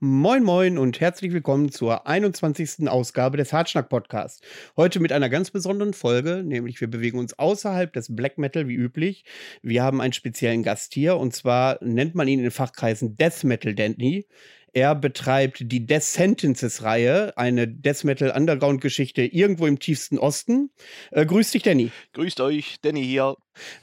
Moin Moin und herzlich willkommen zur 21. Ausgabe des Hartschnack Podcasts. Heute mit einer ganz besonderen Folge, nämlich wir bewegen uns außerhalb des Black Metal wie üblich. Wir haben einen speziellen Gast hier und zwar nennt man ihn in Fachkreisen Death Metal Dandy. Er betreibt die Death Sentences-Reihe, eine Death Metal Underground-Geschichte irgendwo im tiefsten Osten. Äh, grüß dich, Danny. Grüßt euch, Danny hier.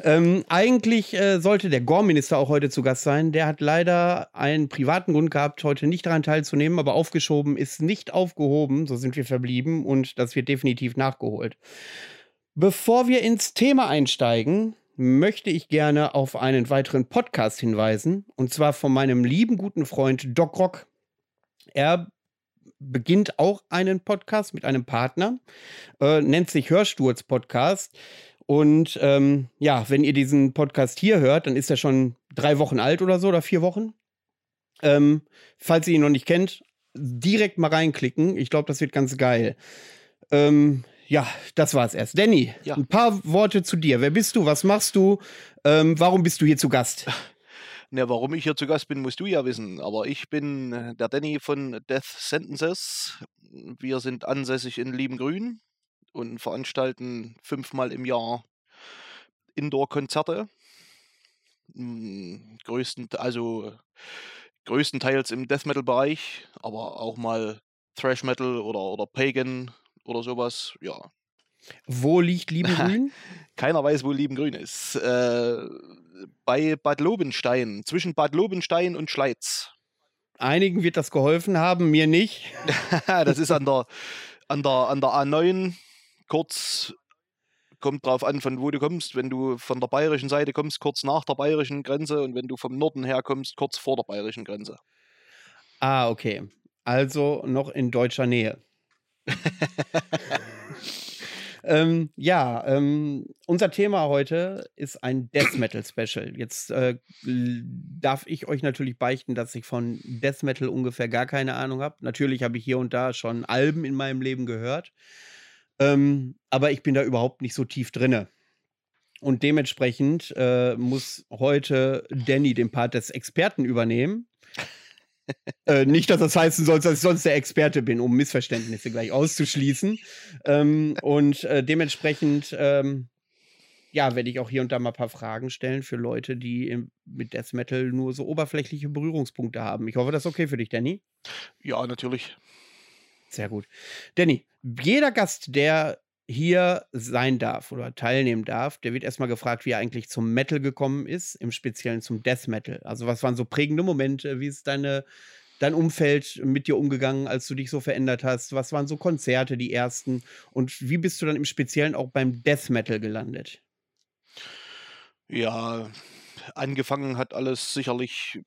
Ähm, eigentlich äh, sollte der Gore-Minister auch heute zu Gast sein. Der hat leider einen privaten Grund gehabt, heute nicht daran teilzunehmen, aber aufgeschoben ist nicht aufgehoben. So sind wir verblieben und das wird definitiv nachgeholt. Bevor wir ins Thema einsteigen, möchte ich gerne auf einen weiteren Podcast hinweisen. Und zwar von meinem lieben guten Freund Doc Rock. Er beginnt auch einen Podcast mit einem Partner, äh, nennt sich Hörsturz Podcast. Und ähm, ja, wenn ihr diesen Podcast hier hört, dann ist er schon drei Wochen alt oder so oder vier Wochen. Ähm, falls ihr ihn noch nicht kennt, direkt mal reinklicken. Ich glaube, das wird ganz geil. Ähm, ja, das war's erst. Danny, ja. ein paar Worte zu dir. Wer bist du? Was machst du? Ähm, warum bist du hier zu Gast? Na, warum ich hier zu Gast bin, musst du ja wissen. Aber ich bin äh, der Danny von Death Sentences. Wir sind ansässig in Liebengrün und veranstalten fünfmal im Jahr Indoor-Konzerte. Hm, größten, also größtenteils im Death Metal-Bereich, aber auch mal Thrash Metal oder, oder Pagan oder sowas, ja. Wo liegt Liebengrün? Keiner weiß, wo Liebengrün ist. Äh, bei Bad Lobenstein, zwischen Bad Lobenstein und Schleiz. Einigen wird das geholfen haben, mir nicht. das ist an der, an, der, an der A9, kurz, kommt drauf an, von wo du kommst. Wenn du von der bayerischen Seite kommst, kurz nach der bayerischen Grenze und wenn du vom Norden her kommst, kurz vor der bayerischen Grenze. Ah, okay. Also noch in deutscher Nähe. ähm, ja, ähm, unser Thema heute ist ein Death Metal Special. Jetzt äh, darf ich euch natürlich beichten, dass ich von Death Metal ungefähr gar keine Ahnung habe. Natürlich habe ich hier und da schon Alben in meinem Leben gehört, ähm, aber ich bin da überhaupt nicht so tief drinne. Und dementsprechend äh, muss heute Danny den Part des Experten übernehmen äh, nicht, dass das heißen soll, dass ich sonst der Experte bin, um Missverständnisse gleich auszuschließen. Ähm, und äh, dementsprechend, ähm, ja, werde ich auch hier und da mal ein paar Fragen stellen für Leute, die im, mit Death Metal nur so oberflächliche Berührungspunkte haben. Ich hoffe, das ist okay für dich, Danny. Ja, natürlich. Sehr gut. Danny, jeder Gast, der hier sein darf oder teilnehmen darf, der wird erstmal gefragt, wie er eigentlich zum Metal gekommen ist, im Speziellen zum Death Metal. Also was waren so prägende Momente, wie ist deine, dein Umfeld mit dir umgegangen, als du dich so verändert hast? Was waren so Konzerte, die ersten? Und wie bist du dann im Speziellen auch beim Death Metal gelandet? Ja, angefangen hat alles sicherlich,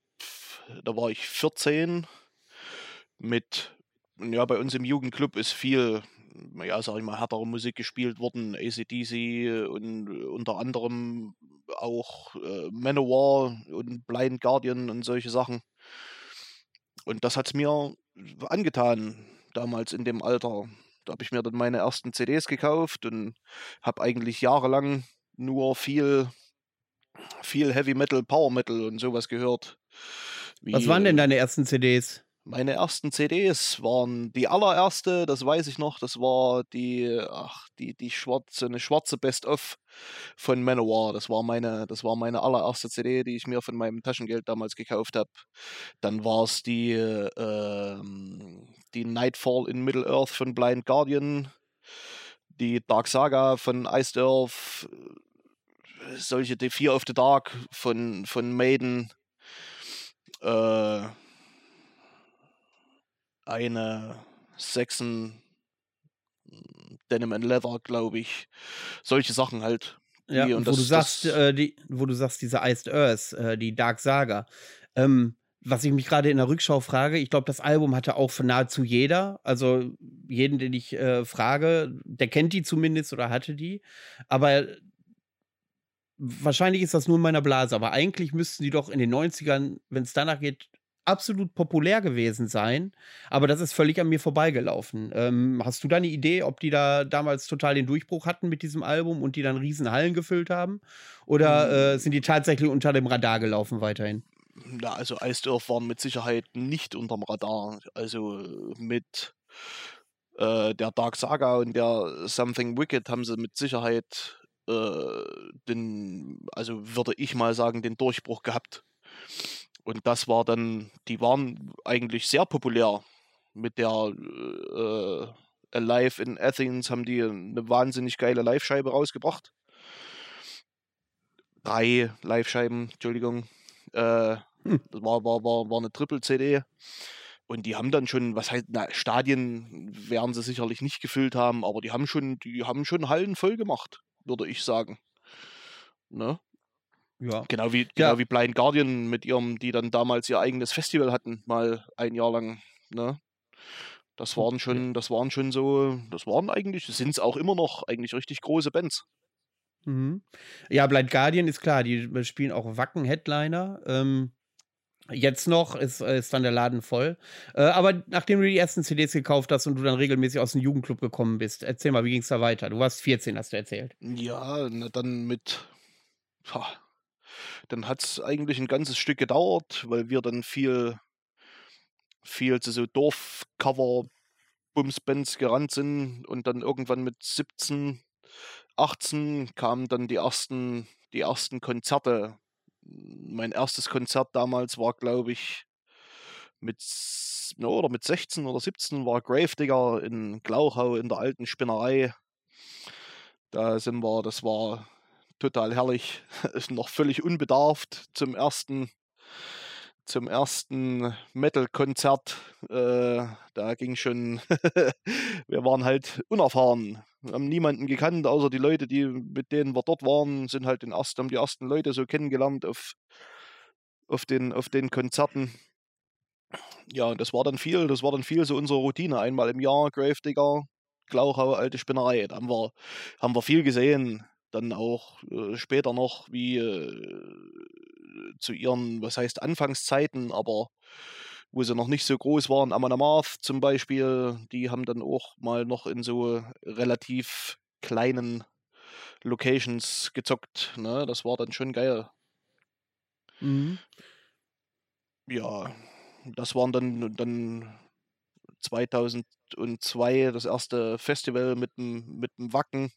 da war ich 14 mit, ja, bei uns im Jugendclub ist viel ja, sag ich mal, härtere Musik gespielt worden, ACDC und äh, unter anderem auch äh, Manowar und Blind Guardian und solche Sachen. Und das hat es mir angetan, damals in dem Alter. Da habe ich mir dann meine ersten CDs gekauft und habe eigentlich jahrelang nur viel, viel Heavy Metal, Power Metal und sowas gehört. Wie, Was waren denn deine ersten CDs? Meine ersten CDs waren die allererste, das weiß ich noch, das war die, ach, die, die schwarze, eine schwarze Best-of von Manowar. Das war meine, das war meine allererste CD, die ich mir von meinem Taschengeld damals gekauft habe. Dann war es die, äh, die Nightfall in Middle-earth von Blind Guardian, die Dark Saga von Iced Earth, solche, die Fear of the Dark von, von Maiden, äh, eine Sechsen Denim and Leather, glaube ich. Solche Sachen halt. Ja, wo das, du sagst, äh, die, wo du sagst, diese Iced Earth, äh, die Dark Saga. Ähm, was ich mich gerade in der Rückschau frage, ich glaube, das Album hatte auch für nahezu jeder. Also jeden, den ich äh, frage, der kennt die zumindest oder hatte die. Aber wahrscheinlich ist das nur in meiner Blase. Aber eigentlich müssten die doch in den 90ern, wenn es danach geht, absolut populär gewesen sein, aber das ist völlig an mir vorbeigelaufen. Ähm, hast du da eine Idee, ob die da damals total den Durchbruch hatten mit diesem Album und die dann riesen Hallen gefüllt haben? Oder äh, hm. sind die tatsächlich unter dem Radar gelaufen weiterhin? na, also Earth waren mit Sicherheit nicht unterm Radar. Also mit äh, der Dark Saga und der Something Wicked haben sie mit Sicherheit äh, den, also würde ich mal sagen, den Durchbruch gehabt. Und das war dann, die waren eigentlich sehr populär mit der äh, Alive in Athens haben die eine wahnsinnig geile Live-Scheibe rausgebracht. Drei Live-Scheiben, Entschuldigung. Äh, hm. Das war, war, war, war eine Triple-CD. Und die haben dann schon, was heißt, na, Stadien werden sie sicherlich nicht gefüllt haben, aber die haben schon, die haben schon Hallen voll gemacht, würde ich sagen. Ne? Ja. Genau wie, genau ja. wie Blind Guardian mit ihrem, die dann damals ihr eigenes Festival hatten, mal ein Jahr lang. Ne? Das waren schon, das waren schon so, das waren eigentlich, sind es auch immer noch eigentlich richtig große Bands. Mhm. Ja, Blind Guardian ist klar, die spielen auch Wacken-Headliner. Ähm, jetzt noch ist, ist dann der Laden voll. Äh, aber nachdem du die ersten CDs gekauft hast und du dann regelmäßig aus dem Jugendclub gekommen bist, erzähl mal, wie ging es da weiter? Du warst 14, hast du erzählt. Ja, na, dann mit. Ha, dann hat es eigentlich ein ganzes Stück gedauert, weil wir dann viel, viel zu so Dorfcover Bumsbands gerannt sind und dann irgendwann mit 17, 18 kamen dann die ersten, die ersten Konzerte. Mein erstes Konzert damals war, glaube ich, mit, oder mit 16 oder 17 war Gravedigger in Glauchau in der alten Spinnerei. Da sind wir, das war total herrlich, ist noch völlig unbedarft zum ersten zum ersten Metal-Konzert. Äh, da ging schon, wir waren halt unerfahren. Wir haben niemanden gekannt, außer die Leute, die mit denen wir dort waren, sind halt den ersten, haben die ersten Leute so kennengelernt auf, auf, den, auf den Konzerten. Ja, das war dann viel, das war dann viel so unsere Routine. Einmal im Jahr Gravedigger, Glauchau, alte Spinnerei. Da haben wir, haben wir viel gesehen. Dann auch äh, später noch, wie äh, zu ihren, was heißt Anfangszeiten, aber wo sie noch nicht so groß waren, Amon Amarth zum Beispiel, die haben dann auch mal noch in so relativ kleinen Locations gezockt. Ne? Das war dann schon geil. Mhm. Ja, das waren dann, dann 2002 das erste Festival mit dem, mit dem Wacken.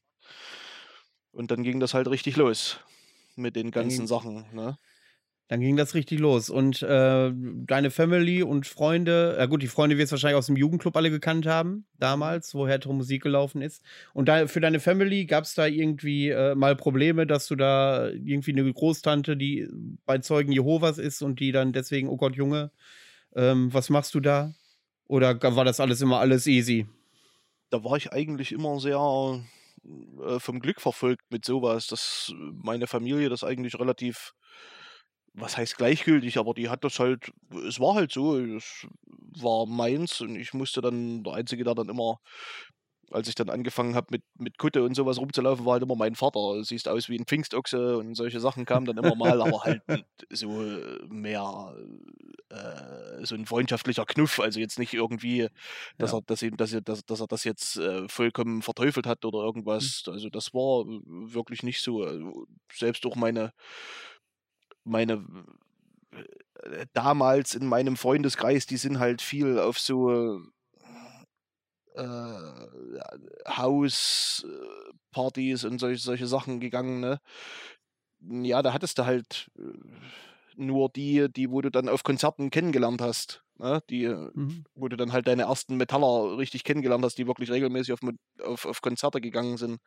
Und dann ging das halt richtig los mit den ganzen Sachen. Ne? Dann ging das richtig los. Und äh, deine Family und Freunde, ja gut, die Freunde wirst du wahrscheinlich aus dem Jugendclub alle gekannt haben, damals, wo Härtere Musik gelaufen ist. Und da, für deine Family gab es da irgendwie äh, mal Probleme, dass du da irgendwie eine Großtante, die bei Zeugen Jehovas ist und die dann deswegen, oh Gott, Junge, ähm, was machst du da? Oder war das alles immer alles easy? Da war ich eigentlich immer sehr äh, vom Glück verfolgt mit sowas, dass meine Familie das eigentlich relativ was heißt gleichgültig, aber die hat das halt, es war halt so, es war meins und ich musste dann, der Einzige, der dann immer, als ich dann angefangen habe mit, mit Kutte und sowas rumzulaufen, war halt immer mein Vater. Siehst aus wie ein Pfingstochse und solche Sachen kamen dann immer mal, aber halt so mehr äh, so ein freundschaftlicher Knuff, also jetzt nicht irgendwie, dass ja. er, dass, ihm, dass, er, dass, dass er das jetzt äh, vollkommen verteufelt hat oder irgendwas. Mhm. Also das war wirklich nicht so. Also selbst auch meine meine äh, damals in meinem Freundeskreis, die sind halt viel auf so äh, Hauspartys und solche, solche Sachen gegangen, ne? Ja, da hattest du halt äh, nur die, die, wo du dann auf Konzerten kennengelernt hast. Ne? Die, mhm. wo du dann halt deine ersten Metaller richtig kennengelernt hast, die wirklich regelmäßig auf, auf, auf Konzerte gegangen sind.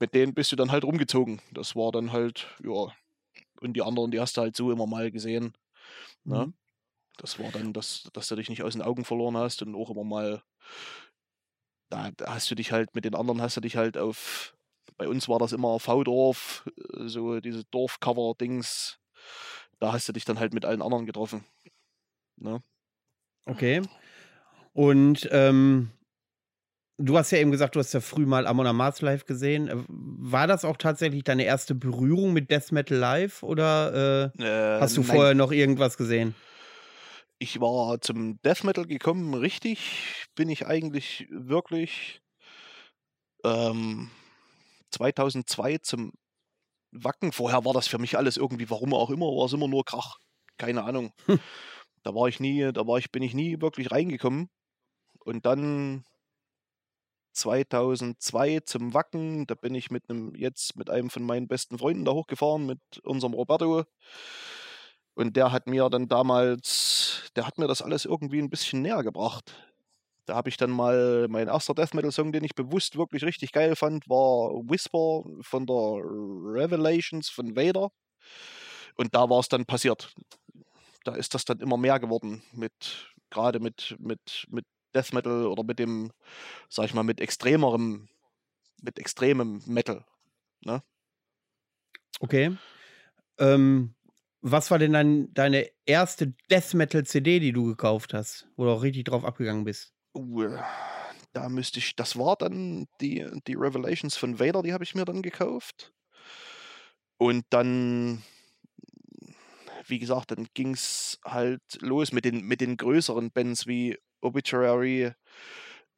Mit denen bist du dann halt rumgezogen. Das war dann halt, ja, und die anderen, die hast du halt so immer mal gesehen. Ne? Mhm. Das war dann, dass, dass du dich nicht aus den Augen verloren hast und auch immer mal, da, da hast du dich halt, mit den anderen hast du dich halt auf, bei uns war das immer V-Dorf, äh, so diese Dorfcover-Dings, da hast du dich dann halt mit allen anderen getroffen. Ne? Okay. Und ähm, Du hast ja eben gesagt, du hast ja früh mal Amon Amarth live gesehen. Äh, war das auch tatsächlich deine erste Berührung mit Death Metal live oder äh, äh, hast du nein. vorher noch irgendwas gesehen? Ich war zum Death Metal gekommen, richtig bin ich eigentlich wirklich ähm, 2002 zum Wacken. Vorher war das für mich alles irgendwie, warum auch immer, war es immer nur Krach. keine Ahnung. Hm. Da war ich nie, da war ich, bin ich nie wirklich reingekommen. Und dann 2002 zum Wacken, da bin ich mit einem, jetzt mit einem von meinen besten Freunden da hochgefahren, mit unserem Roberto. Und der hat mir dann damals, der hat mir das alles irgendwie ein bisschen näher gebracht. Da habe ich dann mal, mein erster Death Metal Song, den ich bewusst wirklich richtig geil fand, war Whisper von der Revelations von Vader. Und da war es dann passiert. Da ist das dann immer mehr geworden mit, gerade mit, mit, mit Death Metal oder mit dem, sag ich mal, mit extremerem, mit extremem Metal. Ne? Okay. Ähm, was war denn dein, deine erste Death Metal CD, die du gekauft hast, wo du auch richtig drauf abgegangen bist? Uh, da müsste ich, das war dann die, die Revelations von Vader, die habe ich mir dann gekauft. Und dann, wie gesagt, dann ging es halt los mit den, mit den größeren Bands wie Obituary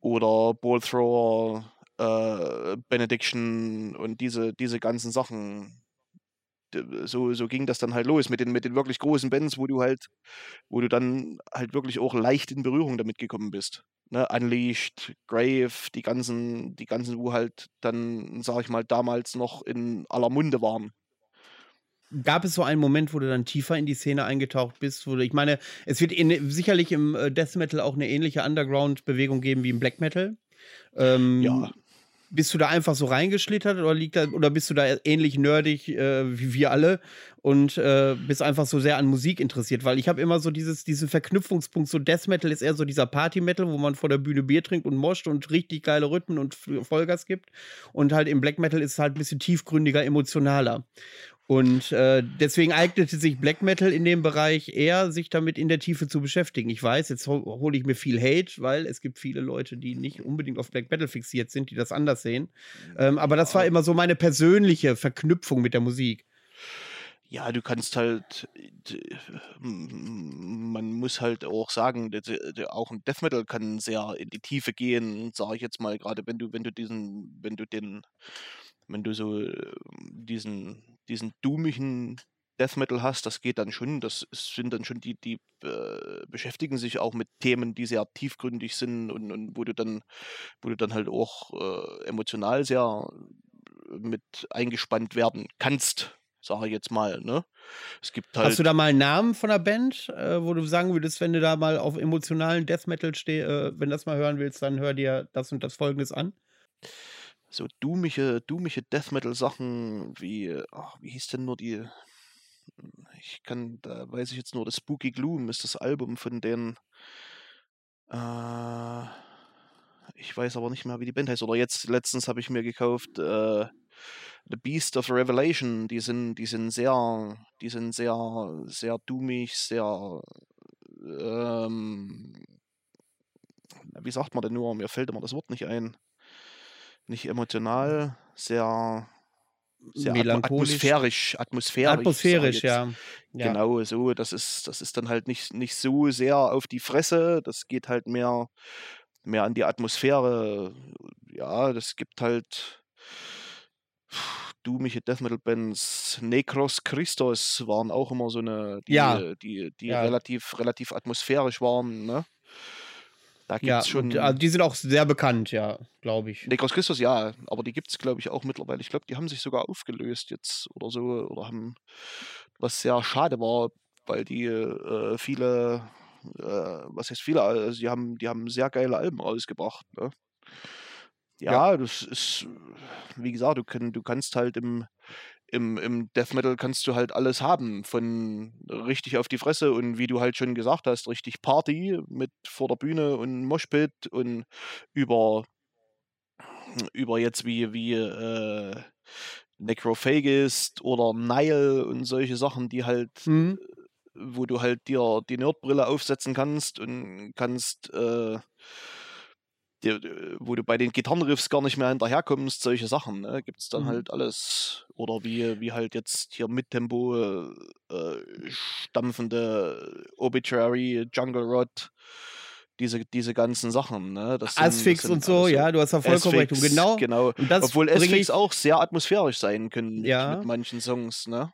oder Ball Thrower, äh, Benediction und diese, diese ganzen Sachen so, so ging das dann halt los mit den, mit den wirklich großen Bands, wo du halt, wo du dann halt wirklich auch leicht in Berührung damit gekommen bist. Ne? Unleashed, Grave, die ganzen, die ganzen, wo halt dann, sag ich mal, damals noch in aller Munde waren. Gab es so einen Moment, wo du dann tiefer in die Szene eingetaucht bist? Wo du, ich meine, es wird in, sicherlich im äh, Death Metal auch eine ähnliche Underground-Bewegung geben wie im Black Metal. Ähm, ja. Bist du da einfach so reingeschlittert oder liegt da, oder bist du da ähnlich nerdig äh, wie wir alle und äh, bist einfach so sehr an Musik interessiert? Weil ich habe immer so dieses, diesen Verknüpfungspunkt, so Death Metal ist eher so dieser Party Metal, wo man vor der Bühne Bier trinkt und moscht und richtig geile Rhythmen und Vollgas gibt. Und halt im Black Metal ist es halt ein bisschen tiefgründiger, emotionaler. Und äh, deswegen eignete sich Black Metal in dem Bereich eher, sich damit in der Tiefe zu beschäftigen. Ich weiß, jetzt hole ich mir viel Hate, weil es gibt viele Leute, die nicht unbedingt auf Black Metal fixiert sind, die das anders sehen. Ähm, aber das war immer so meine persönliche Verknüpfung mit der Musik. Ja, du kannst halt, man muss halt auch sagen, auch ein Death Metal kann sehr in die Tiefe gehen, sage ich jetzt mal, gerade wenn du, wenn du diesen, wenn du den, wenn du so diesen diesen doomigen Death Metal hast, das geht dann schon. Das sind dann schon die, die äh, beschäftigen sich auch mit Themen, die sehr tiefgründig sind und, und wo du dann, wo du dann halt auch äh, emotional sehr mit eingespannt werden kannst, sage ich jetzt mal. Ne? Es gibt halt Hast du da mal einen Namen von der Band, äh, wo du sagen würdest, wenn du da mal auf emotionalen Death Metal stehst, äh, wenn du das mal hören willst, dann hör dir das und das Folgendes an? So doomige, doomige Death Metal Sachen wie, ach, wie hieß denn nur die, ich kann, da weiß ich jetzt nur, das Spooky Gloom ist das Album von den, äh, ich weiß aber nicht mehr, wie die Band heißt. Oder jetzt, letztens habe ich mir gekauft, äh, The Beast of Revelation. Die sind, die sind sehr, die sind sehr, sehr doomig, sehr, ähm, wie sagt man denn nur? Mir fällt immer das Wort nicht ein nicht emotional, sehr, sehr atmosphärisch, atmosphärisch. Atmosphärisch, ja. ja. Genau, so. Das ist, das ist dann halt nicht, nicht so sehr auf die Fresse. Das geht halt mehr, mehr an die Atmosphäre. Ja, das gibt halt dumische Death Metal Bands. Necros Christos waren auch immer so eine, die, ja. die, die ja. relativ, relativ atmosphärisch waren, ne? Da gibt es ja, schon. Also die sind auch sehr bekannt, ja, glaube ich. Necros Christus, ja, aber die gibt es, glaube ich, auch mittlerweile. Ich glaube, die haben sich sogar aufgelöst jetzt oder so, oder haben, was sehr schade war, weil die äh, viele, äh, was heißt viele, also die haben, die haben sehr geile Alben rausgebracht. Ne? Ja, ja, das ist, wie gesagt, du, kann, du kannst halt im, im, im Death Metal kannst du halt alles haben. Von richtig auf die Fresse und wie du halt schon gesagt hast, richtig Party mit vor der Bühne und Moshpit und über, über jetzt wie, wie äh, Necrophagist oder Nile und solche Sachen, die halt, mhm. wo du halt dir die Nerdbrille aufsetzen kannst und kannst äh, die, wo du bei den Gitarrenriffs gar nicht mehr hinterherkommst, solche Sachen, ne? gibt es dann mhm. halt alles. Oder wie, wie halt jetzt hier mit Tempo äh, stampfende Obituary, Jungle Rod, diese, diese ganzen Sachen. Ne? Das sind, Asphyx das und so, ja, du hast ja vollkommen recht. Genau. genau. Obwohl Asphyx auch sehr atmosphärisch sein können ja. mit, mit manchen Songs, ne?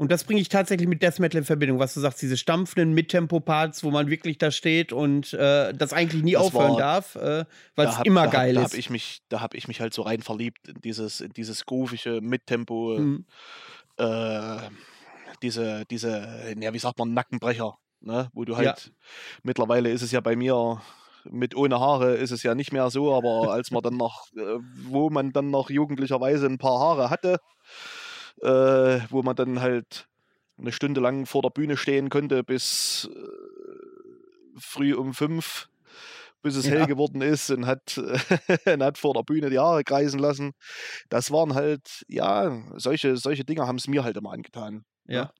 Und das bringe ich tatsächlich mit Death Metal in Verbindung, was du sagst, diese stampfenden Mittempo-Parts, wo man wirklich da steht und äh, das eigentlich nie das aufhören war, darf, äh, weil es immer da geil hab, ist. Da habe ich, mich, hab ich mich halt so rein verliebt in dieses, in dieses groovige Mittempo, mhm. äh, diese, diese, ja, wie sagt man, Nackenbrecher, ne? wo du halt, ja. mittlerweile ist es ja bei mir mit ohne Haare ist es ja nicht mehr so, aber als man dann noch, äh, wo man dann noch jugendlicherweise ein paar Haare hatte, äh, wo man dann halt eine Stunde lang vor der Bühne stehen konnte bis äh, früh um fünf, bis es ja. hell geworden ist und hat, und hat vor der Bühne die Haare kreisen lassen. Das waren halt, ja, solche, solche Dinge haben es mir halt immer angetan. Ne?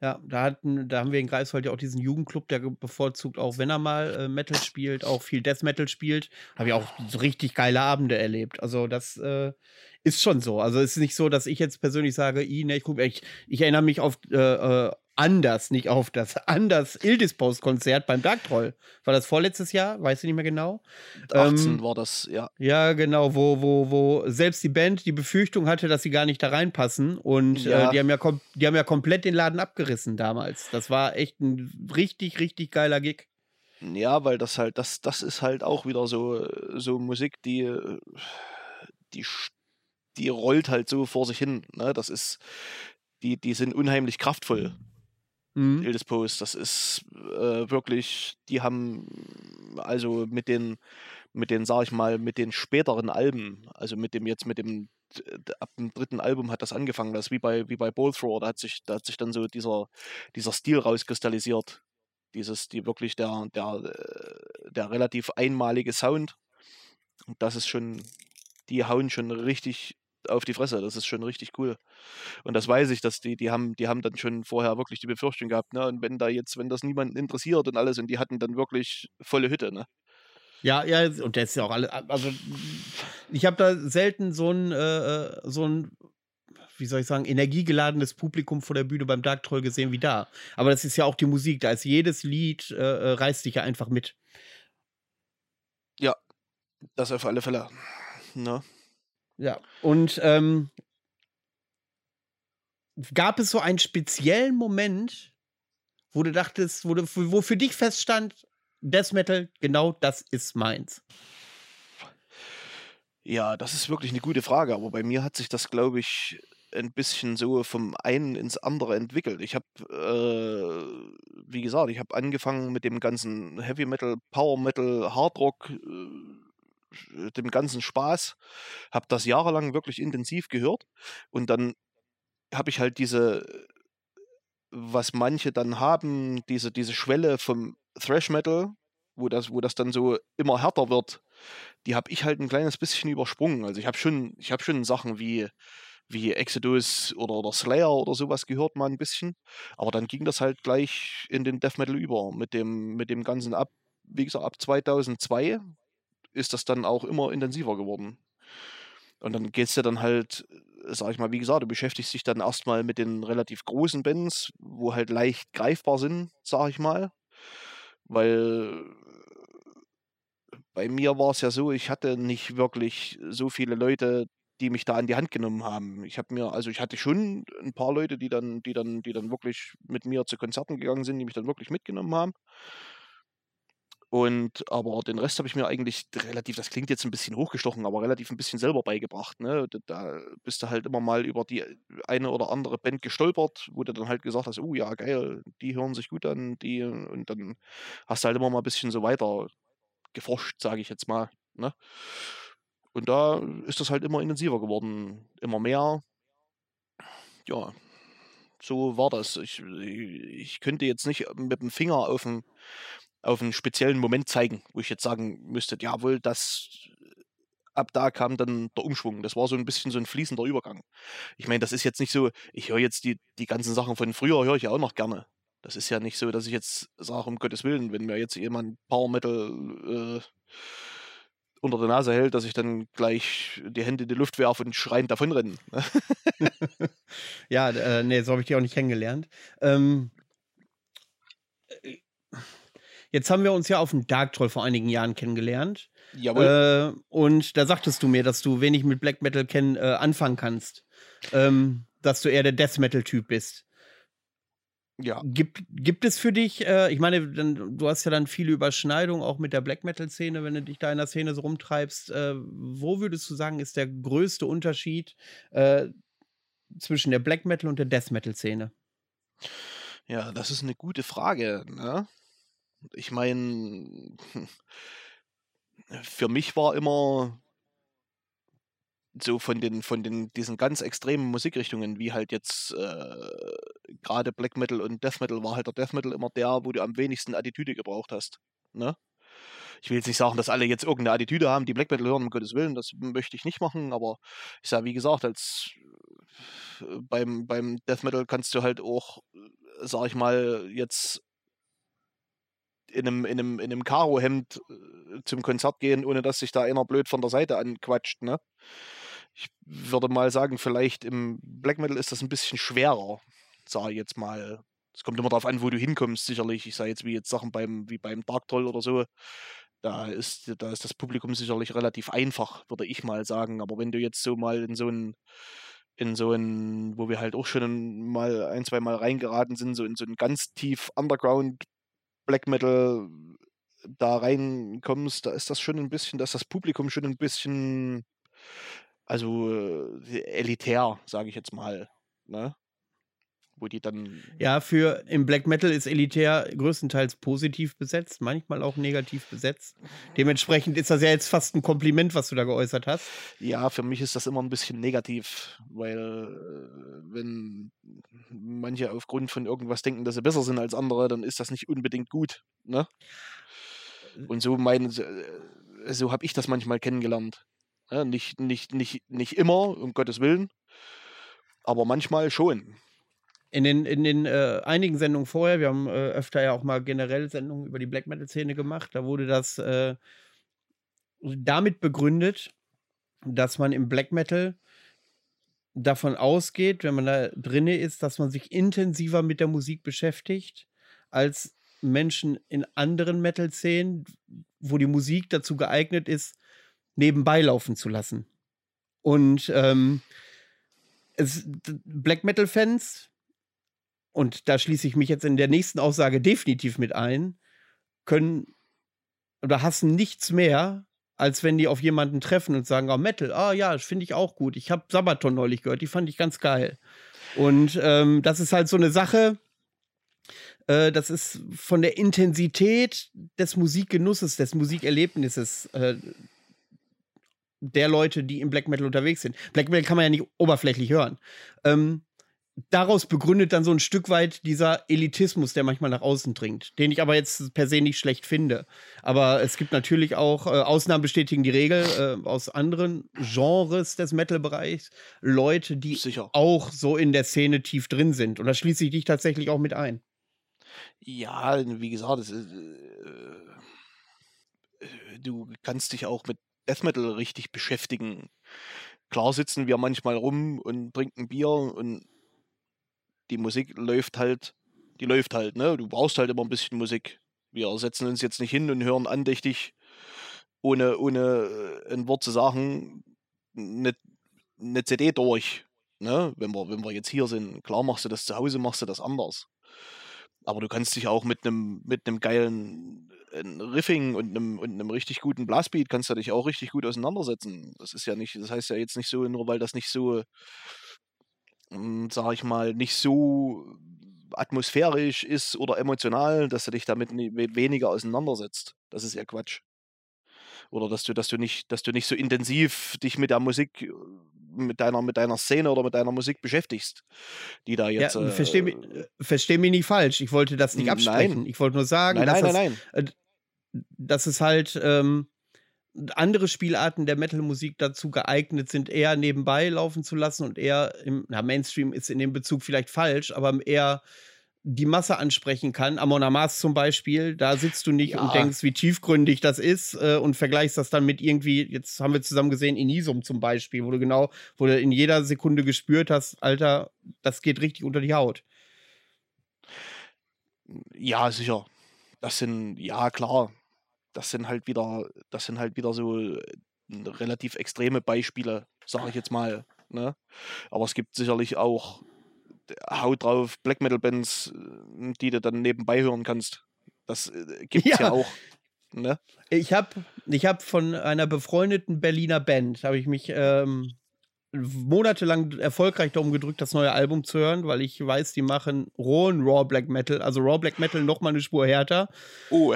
Ja. Da, hatten, da haben wir in Greifswald ja auch diesen Jugendclub, der bevorzugt auch, wenn er mal äh, Metal spielt, auch viel Death Metal spielt. Habe ich auch so richtig geile Abende erlebt. Also das äh, ist schon so. Also es ist nicht so, dass ich jetzt persönlich sage, ich, ne, ich, guck, ich, ich erinnere mich auf äh, äh anders, nicht auf das anders Ildispost-Konzert beim Dark Troll. War das vorletztes Jahr? Weiß ich nicht mehr genau. 18 ähm, war das, ja. Ja, genau, wo, wo, wo selbst die Band die Befürchtung hatte, dass sie gar nicht da reinpassen. Und äh, ja. äh, die, haben ja die haben ja komplett den Laden abgerissen damals. Das war echt ein richtig, richtig geiler Gig. Ja, weil das halt, das, das ist halt auch wieder so, so Musik, die, die, die rollt halt so vor sich hin. Ne? Das ist, die, die sind unheimlich kraftvoll. Mhm. Ildispost, das ist äh, wirklich, die haben also mit den, mit den, sag ich mal, mit den späteren Alben, also mit dem jetzt mit dem ab dem dritten Album hat das angefangen, das wie bei wie bei Bowlthrower, da hat sich da hat sich dann so dieser dieser Stil rauskristallisiert, dieses die wirklich der der äh, der relativ einmalige Sound. Und das ist schon die hauen schon richtig auf die Fresse. Das ist schon richtig cool. Und das weiß ich, dass die, die haben, die haben dann schon vorher wirklich die Befürchtung gehabt, ne? Und wenn da jetzt, wenn das niemanden interessiert und alles, und die hatten dann wirklich volle Hütte, ne? Ja, ja, und der ist ja auch alle, also ich habe da selten so ein, äh, äh, so ein, wie soll ich sagen, energiegeladenes Publikum vor der Bühne beim Dark Troll gesehen wie da. Aber das ist ja auch die Musik, da ist jedes Lied, äh, äh reißt dich ja einfach mit. Ja, das auf alle Fälle. Ne? Ja, und ähm, gab es so einen speziellen Moment, wo du dachtest, wo, du, wo für dich feststand, Death Metal, genau das ist meins? Ja, das ist wirklich eine gute Frage, aber bei mir hat sich das, glaube ich, ein bisschen so vom einen ins andere entwickelt. Ich habe, äh, wie gesagt, ich habe angefangen mit dem ganzen Heavy Metal, Power Metal, Hard Rock, äh, dem ganzen Spaß, habe das jahrelang wirklich intensiv gehört und dann habe ich halt diese, was manche dann haben, diese, diese Schwelle vom Thrash Metal, wo das, wo das dann so immer härter wird, die habe ich halt ein kleines bisschen übersprungen. Also ich habe schon, ich schon Sachen wie wie Exodus oder, oder Slayer oder sowas gehört mal ein bisschen, aber dann ging das halt gleich in den Death Metal über mit dem mit dem ganzen ab, wie gesagt ab 2002 ist das dann auch immer intensiver geworden. Und dann geht es ja dann halt, äh, sag ich mal, wie gesagt, du beschäftigst dich dann erstmal mit den relativ großen Bands, wo halt leicht greifbar sind, sag ich mal. Weil bei mir war es ja so, ich hatte nicht wirklich so viele Leute, die mich da an die Hand genommen haben. Ich habe mir, also ich hatte schon ein paar Leute, die dann, die dann, die dann wirklich mit mir zu Konzerten gegangen sind, die mich dann wirklich mitgenommen haben. Und aber den Rest habe ich mir eigentlich relativ, das klingt jetzt ein bisschen hochgestochen, aber relativ ein bisschen selber beigebracht. Ne? Da, bist du halt immer mal über die eine oder andere Band gestolpert, wo du dann halt gesagt hast, oh ja, geil, die hören sich gut an, die und dann hast du halt immer mal ein bisschen so weiter geforscht, sage ich jetzt mal. Ne? Und da ist das halt immer intensiver geworden, immer mehr. Ja, so war das. Ich, ich könnte jetzt nicht mit dem Finger auf den auf einen speziellen Moment zeigen, wo ich jetzt sagen müsste, jawohl, das ab da kam dann der Umschwung. Das war so ein bisschen so ein fließender Übergang. Ich meine, das ist jetzt nicht so, ich höre jetzt die, die ganzen Sachen von früher, höre ich ja auch noch gerne. Das ist ja nicht so, dass ich jetzt sage, um Gottes Willen, wenn mir jetzt jemand Power Metal äh, unter der Nase hält, dass ich dann gleich die Hände in die Luft werfe und schreiend davonrenne. ja, äh, nee, so habe ich die auch nicht kennengelernt. Ähm, äh, Jetzt haben wir uns ja auf dem Dark Troll vor einigen Jahren kennengelernt. Jawohl. Äh, und da sagtest du mir, dass du wenig mit Black Metal kennen, äh, anfangen kannst. Ähm, dass du eher der Death Metal-Typ bist. Ja. Gibt, gibt es für dich, äh, ich meine, dann, du hast ja dann viele Überschneidungen auch mit der Black Metal-Szene, wenn du dich da in der Szene so rumtreibst. Äh, wo würdest du sagen, ist der größte Unterschied äh, zwischen der Black Metal und der Death Metal-Szene? Ja, das ist eine gute Frage. Ne? Ich meine, für mich war immer so von den, von den, diesen ganz extremen Musikrichtungen, wie halt jetzt äh, gerade Black Metal und Death Metal, war halt der Death Metal immer der, wo du am wenigsten Attitüde gebraucht hast. Ne? Ich will jetzt nicht sagen, dass alle jetzt irgendeine Attitüde haben, die Black Metal hören, um Gottes Willen, das möchte ich nicht machen, aber ich sage, wie gesagt, als äh, beim, beim Death Metal kannst du halt auch, sag ich mal, jetzt in einem, in einem, in einem Karo-Hemd äh, zum Konzert gehen, ohne dass sich da einer blöd von der Seite anquatscht, ne? Ich würde mal sagen, vielleicht im Black Metal ist das ein bisschen schwerer, sage ich jetzt mal. Es kommt immer darauf an, wo du hinkommst, sicherlich. Ich sage jetzt wie jetzt Sachen beim, wie beim Dark Troll oder so. Da ist, da ist das Publikum sicherlich relativ einfach, würde ich mal sagen. Aber wenn du jetzt so mal in so ein, in so ein, wo wir halt auch schon mal ein, zwei Mal reingeraten sind, so in so ein ganz tief Underground Black Metal da reinkommst, da ist das schon ein bisschen, da ist das Publikum schon ein bisschen also äh, elitär, sage ich jetzt mal. Ne? Wo die dann. Ja, für im Black Metal ist elitär größtenteils positiv besetzt, manchmal auch negativ besetzt. Dementsprechend ist das ja jetzt fast ein Kompliment, was du da geäußert hast. Ja, für mich ist das immer ein bisschen negativ, weil äh, wenn manche aufgrund von irgendwas denken, dass sie besser sind als andere, dann ist das nicht unbedingt gut. Ne? Und so mein, äh, so habe ich das manchmal kennengelernt. Ja, nicht, nicht, nicht, nicht immer, um Gottes Willen, aber manchmal schon. In den, in den äh, einigen Sendungen vorher, wir haben äh, öfter ja auch mal generell Sendungen über die Black Metal-Szene gemacht, da wurde das äh, damit begründet, dass man im Black Metal davon ausgeht, wenn man da drinne ist, dass man sich intensiver mit der Musik beschäftigt als Menschen in anderen Metal-Szenen, wo die Musik dazu geeignet ist, nebenbei laufen zu lassen. Und ähm, es, Black Metal-Fans, und da schließe ich mich jetzt in der nächsten Aussage definitiv mit ein, können oder hassen nichts mehr, als wenn die auf jemanden treffen und sagen, oh, Metal, ah oh, ja, finde ich auch gut. Ich habe Sabaton neulich gehört, die fand ich ganz geil. Und ähm, das ist halt so eine Sache, äh, das ist von der Intensität des Musikgenusses, des Musikerlebnisses äh, der Leute, die im Black Metal unterwegs sind. Black Metal kann man ja nicht oberflächlich hören. Ähm, daraus begründet dann so ein Stück weit dieser Elitismus, der manchmal nach außen dringt, den ich aber jetzt per se nicht schlecht finde. Aber es gibt natürlich auch, äh, Ausnahmen bestätigen die Regel, äh, aus anderen Genres des Metal-Bereichs, Leute, die Sicher. auch so in der Szene tief drin sind. Und da schließe ich dich tatsächlich auch mit ein. Ja, wie gesagt, ist, äh, du kannst dich auch mit Death Metal richtig beschäftigen. Klar sitzen wir manchmal rum und trinken Bier und die Musik läuft halt, die läuft halt, ne? Du brauchst halt immer ein bisschen Musik. Wir setzen uns jetzt nicht hin und hören andächtig, ohne, ohne äh, ein Wort zu sagen, eine, eine CD durch. Ne? Wenn, wir, wenn wir jetzt hier sind, klar machst du das zu Hause, machst du das anders. Aber du kannst dich auch mit einem mit einem geilen äh, Riffing und einem, und einem richtig guten Blastbeat kannst du dich auch richtig gut auseinandersetzen. Das ist ja nicht, das heißt ja jetzt nicht so, nur weil das nicht so, sag ich mal, nicht so atmosphärisch ist oder emotional, dass du dich damit weniger auseinandersetzt. Das ist ja Quatsch. Oder dass du, dass du nicht, dass du nicht so intensiv dich mit der Musik äh, mit deiner, mit deiner Szene oder mit deiner Musik beschäftigst, die da jetzt. Ja, versteh, mich, äh, versteh mich nicht falsch. Ich wollte das nicht absprechen. Nein. Ich wollte nur sagen, nein, dass, nein, das, nein, nein. Äh, dass es halt ähm, andere Spielarten der Metal-Musik dazu geeignet sind, eher nebenbei laufen zu lassen und eher im na, Mainstream ist in dem Bezug vielleicht falsch, aber eher die Masse ansprechen kann. Amon Amas zum Beispiel, da sitzt du nicht ja. und denkst, wie tiefgründig das ist äh, und vergleichst das dann mit irgendwie, jetzt haben wir zusammen gesehen, Inisum zum Beispiel, wo du genau, wo du in jeder Sekunde gespürt hast, Alter, das geht richtig unter die Haut. Ja, sicher. Das sind, ja klar, das sind halt wieder, das sind halt wieder so äh, relativ extreme Beispiele, sage ich jetzt mal. Ne? Aber es gibt sicherlich auch Haut drauf Black Metal Bands, äh, die du dann nebenbei hören kannst. Das äh, gibt es ja. ja. auch. Ne? Ich habe ich hab von einer befreundeten Berliner Band, habe ich mich ähm, monatelang erfolgreich darum gedrückt, das neue Album zu hören, weil ich weiß, die machen rohen Raw Black Metal, also Raw Black Metal noch mal eine Spur härter. Oh.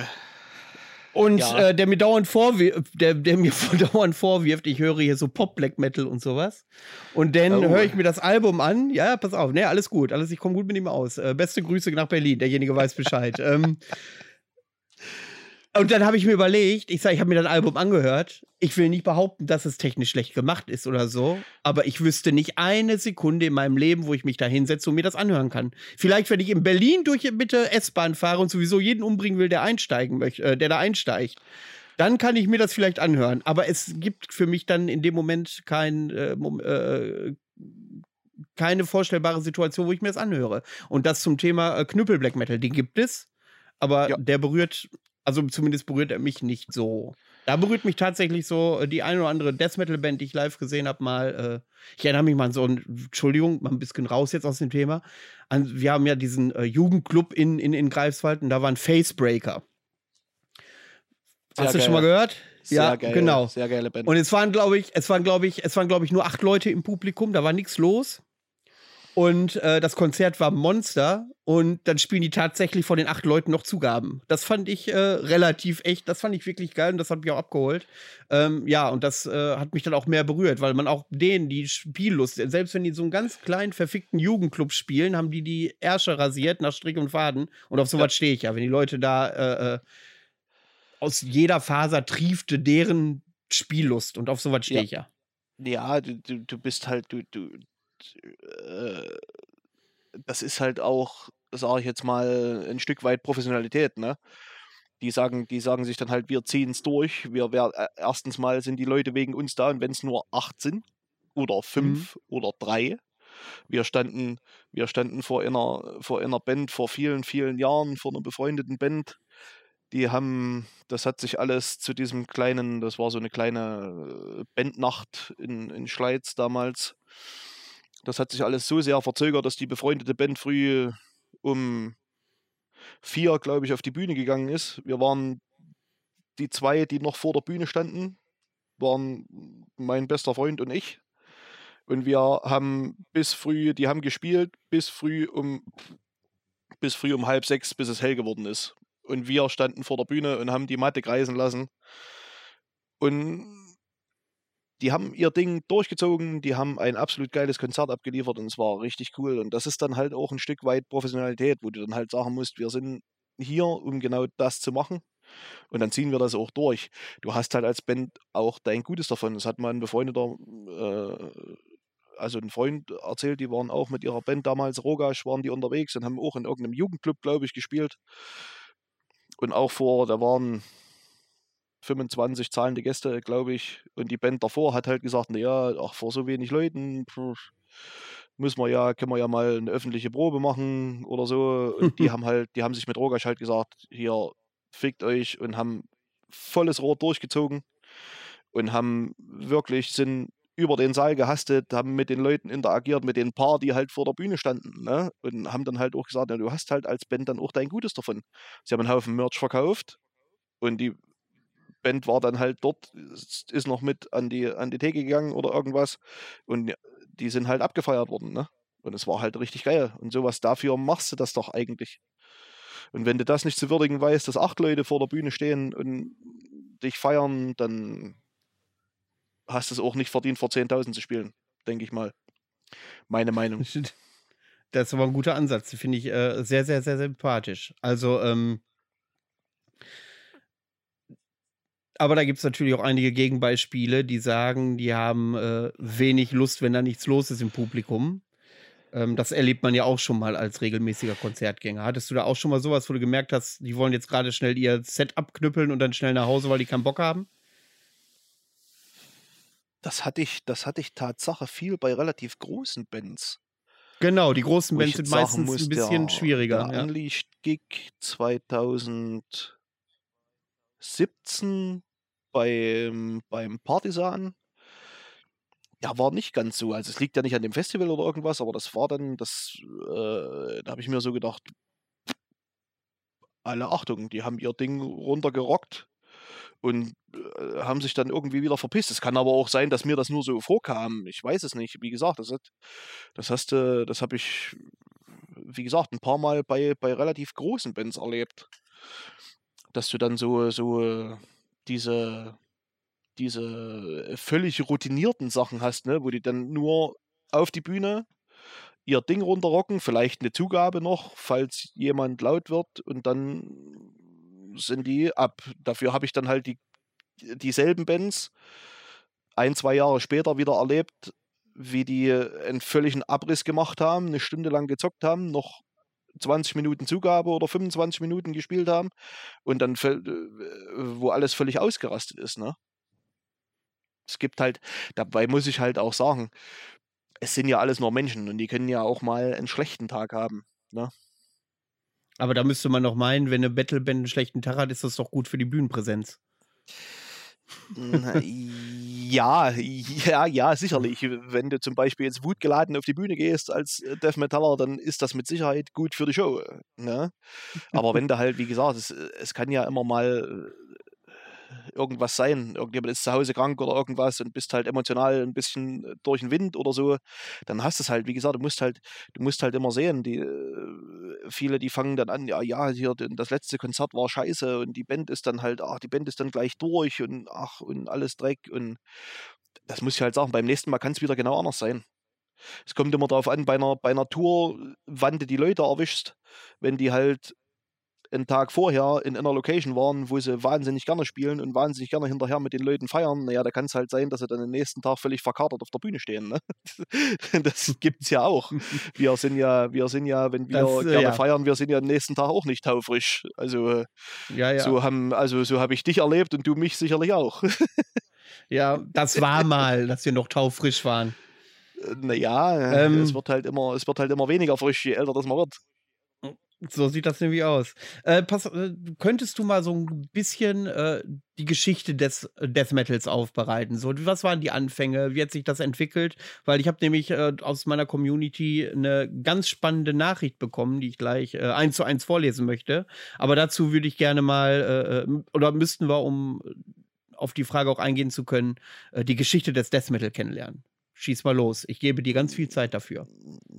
Und ja. äh, der mir dauernd vorwirft, der, der mir dauernd vorwirft, ich höre hier so Pop Black Metal und sowas. Und dann oh. höre ich mir das Album an. Ja, pass auf, ne, alles gut, alles, ich komme gut mit ihm aus. Äh, beste Grüße nach Berlin, derjenige weiß Bescheid. ähm, und dann habe ich mir überlegt, ich sage, ich habe mir das Album angehört. Ich will nicht behaupten, dass es technisch schlecht gemacht ist oder so, aber ich wüsste nicht eine Sekunde in meinem Leben, wo ich mich da hinsetze und mir das anhören kann. Vielleicht, wenn ich in Berlin durch bitte S-Bahn fahre und sowieso jeden umbringen will, der einsteigen möchte, äh, der da einsteigt, dann kann ich mir das vielleicht anhören. Aber es gibt für mich dann in dem Moment kein äh, äh, keine vorstellbare Situation, wo ich mir das anhöre. Und das zum Thema äh, Knüppel Black Metal, den gibt es, aber ja. der berührt also zumindest berührt er mich nicht so. Da berührt mich tatsächlich so äh, die eine oder andere Death Metal Band, die ich live gesehen habe, mal. Äh, ich erinnere mich mal an so ein, Entschuldigung, mal ein bisschen raus jetzt aus dem Thema. An, wir haben ja diesen äh, Jugendclub in, in, in Greifswald und da waren Facebreaker. Sehr Hast geil. du schon mal gehört? Sehr ja, geil, genau. Sehr geile Band. Und es waren, glaube ich, es waren, glaube ich, es waren, glaube ich, nur acht Leute im Publikum, da war nichts los. Und äh, das Konzert war Monster und dann spielen die tatsächlich von den acht Leuten noch Zugaben. Das fand ich äh, relativ echt, das fand ich wirklich geil und das hat mich auch abgeholt. Ähm, ja, und das äh, hat mich dann auch mehr berührt, weil man auch denen die Spiellust, selbst wenn die so einen ganz kleinen, verfickten Jugendclub spielen, haben die die Ärsche rasiert nach Strick und Faden. Und auf sowas ja. stehe ich ja, wenn die Leute da äh, äh, aus jeder Faser triefte deren Spiellust und auf sowas stehe ja. ich ja. Ja, du, du bist halt, du, du, äh, das ist halt auch, sage ich jetzt mal, ein Stück weit Professionalität, ne? Die sagen, die sagen sich dann halt, wir ziehen es durch. Wir, wir, äh, erstens mal sind die Leute wegen uns da und wenn es nur acht sind oder fünf mhm. oder drei. Wir standen, wir standen vor einer, vor einer Band vor vielen, vielen Jahren, vor einer befreundeten Band. Die haben, das hat sich alles zu diesem kleinen, das war so eine kleine äh, Bandnacht in, in Schleiz damals das hat sich alles so sehr verzögert, dass die befreundete Band früh um vier, glaube ich, auf die Bühne gegangen ist. Wir waren die zwei, die noch vor der Bühne standen, waren mein bester Freund und ich. Und wir haben bis früh, die haben gespielt, bis früh um bis früh um halb sechs, bis es hell geworden ist. Und wir standen vor der Bühne und haben die Matte kreisen lassen. Und die haben ihr Ding durchgezogen, die haben ein absolut geiles Konzert abgeliefert und es war richtig cool. Und das ist dann halt auch ein Stück weit Professionalität, wo du dann halt sagen musst, wir sind hier, um genau das zu machen. Und dann ziehen wir das auch durch. Du hast halt als Band auch dein Gutes davon. Das hat mal ein befreundeter, äh, also ein Freund erzählt, die waren auch mit ihrer Band damals, Rogasch, waren die unterwegs und haben auch in irgendeinem Jugendclub, glaube ich, gespielt. Und auch vor, da waren 25 zahlende Gäste, glaube ich. Und die Band davor hat halt gesagt, naja, ach, vor so wenig Leuten pff, muss man ja, können wir ja mal eine öffentliche Probe machen oder so. Und die haben halt, die haben sich mit Rogasch halt gesagt, hier, fickt euch und haben volles Rohr durchgezogen und haben wirklich, sind über den Saal gehastet, haben mit den Leuten interagiert, mit den Paar, die halt vor der Bühne standen, ne? Und haben dann halt auch gesagt, ja, du hast halt als Band dann auch dein Gutes davon. Sie haben einen Haufen Merch verkauft und die Band war dann halt dort, ist noch mit an die, an die Theke gegangen oder irgendwas. Und die sind halt abgefeiert worden, ne? Und es war halt richtig geil. Und sowas dafür machst du das doch eigentlich. Und wenn du das nicht zu würdigen weißt, dass acht Leute vor der Bühne stehen und dich feiern, dann hast du es auch nicht verdient, vor 10.000 zu spielen, denke ich mal. Meine Meinung. Das aber ein guter Ansatz, finde ich äh, sehr, sehr, sehr sympathisch. Also, ähm, aber da gibt es natürlich auch einige Gegenbeispiele, die sagen, die haben äh, wenig Lust, wenn da nichts los ist im Publikum. Ähm, das erlebt man ja auch schon mal als regelmäßiger Konzertgänger. Hattest du da auch schon mal sowas, wo du gemerkt hast, die wollen jetzt gerade schnell ihr Set abknüppeln und dann schnell nach Hause, weil die keinen Bock haben? Das hatte ich, das hatte ich Tatsache viel bei relativ großen Bands. Genau, die großen Bands sind meistens muss, ein bisschen der, schwieriger. Der ja. Unleashed Gig 2017 beim, beim Partisan. ja, war nicht ganz so. Also es liegt ja nicht an dem Festival oder irgendwas, aber das war dann, das, äh, da habe ich mir so gedacht, alle Achtung, die haben ihr Ding runtergerockt und äh, haben sich dann irgendwie wieder verpisst. Es kann aber auch sein, dass mir das nur so vorkam. Ich weiß es nicht. Wie gesagt, das, hat, das hast du, das habe ich, wie gesagt, ein paar Mal bei, bei relativ großen Bands erlebt. Dass du dann so, so diese, diese völlig routinierten Sachen hast, ne, wo die dann nur auf die Bühne ihr Ding runterrocken, vielleicht eine Zugabe noch, falls jemand laut wird und dann sind die ab. Dafür habe ich dann halt die, dieselben Bands ein, zwei Jahre später wieder erlebt, wie die einen völligen Abriss gemacht haben, eine Stunde lang gezockt haben, noch 20 Minuten Zugabe oder 25 Minuten gespielt haben und dann, wo alles völlig ausgerastet ist, ne? Es gibt halt, dabei muss ich halt auch sagen, es sind ja alles nur Menschen und die können ja auch mal einen schlechten Tag haben, ne? Aber da müsste man doch meinen, wenn eine Battleband einen schlechten Tag hat, ist das doch gut für die Bühnenpräsenz. Ja, ja, ja, sicherlich. Wenn du zum Beispiel jetzt wutgeladen auf die Bühne gehst als Death Metaller, dann ist das mit Sicherheit gut für die Show. Ne? Aber wenn du halt, wie gesagt, es, es kann ja immer mal irgendwas sein. Irgendjemand ist zu Hause krank oder irgendwas und bist halt emotional ein bisschen äh, durch den Wind oder so, dann hast du es halt, wie gesagt, du musst halt, du musst halt immer sehen, die äh, viele, die fangen dann an, ja, ja, hier das letzte Konzert war scheiße und die Band ist dann halt, ach, die Band ist dann gleich durch und ach, und alles Dreck und das muss ich halt sagen, beim nächsten Mal kann es wieder genau anders sein. Es kommt immer darauf an, bei einer, bei einer Tour, wann du die Leute erwischst, wenn die halt einen Tag vorher in einer Location waren, wo sie wahnsinnig gerne spielen und wahnsinnig gerne hinterher mit den Leuten feiern, naja, da kann es halt sein, dass sie dann den nächsten Tag völlig verkatert auf der Bühne stehen. Ne? Das gibt es ja auch. Wir sind ja, wir sind ja, wenn wir das, äh, gerne ja. feiern, wir sind ja den nächsten Tag auch nicht taufrisch. Also ja, ja. so haben, also so habe ich dich erlebt und du mich sicherlich auch. Ja, das war mal, dass wir noch taufrisch waren. Naja, ähm, es wird halt immer, es wird halt immer weniger frisch, je älter das man wird. So sieht das nämlich aus. Äh, pass, äh, könntest du mal so ein bisschen äh, die Geschichte des äh, Death Metals aufbereiten? So, was waren die Anfänge? Wie hat sich das entwickelt? Weil ich habe nämlich äh, aus meiner Community eine ganz spannende Nachricht bekommen, die ich gleich äh, eins zu eins vorlesen möchte. Aber dazu würde ich gerne mal, oder müssten wir, um auf die Frage auch eingehen zu können, die Geschichte des Death Metal kennenlernen. Schieß mal los. Ich gebe dir ganz viel Zeit dafür.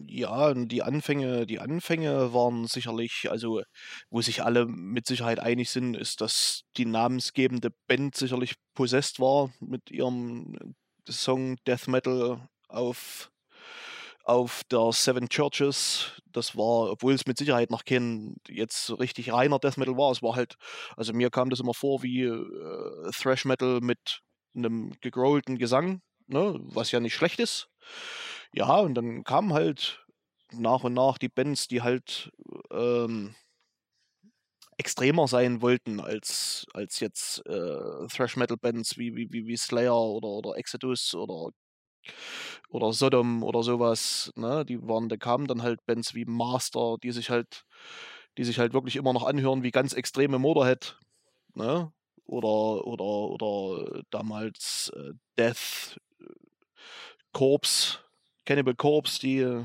Ja, die Anfänge, die Anfänge waren sicherlich, also wo sich alle mit Sicherheit einig sind, ist, dass die namensgebende Band sicherlich Possessed war mit ihrem Song Death Metal auf, auf der Seven Churches. Das war, obwohl es mit Sicherheit noch kein jetzt richtig reiner Death Metal war, es war halt, also mir kam das immer vor wie äh, Thrash Metal mit einem gegrowlten Gesang ne, was ja nicht schlecht ist. Ja, und dann kamen halt nach und nach die Bands, die halt ähm, extremer sein wollten als, als jetzt äh, Thrash Metal Bands wie, wie, wie, wie Slayer oder, oder Exodus oder, oder Sodom oder sowas. Ne? Die waren, da kamen dann halt Bands wie Master, die sich halt, die sich halt wirklich immer noch anhören wie ganz extreme Motorhead. Ne? Oder, oder, oder damals äh, Death, Corps, Cannibal Corps, die,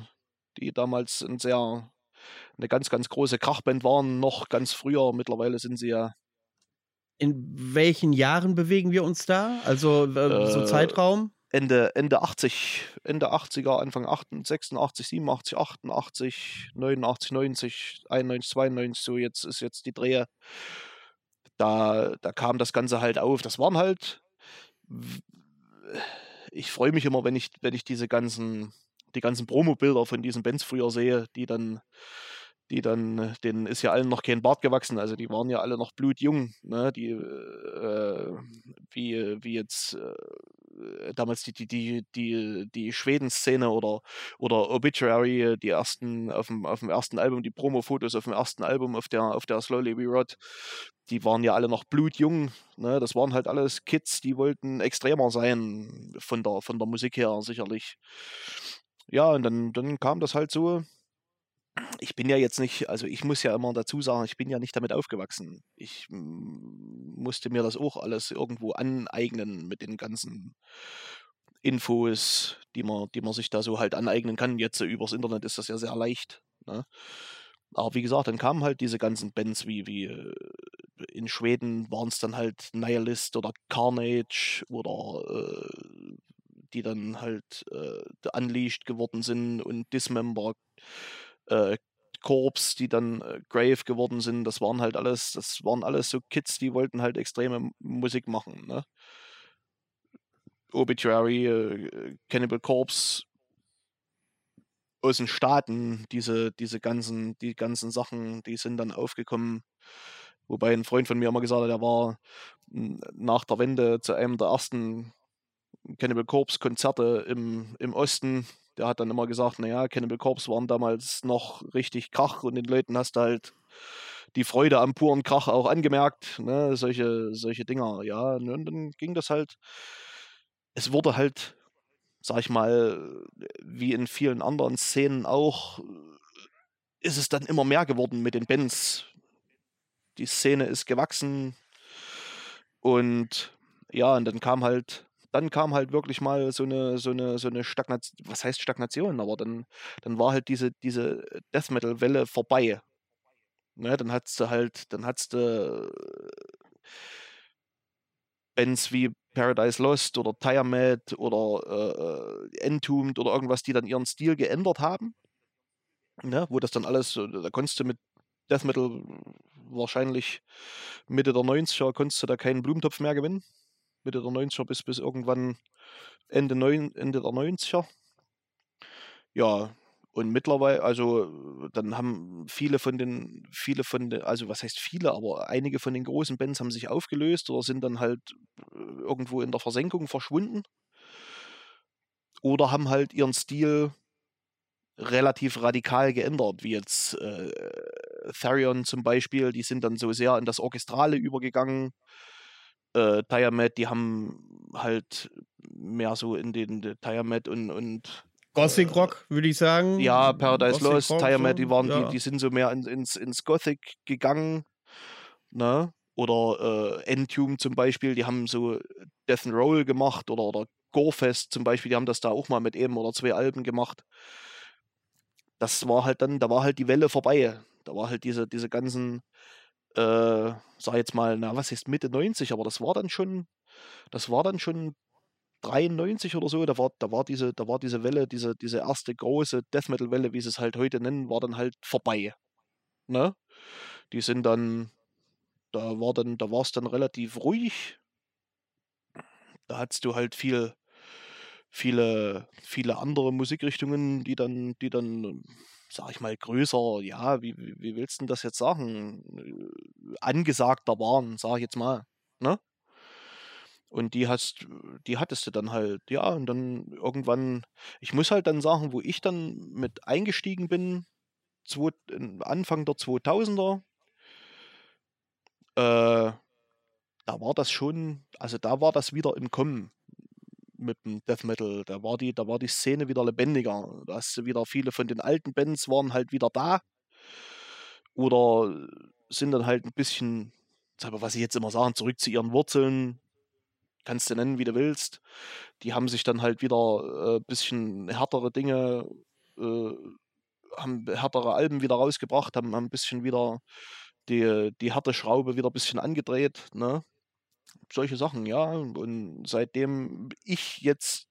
die damals ein sehr, eine ganz, ganz große Krachband waren, noch ganz früher. Mittlerweile sind sie ja. In welchen Jahren bewegen wir uns da? Also äh, so Zeitraum? Ende, Ende 80, Ende 80er, Anfang 86, 86, 87, 88, 89, 90, 91, 92, so jetzt ist jetzt die Drehe. Da, da kam das Ganze halt auf. Das waren halt ich freue mich immer, wenn ich, wenn ich diese ganzen, die ganzen Promo-Bilder von diesen Bands früher sehe, die dann, die dann, denen ist ja allen noch kein Bart gewachsen, also die waren ja alle noch blutjung, ne? Die, äh, wie, wie jetzt äh, damals die, die, die, die, die Schweden-Szene oder, oder Obituary, die ersten, auf dem, auf dem ersten Album, die Promo-Fotos auf dem ersten Album auf der, auf der Slowly We Rot, die waren ja alle noch blutjung. Ne? Das waren halt alles Kids, die wollten extremer sein von der, von der Musik her, sicherlich. Ja, und dann, dann kam das halt so. Ich bin ja jetzt nicht, also ich muss ja immer dazu sagen, ich bin ja nicht damit aufgewachsen. Ich musste mir das auch alles irgendwo aneignen mit den ganzen Infos, die man, die man sich da so halt aneignen kann. Jetzt übers Internet ist das ja sehr leicht. Ne? Aber wie gesagt, dann kamen halt diese ganzen Bands wie, wie äh, in Schweden waren es dann halt Nihilist oder Carnage oder äh, die dann halt äh, unleashed geworden sind und Dismember äh, Corps, die dann äh, Grave geworden sind. Das waren halt alles, das waren alles so Kids, die wollten halt extreme Musik machen. Ne? Obituary, äh, Cannibal Corpse aus den Staaten, diese, diese ganzen, die ganzen Sachen, die sind dann aufgekommen. Wobei ein Freund von mir immer gesagt hat, er war nach der Wende zu einem der ersten Cannibal Corpse Konzerte im, im Osten. Der hat dann immer gesagt, naja, Cannibal Corpse waren damals noch richtig Krach und den Leuten hast du halt die Freude am puren Krach auch angemerkt, ne? solche, solche Dinger, ja, und dann ging das halt, es wurde halt, sag ich mal, wie in vielen anderen Szenen auch, ist es dann immer mehr geworden mit den Bands. Die Szene ist gewachsen und ja, und dann kam halt dann kam halt wirklich mal so eine, so eine, so eine Stagnation, was heißt Stagnation, aber dann, dann war halt diese, diese Death Metal-Welle vorbei. Ne, dann hattest du halt, dann hattest du Bands wie Paradise Lost oder Tiamat oder äh, Entombed oder irgendwas, die dann ihren Stil geändert haben. Ne, wo das dann alles, da konntest du mit Death Metal wahrscheinlich Mitte der 90er konntest du da keinen Blumentopf mehr gewinnen. Mitte der 90er bis, bis irgendwann Ende, neun, Ende der 90er. Ja, und mittlerweile, also dann haben viele von den, viele von den, also was heißt viele, aber einige von den großen Bands haben sich aufgelöst oder sind dann halt äh, irgendwo in der Versenkung verschwunden. Oder haben halt ihren Stil relativ radikal geändert, wie jetzt äh, Therion zum Beispiel, die sind dann so sehr in das Orchestrale übergegangen äh, Tiamat, die haben halt mehr so in den Tiamat und, und Gothic Rock, würde ich sagen. Ja, Paradise Gothic Lost, Tiamat, die waren, ja. die, die sind so mehr in, ins, ins Gothic gegangen. Ne? Oder äh, Entomb zum Beispiel, die haben so Death and Roll gemacht oder, oder Gorefest zum Beispiel, die haben das da auch mal mit einem oder zwei Alben gemacht. Das war halt dann, da war halt die Welle vorbei. Da war halt diese, diese ganzen äh, sag jetzt mal, na, was ist Mitte 90, aber das war dann schon, das war dann schon 93 oder so, da war, da war diese, da war diese Welle, diese, diese erste große Death Metal Welle, wie sie es halt heute nennen, war dann halt vorbei. Ne? Die sind dann, da war dann, da war es dann relativ ruhig. Da hattest du halt viel, viele, viele andere Musikrichtungen, die dann, die dann sag ich mal, größer, ja, wie, wie willst du das jetzt sagen, äh, angesagter waren, sag ich jetzt mal, ne? Und die hast, die hattest du dann halt, ja, und dann irgendwann, ich muss halt dann sagen, wo ich dann mit eingestiegen bin, zwei, Anfang der 2000er, äh, da war das schon, also da war das wieder im Kommen mit dem Death Metal. Da war die, da war die Szene wieder lebendiger. Da hast du wieder viele von den alten Bands waren halt wieder da. Oder sind dann halt ein bisschen, was sie jetzt immer sagen, zurück zu ihren Wurzeln. Kannst du nennen, wie du willst. Die haben sich dann halt wieder ein äh, bisschen härtere Dinge, äh, haben härtere Alben wieder rausgebracht, haben, haben ein bisschen wieder die, die harte Schraube wieder ein bisschen angedreht. Ne? Solche Sachen, ja. Und seitdem ich jetzt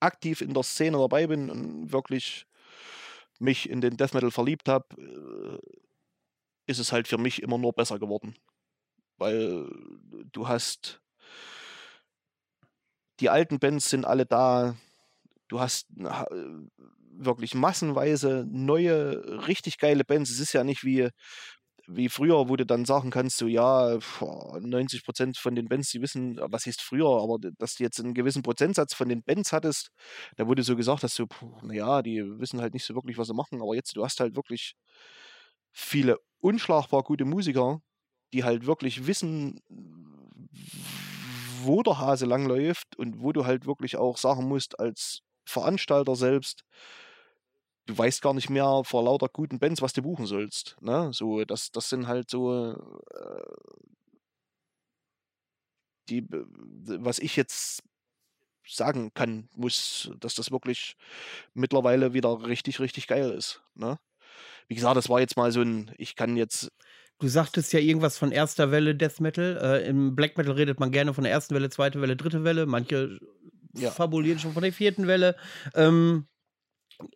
aktiv in der Szene dabei bin und wirklich mich in den Death Metal verliebt habe, äh, ist es halt für mich immer nur besser geworden. Weil du hast die alten Bands sind alle da. Du hast wirklich massenweise neue, richtig geile Bands. Es ist ja nicht wie wie früher, wo du dann sagen kannst, so ja, 90 Prozent von den Bands, die wissen, was ist früher, aber dass du jetzt einen gewissen Prozentsatz von den Bands hattest, da wurde so gesagt, dass du, naja, die wissen halt nicht so wirklich, was sie machen, aber jetzt, du hast halt wirklich viele unschlagbar gute Musiker, die halt wirklich wissen, wo der Hase langläuft und wo du halt wirklich auch sagen musst, als Veranstalter selbst, du weißt gar nicht mehr vor lauter guten Bands, was du buchen sollst. Ne? So, das, das sind halt so äh, die, was ich jetzt sagen kann, muss, dass das wirklich mittlerweile wieder richtig, richtig geil ist. Ne? Wie gesagt, das war jetzt mal so ein, ich kann jetzt Du sagtest ja irgendwas von erster Welle Death Metal. Äh, Im Black Metal redet man gerne von der ersten Welle, zweite Welle, dritte Welle. Manche ja. fabulieren schon von der vierten Welle. Ähm,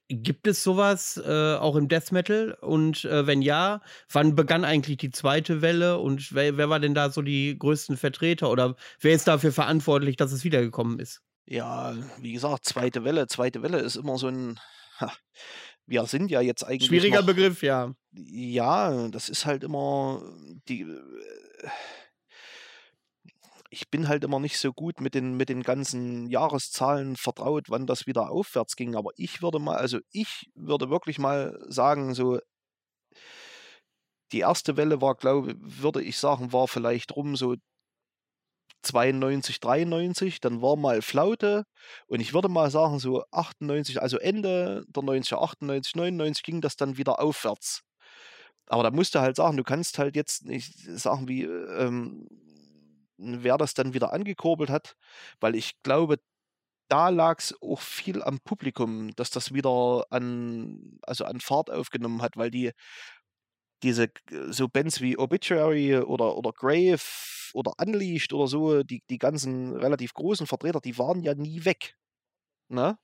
gibt es sowas äh, auch im Death Metal? Und äh, wenn ja, wann begann eigentlich die zweite Welle? Und wer, wer war denn da so die größten Vertreter? Oder wer ist dafür verantwortlich, dass es wiedergekommen ist? Ja, wie gesagt, zweite Welle. Zweite Welle ist immer so ein. Ha, wir sind ja jetzt eigentlich. Schwieriger noch, Begriff, ja. Ja, das ist halt immer die. Äh, ich bin halt immer nicht so gut mit den, mit den ganzen Jahreszahlen vertraut, wann das wieder aufwärts ging. Aber ich würde mal, also ich würde wirklich mal sagen, so die erste Welle war, glaube würde ich sagen, war vielleicht rum so 92, 93, dann war mal Flaute und ich würde mal sagen, so 98, also Ende der 90er, 98, 99 ging das dann wieder aufwärts. Aber da musst du halt sagen, du kannst halt jetzt nicht sagen, wie, ähm, wer das dann wieder angekurbelt hat, weil ich glaube, da lag es auch viel am Publikum, dass das wieder an, also an Fahrt aufgenommen hat, weil die diese so Bands wie Obituary oder, oder Grave oder Unleashed oder so, die, die ganzen relativ großen Vertreter, die waren ja nie weg. Ne?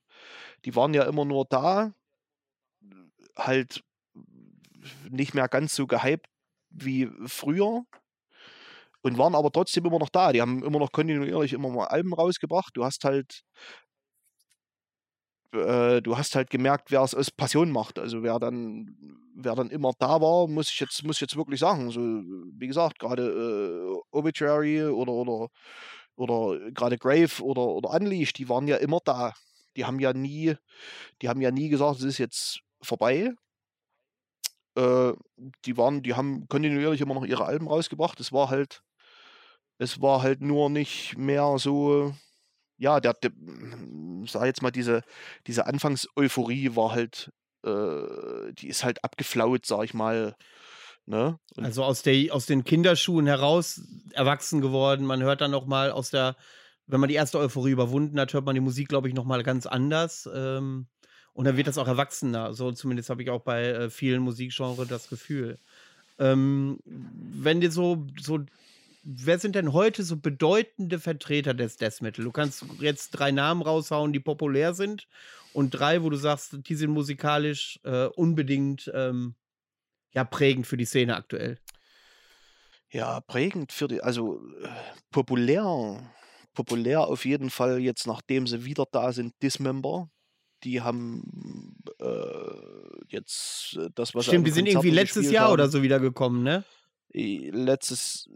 Die waren ja immer nur da, halt nicht mehr ganz so gehypt wie früher und waren aber trotzdem immer noch da. Die haben immer noch kontinuierlich immer mal Alben rausgebracht. Du hast halt äh, du hast halt gemerkt, wer es aus Passion macht. Also wer dann, wer dann immer da war, muss ich jetzt, muss ich jetzt wirklich sagen. So, wie gesagt, gerade äh, Obituary oder oder oder gerade Grave oder oder Unleashed, die waren ja immer da. Die haben ja nie, die haben ja nie gesagt, es ist jetzt vorbei. Äh, die waren, die haben kontinuierlich immer noch ihre Alben rausgebracht. Es war halt, es war halt nur nicht mehr so ja, der, der sag jetzt mal, diese, diese Anfangseuphorie war halt, äh, die ist halt abgeflaut, sag ich mal. Ne? also aus, der, aus den Kinderschuhen heraus erwachsen geworden. Man hört dann noch mal aus der, wenn man die erste Euphorie überwunden hat, hört man die Musik, glaube ich, noch mal ganz anders. Ähm, und dann wird das auch erwachsener. So zumindest habe ich auch bei äh, vielen Musikgenres das Gefühl. Ähm, wenn dir so, so wer sind denn heute so bedeutende Vertreter des Death Metal? Du kannst jetzt drei Namen raushauen, die populär sind und drei, wo du sagst, die sind musikalisch äh, unbedingt ähm, ja, prägend für die Szene aktuell. Ja, prägend für die, also äh, populär, populär auf jeden Fall jetzt, nachdem sie wieder da sind, Dismember. Die haben äh, jetzt äh, das, was Stimmt, die sind irgendwie letztes Jahr haben, oder so wiedergekommen, ne? Letztes,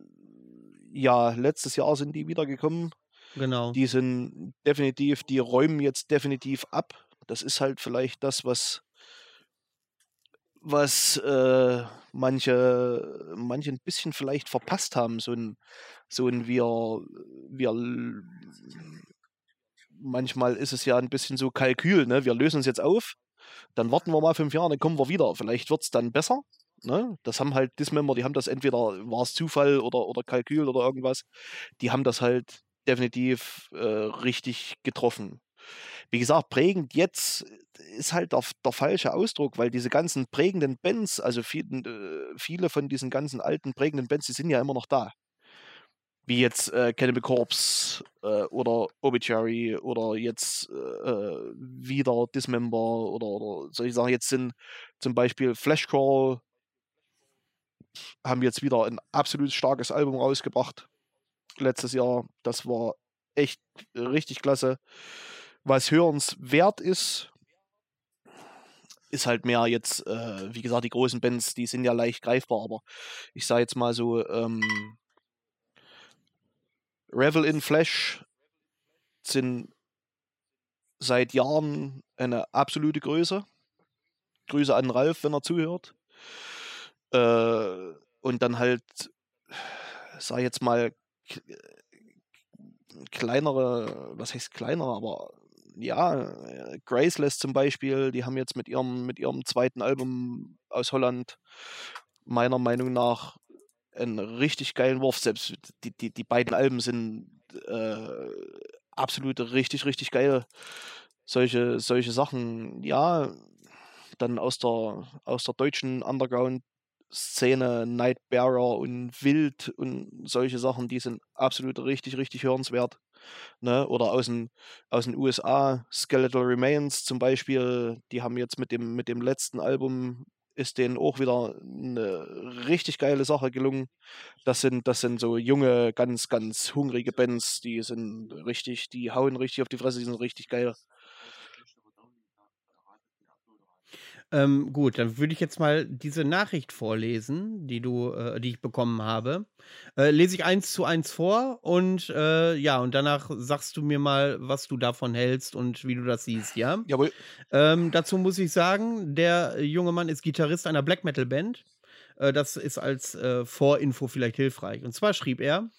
ja, letztes Jahr sind die wiedergekommen. Genau. Die sind definitiv, die räumen jetzt definitiv ab. Das ist halt vielleicht das, was, was äh, manche, manche ein bisschen vielleicht verpasst haben. So ein, so ein wir, wir manchmal ist es ja ein bisschen so Kalkül, ne? Wir lösen uns jetzt auf, dann warten wir mal fünf Jahre, dann kommen wir wieder. Vielleicht wird es dann besser. Ne? Das haben halt Dismember, die haben das entweder, war es Zufall oder, oder Kalkül oder irgendwas, die haben das halt definitiv äh, richtig getroffen. Wie gesagt, prägend jetzt ist halt der, der, falsche Ausdruck, weil diese ganzen prägenden Bands, also viel, äh, viele von diesen ganzen alten prägenden Bands, die sind ja immer noch da. Wie jetzt äh, Cannibal Corpse äh, oder Obituary oder jetzt äh, wieder Dismember oder, oder soll ich sagen, jetzt sind zum Beispiel Flashcrawl haben jetzt wieder ein absolut starkes Album rausgebracht. Letztes Jahr. Das war echt richtig klasse. Was hörenswert ist, ist halt mehr jetzt, äh, wie gesagt, die großen Bands, die sind ja leicht greifbar, aber ich sage jetzt mal so, ähm, Revel in Flash sind seit Jahren eine absolute Größe. Grüße an Ralf, wenn er zuhört. Äh, und dann halt, sag ich jetzt mal, kleinere, was heißt kleinere, aber ja, Graceless zum Beispiel, die haben jetzt mit ihrem, mit ihrem zweiten Album aus Holland meiner Meinung nach einen richtig geilen Wurf. Selbst die, die, die beiden Alben sind äh, absolut richtig, richtig geil. Solche, solche Sachen, ja, dann aus der, aus der deutschen Underground-Szene, Nightbearer und Wild und solche Sachen, die sind absolut richtig, richtig hörenswert. Ne? Oder aus den, aus den USA, Skeletal Remains zum Beispiel, die haben jetzt mit dem, mit dem letzten Album ist denen auch wieder eine richtig geile Sache gelungen. Das sind, das sind so junge, ganz, ganz hungrige Bands, die sind richtig, die hauen richtig auf die Fresse, die sind richtig geil. Ähm, gut, dann würde ich jetzt mal diese Nachricht vorlesen, die du, äh, die ich bekommen habe. Äh, lese ich eins zu eins vor und äh, ja, und danach sagst du mir mal, was du davon hältst und wie du das siehst, ja? Jawohl. Ähm, dazu muss ich sagen, der junge Mann ist Gitarrist einer Black Metal Band. Äh, das ist als äh, Vorinfo vielleicht hilfreich. Und zwar schrieb er,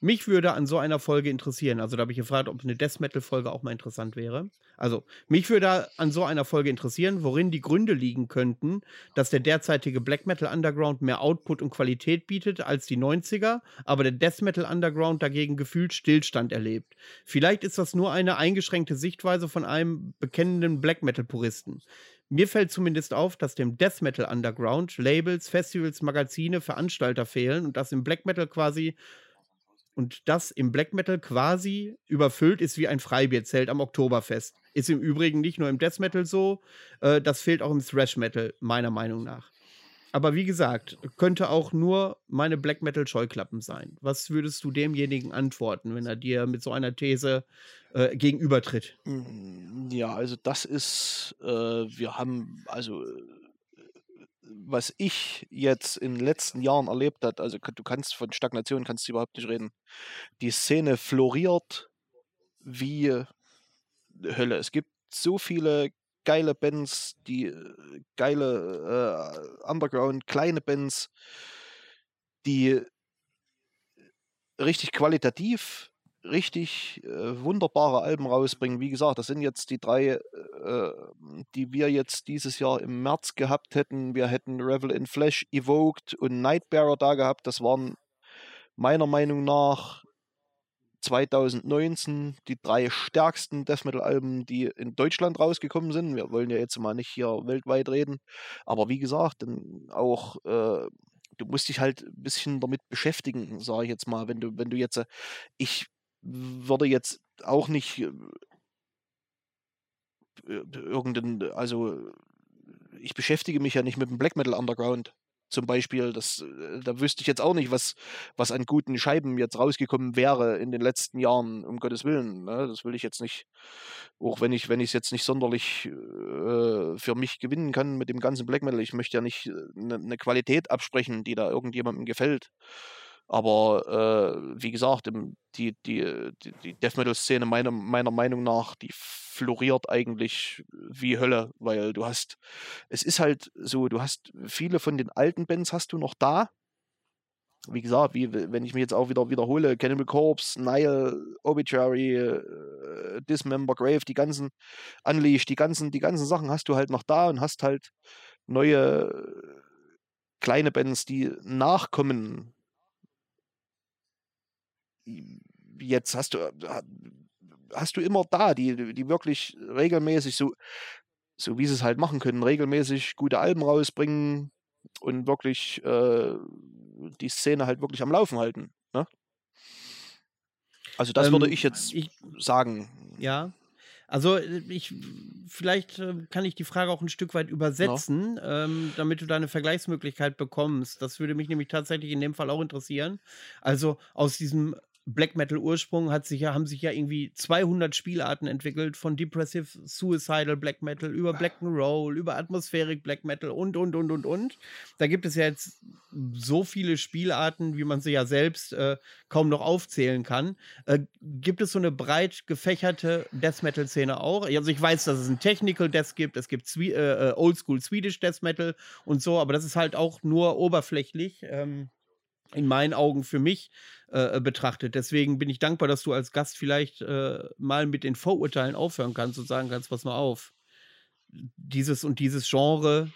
mich würde an so einer Folge interessieren, also da habe ich gefragt, ob eine Death Metal Folge auch mal interessant wäre. Also, mich würde an so einer Folge interessieren, worin die Gründe liegen könnten, dass der derzeitige Black Metal Underground mehr Output und Qualität bietet als die 90er, aber der Death Metal Underground dagegen gefühlt Stillstand erlebt. Vielleicht ist das nur eine eingeschränkte Sichtweise von einem bekennenden Black Metal Puristen. Mir fällt zumindest auf, dass dem Death Metal Underground Labels, Festivals, Magazine, Veranstalter fehlen und dass im Black Metal quasi und das im Black Metal quasi überfüllt ist wie ein Freibierzelt am Oktoberfest. Ist im Übrigen nicht nur im Death Metal so, äh, das fehlt auch im Thrash Metal, meiner Meinung nach. Aber wie gesagt, könnte auch nur meine Black Metal Scheuklappen sein. Was würdest du demjenigen antworten, wenn er dir mit so einer These äh, gegenübertritt? Hm, ja, also das ist, äh, wir haben, also was ich jetzt in den letzten Jahren erlebt habe, also du kannst von Stagnation kannst du überhaupt nicht reden. Die Szene floriert wie Hölle. Es gibt so viele geile Bands, die äh, geile äh, Underground, kleine Bands, die richtig qualitativ richtig äh, wunderbare Alben rausbringen. Wie gesagt, das sind jetzt die drei, äh, die wir jetzt dieses Jahr im März gehabt hätten. Wir hätten Revel in Flesh, Evoked und Nightbearer da gehabt. Das waren meiner Meinung nach 2019 die drei stärksten Death Metal Alben, die in Deutschland rausgekommen sind. Wir wollen ja jetzt mal nicht hier weltweit reden, aber wie gesagt, dann auch äh, du musst dich halt ein bisschen damit beschäftigen, sage ich jetzt mal, wenn du wenn du jetzt äh, ich würde jetzt auch nicht äh, äh, irgendein, also ich beschäftige mich ja nicht mit dem Black Metal Underground zum Beispiel. Das, äh, da wüsste ich jetzt auch nicht, was, was an guten Scheiben jetzt rausgekommen wäre in den letzten Jahren, um Gottes Willen. Ne? Das will ich jetzt nicht, auch wenn ich, wenn es jetzt nicht sonderlich äh, für mich gewinnen kann mit dem ganzen Black Metal. Ich möchte ja nicht eine ne Qualität absprechen, die da irgendjemandem gefällt. Aber äh, wie gesagt, die, die, die, die Death Metal-Szene meiner, meiner Meinung nach, die floriert eigentlich wie Hölle, weil du hast, es ist halt so, du hast viele von den alten Bands hast du noch da. Wie gesagt, wie, wenn ich mich jetzt auch wieder wiederhole, Cannibal Corpse, Nile, Obituary, äh, Dismember, Grave, die ganzen Unleashed, die ganzen, die ganzen Sachen hast du halt noch da und hast halt neue kleine Bands, die nachkommen, jetzt hast du, äh, hast du immer da, die, die wirklich regelmäßig so, so wie sie es halt machen können, regelmäßig gute Alben rausbringen und wirklich äh, die Szene halt wirklich am Laufen halten. Ne? Also das ähm, würde ich jetzt ich, sagen. Ja. Also ich vielleicht äh, kann ich die Frage auch ein Stück weit übersetzen, ja. ähm, damit du da eine Vergleichsmöglichkeit bekommst. Das würde mich nämlich tatsächlich in dem Fall auch interessieren. Also aus diesem Black Metal Ursprung hat sich ja, haben sich ja irgendwie 200 Spielarten entwickelt, von Depressive Suicidal Black Metal über Black and Roll, über Atmospheric Black Metal und, und, und, und, und. Da gibt es ja jetzt so viele Spielarten, wie man sie ja selbst äh, kaum noch aufzählen kann. Äh, gibt es so eine breit gefächerte Death Metal Szene auch? Also ich weiß, dass es ein Technical Death gibt, es gibt Zwie äh, äh Oldschool Swedish Death Metal und so, aber das ist halt auch nur oberflächlich. Ähm, in meinen Augen für mich äh, äh, betrachtet. Deswegen bin ich dankbar, dass du als Gast vielleicht äh, mal mit den Vorurteilen aufhören kannst und sagen kannst, pass mal auf. Dieses und dieses Genre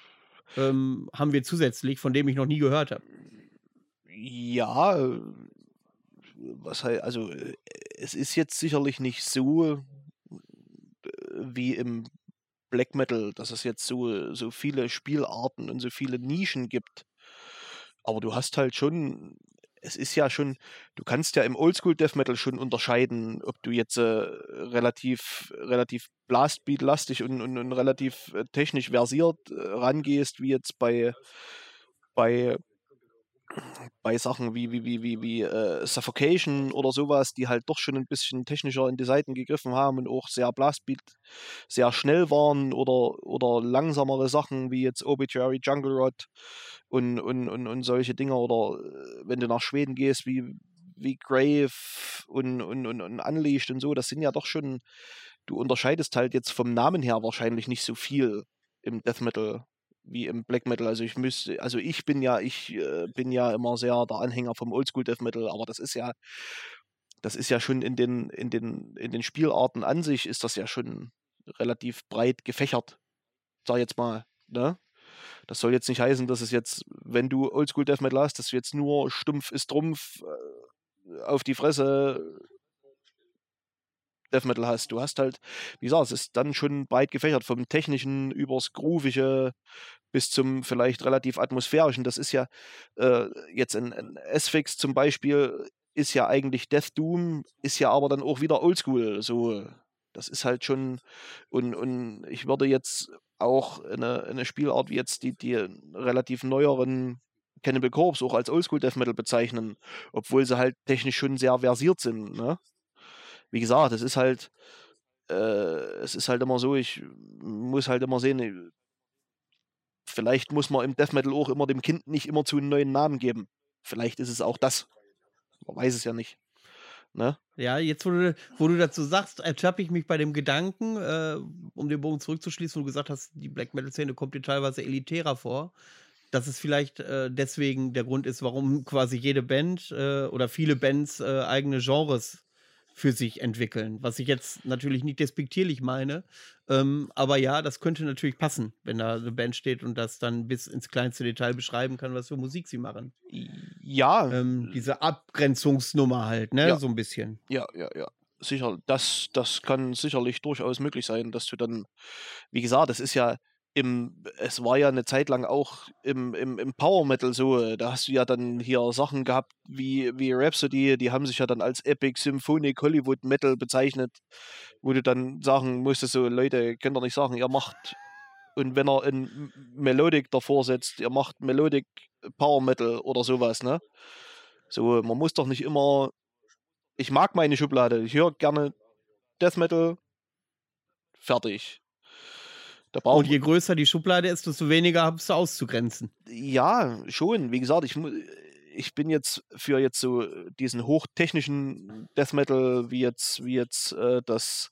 ähm, haben wir zusätzlich, von dem ich noch nie gehört habe. Ja, was halt, also es ist jetzt sicherlich nicht so äh, wie im Black Metal, dass es jetzt so, so viele Spielarten und so viele Nischen gibt. Aber du hast halt schon, es ist ja schon, du kannst ja im Oldschool Death Metal schon unterscheiden, ob du jetzt äh, relativ, relativ Blastbeat-lastig und, und, und, relativ äh, technisch versiert äh, rangehst, wie jetzt bei, bei bei Sachen wie, wie, wie, wie, wie äh, Suffocation oder sowas, die halt doch schon ein bisschen technischer in die Seiten gegriffen haben und auch sehr Blastbeat sehr schnell waren oder, oder langsamere Sachen wie jetzt Obituary, Jungle Rod und, und, und, und solche Dinge oder äh, wenn du nach Schweden gehst, wie, wie Grave und, und, und, und Unleashed und so, das sind ja doch schon, du unterscheidest halt jetzt vom Namen her wahrscheinlich nicht so viel im Death Metal wie im Black Metal. Also ich müsste, also ich bin ja, ich äh, bin ja immer sehr der Anhänger vom Oldschool Death Metal, aber das ist ja, das ist ja schon in den, in den, in den Spielarten an sich ist das ja schon relativ breit gefächert. Sag jetzt mal, ne? Das soll jetzt nicht heißen, dass es jetzt, wenn du Oldschool Death Metal hast, dass du jetzt nur stumpf ist Trumpf äh, auf die Fresse Death Metal hast. Du hast halt, wie gesagt, es ist dann schon breit gefächert, vom technischen übers groovige bis zum vielleicht relativ atmosphärischen. Das ist ja äh, jetzt ein, ein S-Fix zum Beispiel, ist ja eigentlich Death Doom, ist ja aber dann auch wieder Oldschool. So, das ist halt schon, und, und ich würde jetzt auch eine, eine Spielart wie jetzt die, die relativ neueren Cannibal Corpse auch als Oldschool Death Metal bezeichnen, obwohl sie halt technisch schon sehr versiert sind. Ne? Wie gesagt, es ist halt, äh, es ist halt immer so, ich muss halt immer sehen, äh, vielleicht muss man im Death Metal auch immer dem Kind nicht immer zu einen neuen Namen geben. Vielleicht ist es auch das. Man weiß es ja nicht. Ne? Ja, jetzt, wo du, wo du dazu sagst, ertappe ich mich bei dem Gedanken, äh, um den Bogen zurückzuschließen, wo du gesagt hast, die Black Metal-Szene kommt dir teilweise elitärer vor. Dass es vielleicht äh, deswegen der Grund ist, warum quasi jede Band äh, oder viele Bands äh, eigene Genres für sich entwickeln. Was ich jetzt natürlich nicht despektierlich meine. Ähm, aber ja, das könnte natürlich passen, wenn da eine Band steht und das dann bis ins kleinste Detail beschreiben kann, was für Musik sie machen. Ja. Ähm, diese Abgrenzungsnummer halt, ne? Ja. So ein bisschen. Ja, ja, ja. Sicher, das, das kann sicherlich durchaus möglich sein, dass du dann, wie gesagt, das ist ja, im, es war ja eine Zeit lang auch im, im, im Power Metal so, da hast du ja dann hier Sachen gehabt wie, wie Rhapsody, die haben sich ja dann als Epic Symphonic Hollywood Metal bezeichnet, wo du dann sagen musstest, so Leute, könnt ihr nicht sagen, ihr macht, und wenn er ein Melodic davor setzt, ihr macht Melodic Power Metal oder sowas, ne? So, man muss doch nicht immer, ich mag meine Schublade, ich höre gerne Death Metal, fertig und je größer die Schublade ist, desto weniger hast du auszugrenzen. Ja, schon. Wie gesagt, ich, ich bin jetzt für jetzt so diesen hochtechnischen Death Metal, wie jetzt, wie jetzt äh, das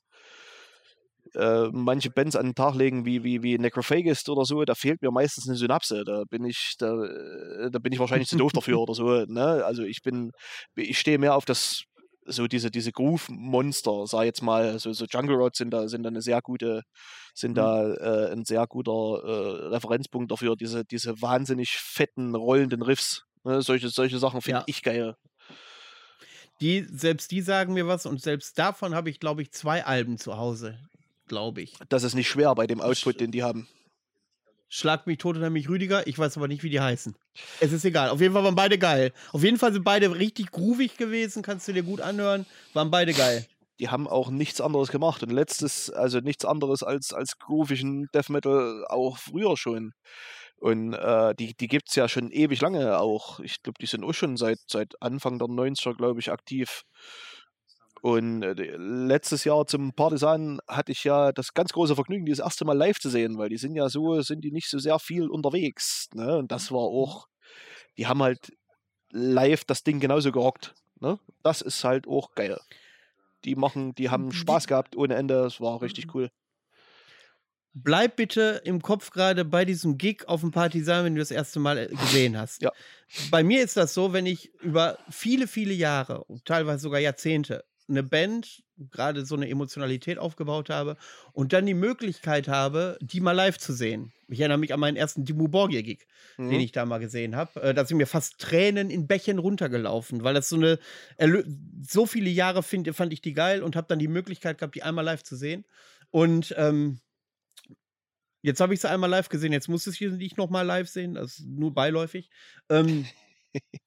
äh, manche Bands an den Tag legen, wie, wie, wie Necrophagist oder so, da fehlt mir meistens eine Synapse. Da bin ich, da, äh, da bin ich wahrscheinlich zu doof dafür oder so. Ne? Also ich bin, ich stehe mehr auf das so diese, diese Groove-Monster, sag jetzt mal, so, so Jungle Rods sind da, sind da eine sehr gute, sind mhm. da äh, ein sehr guter äh, Referenzpunkt dafür, diese, diese wahnsinnig fetten, rollenden Riffs. Ne? Solche, solche Sachen finde ja. ich geil. Die, selbst die sagen mir was und selbst davon habe ich, glaube ich, zwei Alben zu Hause, glaube ich. Das ist nicht schwer bei dem Output, den die haben. Schlag mich tot oder mich Rüdiger. Ich weiß aber nicht, wie die heißen. Es ist egal. Auf jeden Fall waren beide geil. Auf jeden Fall sind beide richtig groovig gewesen. Kannst du dir gut anhören. Waren beide geil. Die haben auch nichts anderes gemacht. Und letztes, also nichts anderes als, als groovigen Death Metal auch früher schon. Und äh, die, die gibt es ja schon ewig lange auch. Ich glaube, die sind auch schon seit, seit Anfang der 90er, glaube ich, aktiv. Und äh, letztes Jahr zum Partisan hatte ich ja das ganz große Vergnügen, die das erste Mal live zu sehen, weil die sind ja so, sind die nicht so sehr viel unterwegs. Ne? Und das war mhm. auch, die haben halt live das Ding genauso gerockt. Ne? Das ist halt auch geil. Die machen, die haben Spaß gehabt ohne Ende, das war richtig mhm. cool. Bleib bitte im Kopf gerade bei diesem Gig auf dem Partisan, wenn du das erste Mal äh, gesehen hast. Ja. Bei mir ist das so, wenn ich über viele, viele Jahre und teilweise sogar Jahrzehnte eine Band, gerade so eine Emotionalität aufgebaut habe und dann die Möglichkeit habe, die mal live zu sehen. Ich erinnere mich an meinen ersten Dimmu Borgir-Gig, mhm. den ich da mal gesehen habe. Äh, da sind mir fast Tränen in Bächen runtergelaufen, weil das so eine, so viele Jahre find, fand ich die geil und habe dann die Möglichkeit gehabt, die einmal live zu sehen. Und ähm, jetzt habe ich sie einmal live gesehen, jetzt muss ich sie nicht nochmal live sehen, das ist nur beiläufig. Ähm,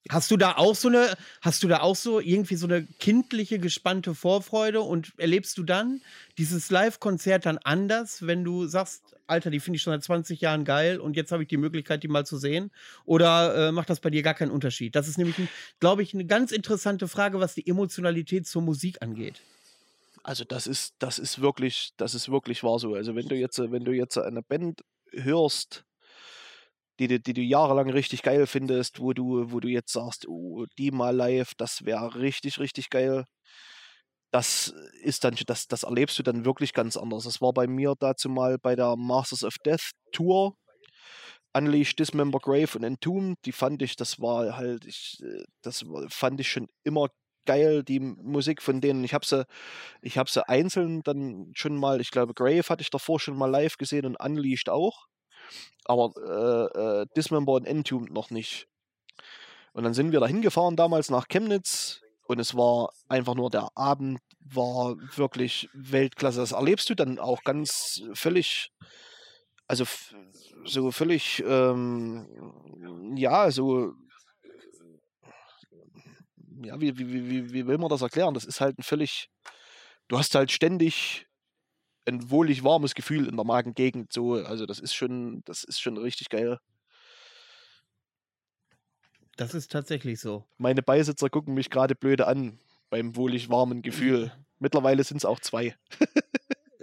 Hast du da auch so eine, hast du da auch so irgendwie so eine kindliche, gespannte Vorfreude und erlebst du dann dieses Live-Konzert dann anders, wenn du sagst, Alter, die finde ich schon seit 20 Jahren geil und jetzt habe ich die Möglichkeit, die mal zu sehen? Oder äh, macht das bei dir gar keinen Unterschied? Das ist nämlich, glaube ich, eine ganz interessante Frage, was die Emotionalität zur Musik angeht. Also das ist, das ist wirklich, das ist wirklich wahr so. Also wenn du jetzt, wenn du jetzt eine Band hörst, die, die, die du jahrelang richtig geil findest, wo du, wo du jetzt sagst, oh, die mal live, das wäre richtig, richtig geil. Das ist dann, das, das erlebst du dann wirklich ganz anders. Das war bei mir dazu mal bei der Masters of Death Tour. Unleashed, Dismember Grave und Entombed, die fand ich, das war halt, ich, das fand ich schon immer geil, die Musik von denen. Ich habe sie, ich habe sie einzeln dann schon mal, ich glaube, Grave hatte ich davor schon mal live gesehen und Unleashed auch aber äh, äh, Dismember und Entombed noch nicht. Und dann sind wir da hingefahren damals nach Chemnitz und es war einfach nur der Abend war wirklich Weltklasse. Das erlebst du dann auch ganz völlig, also so völlig, ähm, ja, so, ja, wie, wie, wie, wie will man das erklären? Das ist halt ein völlig, du hast halt ständig ein wohlig warmes Gefühl in der Magengegend. So, also das ist schon, das ist schon richtig geil. Das ist tatsächlich so. Meine Beisitzer gucken mich gerade blöde an beim wohlig warmen Gefühl. Mittlerweile sind es auch zwei.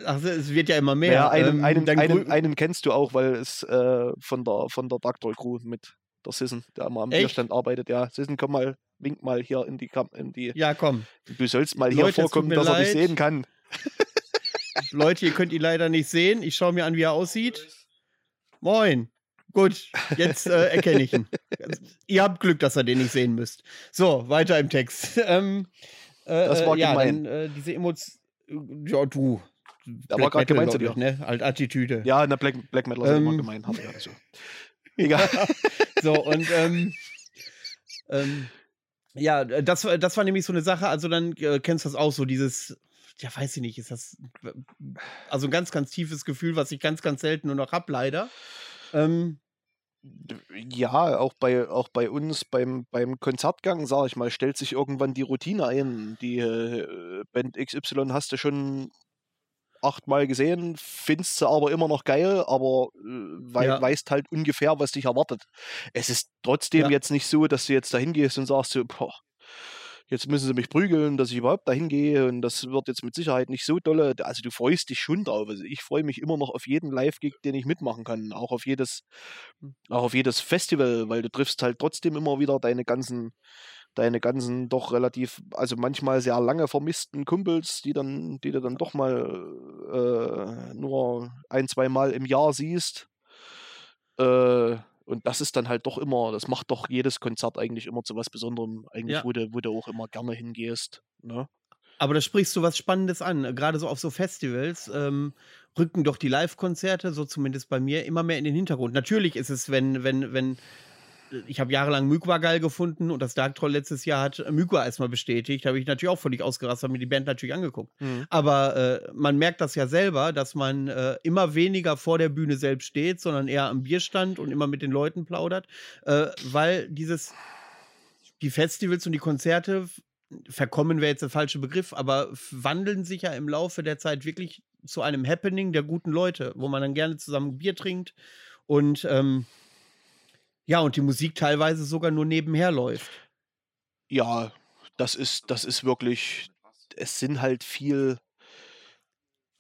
Ach, es wird ja immer mehr. Ja, einen, ähm, einen, einen, einen, kennst du auch, weil es äh, von der von der Dr. Crew mit der Sissen, der immer am Echt? Bierstand arbeitet. Ja, Sissen, komm mal, wink mal hier in die Kam in die. Ja, komm. Du sollst mal hier Leute, vorkommen, dass leid. er dich sehen kann. Leute, ihr könnt ihn leider nicht sehen. Ich schaue mir an, wie er aussieht. Moin. Gut, jetzt äh, erkenne ich ihn. ihr habt Glück, dass ihr den nicht sehen müsst. So, weiter im Text. Ähm, äh, das war äh, ja, gemein. Dann, äh, diese Emotion. Ja, du. Da war gerade gemeint zu dir. Ne? Halt Attitüde. Ja, in der Black, Black Metal ist ähm, immer gemein. Hab ich also. Egal. so, und ähm, ähm, ja, das, das war nämlich so eine Sache. Also, dann äh, kennst du das auch so, dieses ja, weiß ich nicht, ist das also ein ganz, ganz tiefes Gefühl, was ich ganz, ganz selten nur noch habe, leider. Ähm, ja, auch bei, auch bei uns beim, beim Konzertgang, sag ich mal, stellt sich irgendwann die Routine ein. Die äh, Band XY hast du schon achtmal gesehen, findest sie aber immer noch geil, aber äh, wei ja. weißt halt ungefähr, was dich erwartet. Es ist trotzdem ja. jetzt nicht so, dass du jetzt dahin gehst und sagst so, boah, jetzt müssen sie mich prügeln, dass ich überhaupt dahin gehe und das wird jetzt mit Sicherheit nicht so dolle. Also du freust dich schon drauf. Also ich freue mich immer noch auf jeden Live-Gig, den ich mitmachen kann. Auch auf jedes, auch auf jedes Festival, weil du triffst halt trotzdem immer wieder deine ganzen, deine ganzen doch relativ, also manchmal sehr lange vermissten Kumpels, die dann, die du dann doch mal äh, nur ein, zwei Mal im Jahr siehst. Äh, und das ist dann halt doch immer, das macht doch jedes Konzert eigentlich immer zu was Besonderem, eigentlich, ja. wo, du, wo du auch immer gerne hingehst. Ne? Aber da sprichst du was Spannendes an. Gerade so auf so Festivals ähm, rücken doch die Live-Konzerte, so zumindest bei mir, immer mehr in den Hintergrund. Natürlich ist es, wenn, wenn, wenn ich habe jahrelang Mykwa geil gefunden und das Dark Troll letztes Jahr hat Mykwa erstmal bestätigt. Da habe ich natürlich auch völlig ausgerastet, habe mir die Band natürlich angeguckt. Mhm. Aber äh, man merkt das ja selber, dass man äh, immer weniger vor der Bühne selbst steht, sondern eher am Bierstand und immer mit den Leuten plaudert, äh, weil dieses, die Festivals und die Konzerte verkommen wäre jetzt der falsche Begriff, aber wandeln sich ja im Laufe der Zeit wirklich zu einem Happening der guten Leute, wo man dann gerne zusammen Bier trinkt und ähm, ja, und die Musik teilweise sogar nur nebenher läuft. Ja, das ist, das ist wirklich, es sind halt viel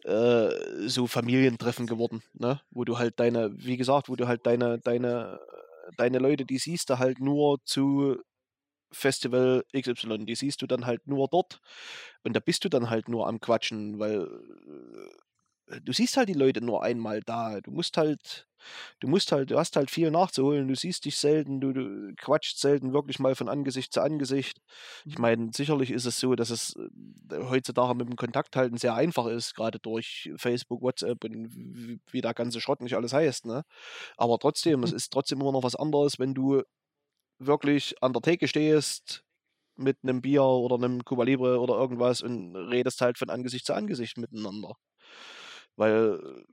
äh, so Familientreffen geworden, ne? Wo du halt deine, wie gesagt, wo du halt deine, deine, deine Leute, die siehst du halt nur zu Festival XY, die siehst du dann halt nur dort und da bist du dann halt nur am Quatschen, weil du siehst halt die Leute nur einmal da. Du musst halt, du musst halt, du hast halt viel nachzuholen. Du siehst dich selten, du, du quatschst selten wirklich mal von Angesicht zu Angesicht. Ich Mhm. meine, sicherlich ist es so, dass es äh, heutzutage mit dem Kontakt halten sehr einfach ist, gerade durch Facebook, WhatsApp und wie, wie der ganze Schrott nicht alles heißt, ne? Aber trotzdem, es ist trotzdem immer noch was anderes, wenn du wirklich an der Theke stehst mit einem Bier oder einem Cuba Libre oder irgendwas und redest halt von Angesicht zu Angesicht miteinander. Weil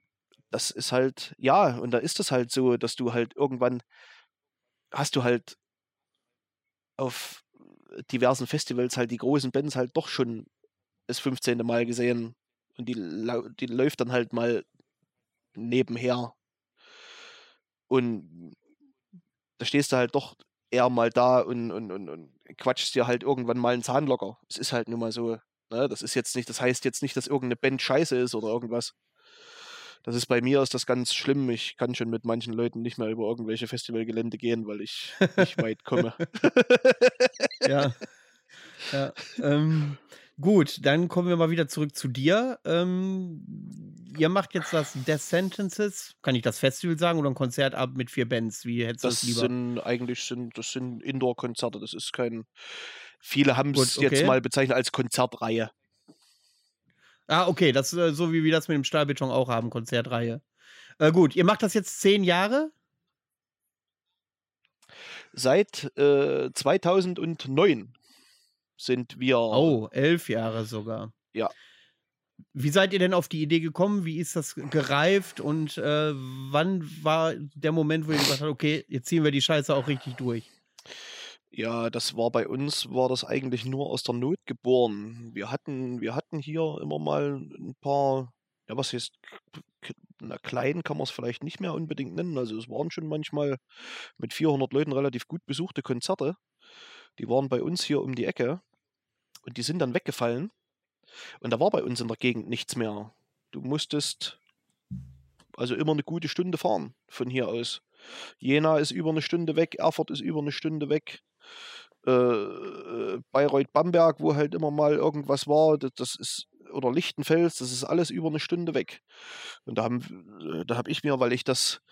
das ist halt, ja, und da ist es halt so, dass du halt irgendwann hast du halt auf diversen Festivals halt die großen Bands halt doch schon das 15. Mal gesehen und die, die läuft dann halt mal nebenher und da stehst du halt doch eher mal da und, und, und, und quatschst dir halt irgendwann mal einen Zahn locker. Es ist halt nun mal so. Ne? Das ist jetzt nicht, das heißt jetzt nicht, dass irgendeine Band scheiße ist oder irgendwas. Das ist bei mir ist das ganz schlimm. Ich kann schon mit manchen Leuten nicht mehr über irgendwelche Festivalgelände gehen, weil ich nicht weit komme. Ja. ja. Ähm, gut, dann kommen wir mal wieder zurück zu dir. Ähm, ihr macht jetzt das Death Sentences. Kann ich das Festival sagen oder ein Konzertabend mit vier Bands? Wie hättest du Das das lieber? sind eigentlich sind, das sind Indoor-Konzerte. Das ist kein. Viele haben es jetzt okay. mal bezeichnet als Konzertreihe. Ah, okay, das ist äh, so wie wir das mit dem Stahlbeton auch haben, Konzertreihe. Äh, gut, ihr macht das jetzt zehn Jahre? Seit äh, 2009 sind wir. Oh, elf Jahre sogar. Ja. Wie seid ihr denn auf die Idee gekommen? Wie ist das gereift? Und äh, wann war der Moment, wo ihr gesagt habt, okay, jetzt ziehen wir die Scheiße auch richtig durch? Ja, das war bei uns, war das eigentlich nur aus der Not geboren. Wir hatten, wir hatten hier immer mal ein paar, ja, was heißt, na, klein kann man es vielleicht nicht mehr unbedingt nennen. Also es waren schon manchmal mit 400 Leuten relativ gut besuchte Konzerte. Die waren bei uns hier um die Ecke und die sind dann weggefallen. Und da war bei uns in der Gegend nichts mehr. Du musstest also immer eine gute Stunde fahren von hier aus. Jena ist über eine Stunde weg, Erfurt ist über eine Stunde weg. Äh, äh, Bayreuth-Bamberg, wo halt immer mal irgendwas war, das, das ist, oder Lichtenfels, das ist alles über eine Stunde weg. Und da haben, äh, da habe ich mir, weil ich das,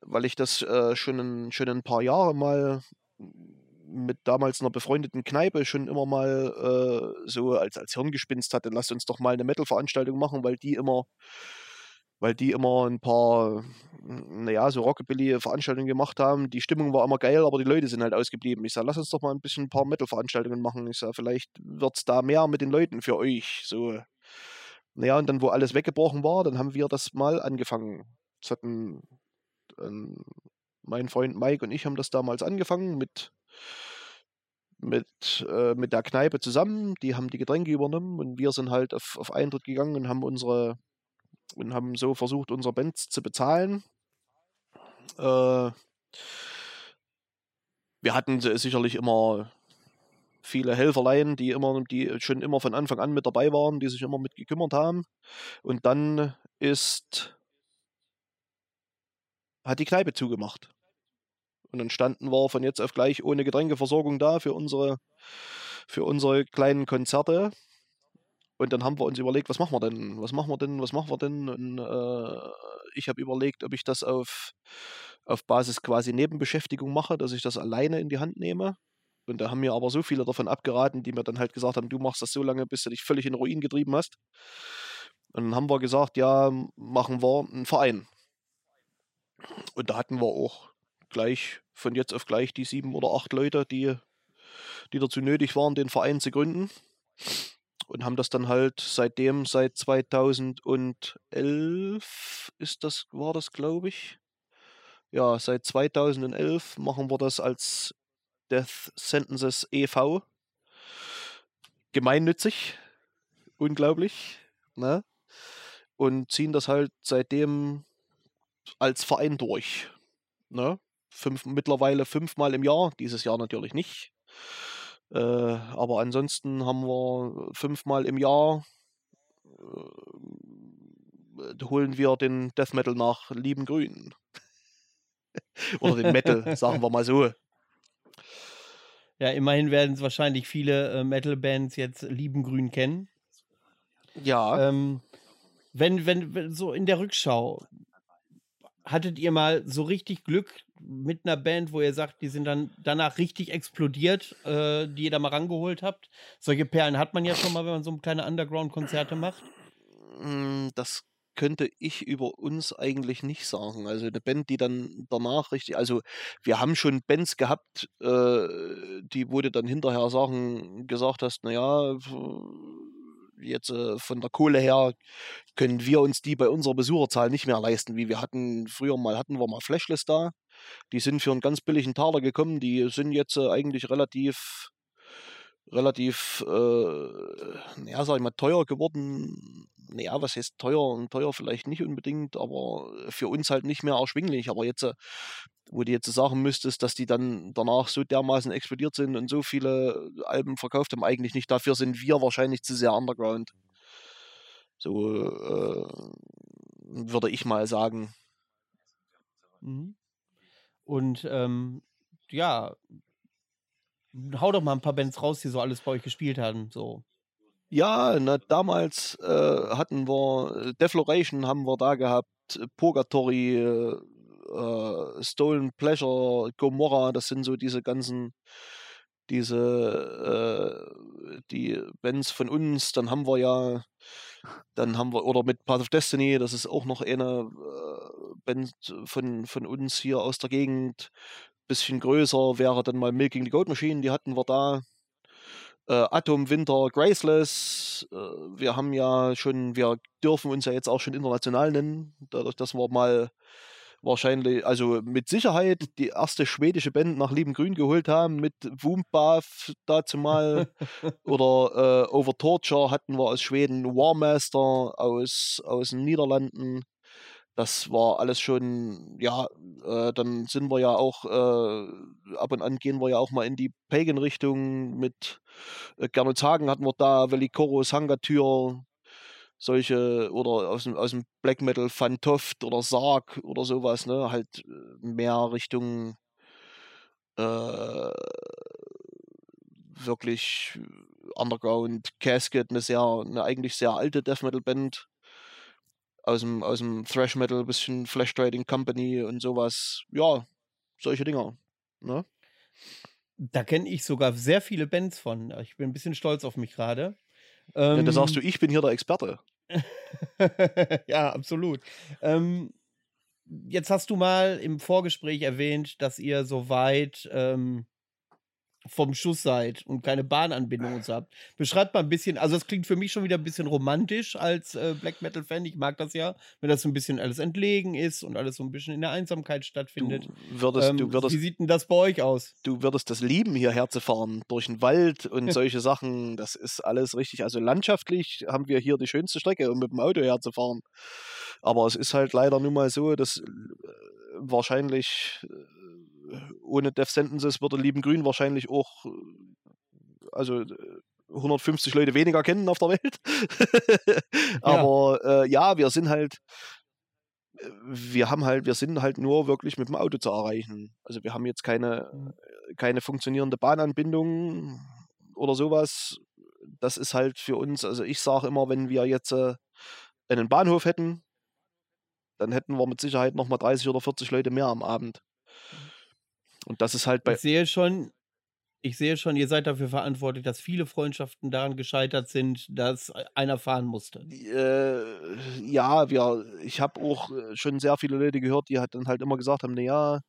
weil ich das äh, schon, ein, schon ein paar Jahre mal mit damals einer befreundeten Kneipe schon immer mal äh, so als, als Hirngespinst hatte, lasst uns doch mal eine Metal-Veranstaltung machen, weil die immer, weil die immer ein paar, naja, so Rockabilly-Veranstaltungen gemacht haben. Die Stimmung war immer geil, aber die Leute sind halt ausgeblieben. Ich sage, lass uns doch mal ein bisschen ein paar Metal-Veranstaltungen machen. Ich sage, vielleicht wird es da mehr mit den Leuten für euch. So. Naja, und dann, wo alles weggebrochen war, dann haben wir das mal angefangen. Das hatten ähm, mein Freund Mike und ich haben das damals angefangen mit mit, äh, mit der Kneipe zusammen. Die haben die Getränke übernommen und wir sind halt auf, auf Eintritt gegangen und haben unsere und haben so versucht, unsere Bands zu bezahlen. Äh, wir hatten si- sicherlich immer viele Helferlein, die immer, die schon immer von Anfang an mit dabei waren, die sich immer mit gekümmert haben. Und dann ist hat die Kneipe zugemacht. Und dann standen wir von jetzt auf gleich ohne Getränkeversorgung da für unsere, für unsere kleinen Konzerte. Und dann haben wir uns überlegt, was machen wir denn? Was machen wir denn? Was machen wir denn? Und äh, ich habe überlegt, ob ich das auf, auf Basis quasi Nebenbeschäftigung mache, dass ich das alleine in die Hand nehme. Und da haben mir aber so viele davon abgeraten, die mir dann halt gesagt haben, du machst das so lange, bis du dich völlig in Ruin getrieben hast. Und dann haben wir gesagt, ja, machen wir einen Verein. Und da hatten wir auch gleich von jetzt auf gleich die sieben oder acht Leute, die, die dazu nötig waren, den Verein zu gründen. Und haben das dann halt seitdem, seit 2011 ist das, war das, glaube ich. Ja, seit 2011 machen wir das als Death Sentences e.V. Gemeinnützig. Unglaublich. Ne? Und ziehen das halt seitdem als Verein durch. Ne? Fünf, mittlerweile fünfmal im Jahr, dieses Jahr natürlich nicht. Äh, aber ansonsten haben wir fünfmal im Jahr äh, holen wir den Death Metal nach Liebengrün. Oder den Metal, sagen wir mal so. Ja, immerhin werden es wahrscheinlich viele äh, Metal-Bands jetzt Liebengrün kennen. Ja, Ähm, Wenn, wenn, wenn so in der Rückschau, hattet ihr mal so richtig Glück mit einer Band, wo ihr sagt, die sind dann danach richtig explodiert, äh, die ihr da mal rangeholt habt? Solche Perlen hat man ja schon mal, wenn man so kleine Underground-Konzerte macht. Hm, das könnte ich über uns eigentlich nicht sagen. Also eine Band, die dann danach richtig, also wir haben schon Bands gehabt, äh, die du dann hinterher Sachen gesagt hast, naja, jetzt äh, von der Kohle her können wir uns die bei unserer Besucherzahl nicht mehr leisten, wie wir hatten, früher mal hatten wir mal Flashless da. Die sind für einen ganz billigen Taler gekommen, die sind jetzt äh, eigentlich relativ relativ, äh, ja, sag ich mal, teuer geworden. Naja, was heißt teuer? Und teuer vielleicht nicht unbedingt, aber für uns halt nicht mehr erschwinglich. Aber jetzt, äh, wo du jetzt sagen müsstest, dass die dann danach so dermaßen explodiert sind und so viele Alben verkauft haben, eigentlich nicht. Dafür sind wir wahrscheinlich zu sehr underground. So äh, würde ich mal sagen. Mhm. Und ähm, ja, hau doch mal ein paar Bands raus, die so alles bei euch gespielt haben. So. Ja, na, damals äh, hatten wir äh, Defloration haben wir da gehabt, Purgatory, äh, äh, Stolen Pleasure, Gomorra, das sind so diese ganzen, diese, äh, die Bands von uns. Dann haben wir ja, dann haben wir, oder mit Path of Destiny, das ist auch noch eine äh, Band von, von uns hier aus der Gegend bisschen größer wäre dann mal Milking the Goat Machine, die hatten wir da. Äh, Atom, Winter, Graceless. Äh, wir haben ja schon, wir dürfen uns ja jetzt auch schon international nennen, dadurch, dass wir mal wahrscheinlich, also mit Sicherheit die erste schwedische Band nach Lieben Grün geholt haben, mit Woombaf dazu mal. oder äh, Over Torture hatten wir aus Schweden, Warmaster aus, aus den Niederlanden. Das war alles schon, ja, äh, dann sind wir ja auch, äh, ab und an gehen wir ja auch mal in die Pagan-Richtung mit äh, Gernot Hagen hatten wir da, Velikoros, Hangatür, solche, oder aus dem, aus dem Black Metal Fantoft oder Sarg oder sowas, ne, halt äh, mehr Richtung äh, wirklich Underground Casket, eine sehr, eine eigentlich sehr alte Death Metal Band aus dem, aus dem Thrash Metal, bisschen Flash Trading Company und sowas. Ja, solche Dinger. Ne? Da kenne ich sogar sehr viele Bands von. Ich bin ein bisschen stolz auf mich gerade. Ähm, ja, da sagst du, ich bin hier der Experte. ja, absolut. Ähm, jetzt hast du mal im Vorgespräch erwähnt, dass ihr soweit ähm, vom Schuss seid und keine Bahnanbindung und so habt. Beschreibt mal ein bisschen, also es klingt für mich schon wieder ein bisschen romantisch als äh, Black Metal-Fan. Ich mag das ja, wenn das so ein bisschen alles entlegen ist und alles so ein bisschen in der Einsamkeit stattfindet. Du würdest, ähm, du würdest, wie sieht denn das bei euch aus? Du würdest das lieben, hierher zu fahren, durch den Wald und solche Sachen. Das ist alles richtig. Also landschaftlich haben wir hier die schönste Strecke, um mit dem Auto herzufahren. Aber es ist halt leider nun mal so, dass äh, wahrscheinlich äh, ohne Death Sentences würde Lieben Grün wahrscheinlich auch, äh, also 150 äh, Leute weniger kennen auf der Welt. Aber ja. Äh, ja, wir sind halt, äh, wir haben halt, wir sind halt nur wirklich mit dem Auto zu erreichen. Also wir haben jetzt keine, mhm. keine funktionierende Bahnanbindung oder sowas. Das ist halt für uns, also ich sage immer, wenn wir jetzt äh, einen Bahnhof hätten, dann hätten wir mit Sicherheit nochmal 30 oder 40 Leute mehr am Abend. Und das ist halt bei. Ich sehe schon, ich sehe schon, ihr seid dafür verantwortlich, dass viele Freundschaften daran gescheitert sind, dass einer fahren musste. Äh, ja, wir, ich habe auch äh, schon sehr viele Leute gehört, die halt dann halt immer gesagt haben, naja,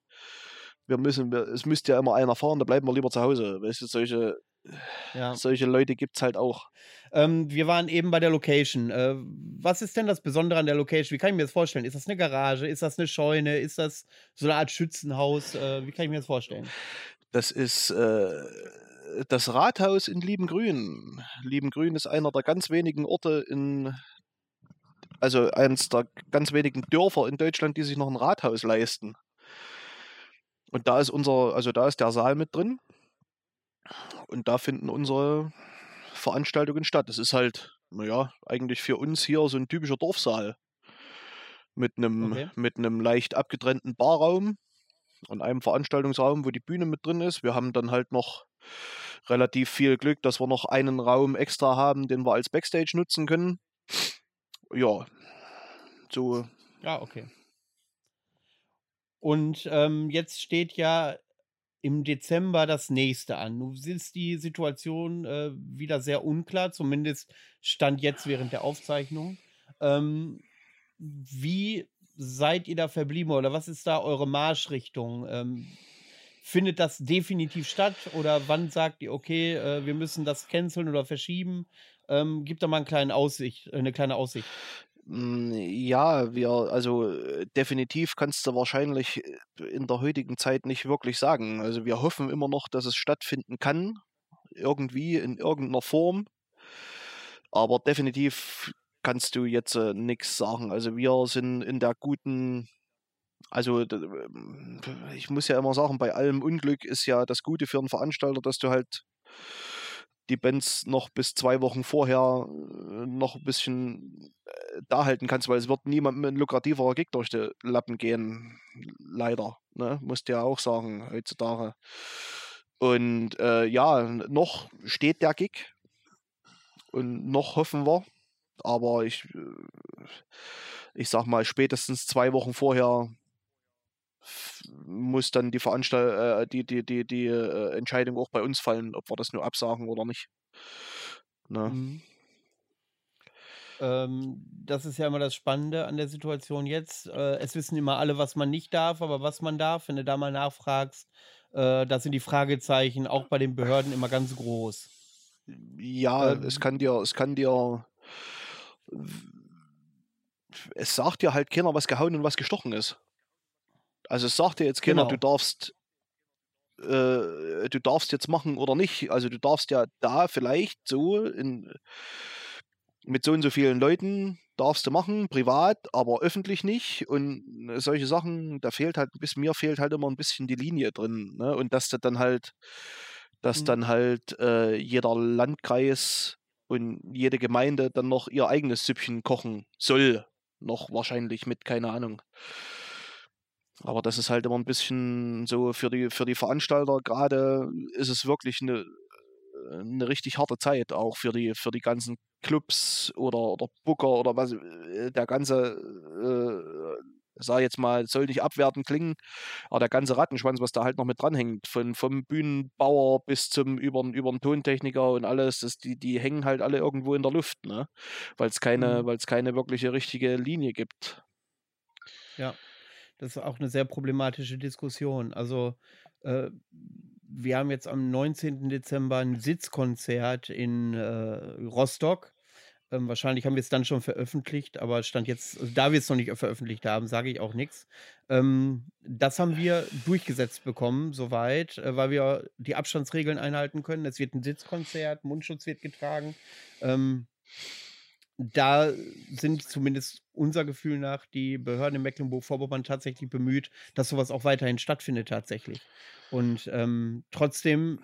wir müssen, wir, es müsste ja immer einer fahren, da bleiben wir lieber zu Hause. Weißt du, solche, ja. solche Leute gibt es halt auch. Ähm, wir waren eben bei der Location. Äh, was ist denn das Besondere an der Location? Wie kann ich mir das vorstellen? Ist das eine Garage? Ist das eine Scheune? Ist das so eine Art Schützenhaus? Äh, wie kann ich mir das vorstellen? Das ist äh, das Rathaus in Liebengrün. Liebengrün ist einer der ganz wenigen Orte in, also eines der ganz wenigen Dörfer in Deutschland, die sich noch ein Rathaus leisten. Und da ist unser, also da ist der Saal mit drin. Und da finden unsere Veranstaltungen statt. Das ist halt, naja, eigentlich für uns hier so ein typischer Dorfsaal. Mit einem, okay. mit einem leicht abgetrennten Barraum und einem Veranstaltungsraum, wo die Bühne mit drin ist. Wir haben dann halt noch relativ viel Glück, dass wir noch einen Raum extra haben, den wir als Backstage nutzen können. Ja, So. Ja, okay. Und ähm, jetzt steht ja im Dezember das nächste an. Nun ist die Situation äh, wieder sehr unklar, zumindest stand jetzt während der Aufzeichnung. Ähm, wie seid ihr da verblieben oder was ist da eure Marschrichtung? Ähm, findet das definitiv statt oder wann sagt ihr, okay, äh, wir müssen das canceln oder verschieben? Ähm, gibt da mal eine kleine Aussicht, eine kleine Aussicht. Hm, ja, wir, also äh, definitiv kannst du wahrscheinlich äh, in der heutigen Zeit nicht wirklich sagen. Also wir hoffen immer noch, dass es stattfinden kann, irgendwie in irgendeiner Form. Aber definitiv kannst du jetzt äh, nichts sagen. Also wir sind in der guten, also ähm, ich muss ja immer sagen, bei allem Unglück ist ja das Gute für einen Veranstalter, dass du halt die Bands noch bis zwei Wochen vorher äh, noch ein bisschen äh, da halten kannst, weil es wird niemandem ein lukrativerer Gig durch die Lappen gehen. Leider. Ne? Musst du ja auch sagen, heutzutage. Und äh, ja, noch steht der Gig. Und noch hoffen wir. Aber ich, äh, ich sag mal, spätestens zwei Wochen vorher muss dann die Veranstalt, äh, die, die, die, die äh, Entscheidung auch bei uns fallen, ob wir das nur absagen oder nicht. Ne? Mhm. Ähm, das ist ja immer das Spannende an der Situation jetzt. Äh, es wissen immer alle, was man nicht darf, aber was man darf, wenn du da mal nachfragst, äh, da sind die Fragezeichen auch bei den Behörden immer ganz groß. Ja, ähm, es kann dir, es kann dir es sagt dir halt keiner, was gehauen und was gestochen ist. Also es sagt dir jetzt keiner, genau. du darfst äh, du darfst jetzt machen oder nicht. Also du darfst ja da vielleicht so in, mit so und so vielen Leuten darfst du machen, privat, aber öffentlich nicht. Und solche Sachen, da fehlt halt, bis mir fehlt halt immer ein bisschen die Linie drin. Ne? Und dass du dann halt, dass mhm. dann halt äh, jeder Landkreis und jede Gemeinde dann noch ihr eigenes Süppchen kochen soll. Noch wahrscheinlich mit, keine Ahnung. Aber das ist halt immer ein bisschen so für die, für die Veranstalter gerade ist es wirklich eine, eine richtig harte Zeit, auch für die, für die ganzen Clubs oder, oder Booker oder was, äh, der ganze, äh, sag jetzt mal, soll nicht abwertend klingen, aber der ganze Rattenschwanz, was da halt noch mit dranhängt, von, vom Bühnenbauer bis zum über, über den Tontechniker und alles, das, die, die hängen halt alle irgendwo in der Luft, ne? Weil es keine, mhm. keine wirkliche richtige Linie gibt. Ja, das ist auch eine sehr problematische Diskussion. Also, äh, wir haben jetzt am 19. Dezember ein Sitzkonzert in äh, Rostock. Ähm, wahrscheinlich haben wir es dann schon veröffentlicht, aber stand jetzt, also da wir es noch nicht veröffentlicht haben, sage ich auch nichts. Ähm, das haben wir durchgesetzt bekommen, soweit, äh, weil wir die Abstandsregeln einhalten können. Es wird ein Sitzkonzert, Mundschutz wird getragen. Ähm, da sind zumindest unser Gefühl nach die Behörden in Mecklenburg-Vorpommern tatsächlich bemüht, dass sowas auch weiterhin stattfindet tatsächlich. Und ähm, trotzdem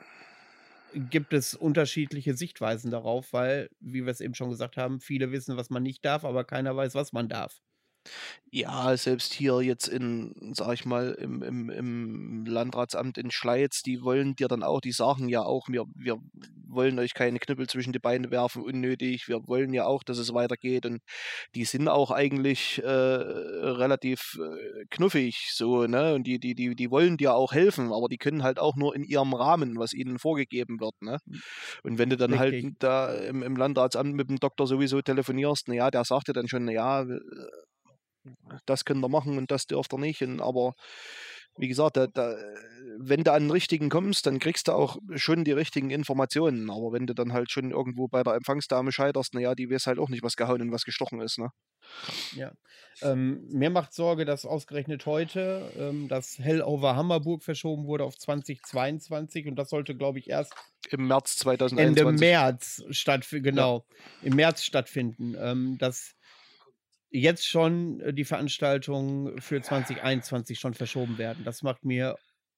gibt es unterschiedliche Sichtweisen darauf, weil, wie wir es eben schon gesagt haben, viele wissen, was man nicht darf, aber keiner weiß, was man darf. Ja, selbst hier jetzt in, sag ich mal, im, im, im Landratsamt in Schleiz, die wollen dir dann auch, die sagen ja auch, wir, wir wollen euch keine Knüppel zwischen die Beine werfen, unnötig, wir wollen ja auch, dass es weitergeht und die sind auch eigentlich äh, relativ äh, knuffig so, ne? Und die, die, die, die wollen dir auch helfen, aber die können halt auch nur in ihrem Rahmen, was ihnen vorgegeben wird, ne? Hm. Und wenn du dann halt Richtig. halt da im, im Landratsamt mit dem Doktor sowieso telefonierst, naja, der sagt dir dann schon, naja, das könnt ihr machen und das dürft ihr nicht. Und, aber wie gesagt, da, da, wenn du an den richtigen kommst, dann kriegst du auch schon die richtigen Informationen. Aber wenn du dann halt schon irgendwo bei der Empfangsdame scheiterst, naja, die weiß halt auch nicht, was gehauen und was gestochen ist. Ne? Ja. Ähm, mir macht Sorge, dass ausgerechnet heute ähm, das Hell over Hammerburg verschoben wurde auf 2022 und das sollte, glaube ich, erst im März 2021. Ende März stattfinden, genau, ja. im März stattfinden. Ähm, das jetzt schon äh, die Veranstaltungen für 2021 schon verschoben werden. Das macht mir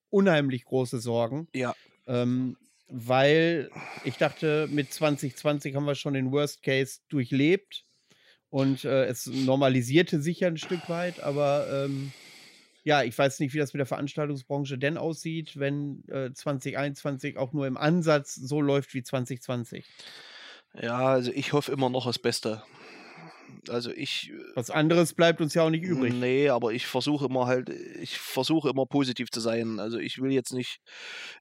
unheimlich große Sorgen. Ja. Ähm, weil ich dachte, mit 2020 haben wir schon den Worst Case durchlebt und äh, es normalisierte sich ja ein Stück weit, aber ähm, ja, ich weiß nicht, wie das mit der Veranstaltungsbranche denn aussieht, wenn äh, 2021 auch nur im Ansatz so läuft wie 2020. Ja, also ich hoffe immer noch das Beste Also ich. Äh, Was anderes bleibt uns ja auch nicht übrig. Nee, aber ich versuche immer halt, ich versuche immer positiv zu sein. Also ich will jetzt nicht,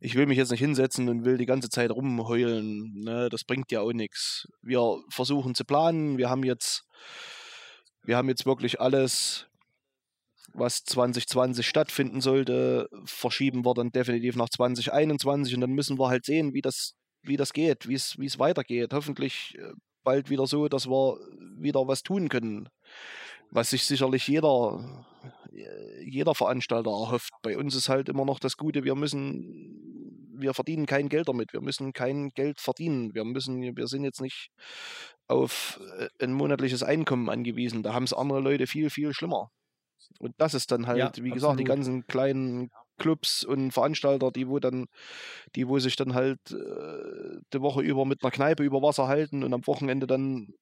ich will mich jetzt nicht hinsetzen und will die ganze Zeit rumheulen. Ne? Das bringt ja auch nichts. Wir versuchen zu planen. Wir haben jetzt, wir haben jetzt wirklich alles was 2020 stattfinden sollte, verschieben wir dann definitiv nach 2021 und dann müssen wir halt sehen, wie das, wie das geht, wie es, weitergeht. Hoffentlich äh, bald wieder so, dass wir wieder was tun können. Was sich sicherlich jeder, jeder Veranstalter erhofft. Bei uns ist halt immer noch das Gute, wir müssen, wir verdienen kein Geld damit, wir müssen kein Geld verdienen. Wir müssen, wir sind jetzt nicht auf äh, ein monatliches Einkommen angewiesen. Da haben es andere Leute viel, viel schlimmer. Und das ist dann halt, ja, wie gesagt, die ganzen kleinen Clubs und Veranstalter, die wo dann, die wo sich dann halt äh, die Woche über mit einer Kneipe über Wasser halten und am Wochenende dann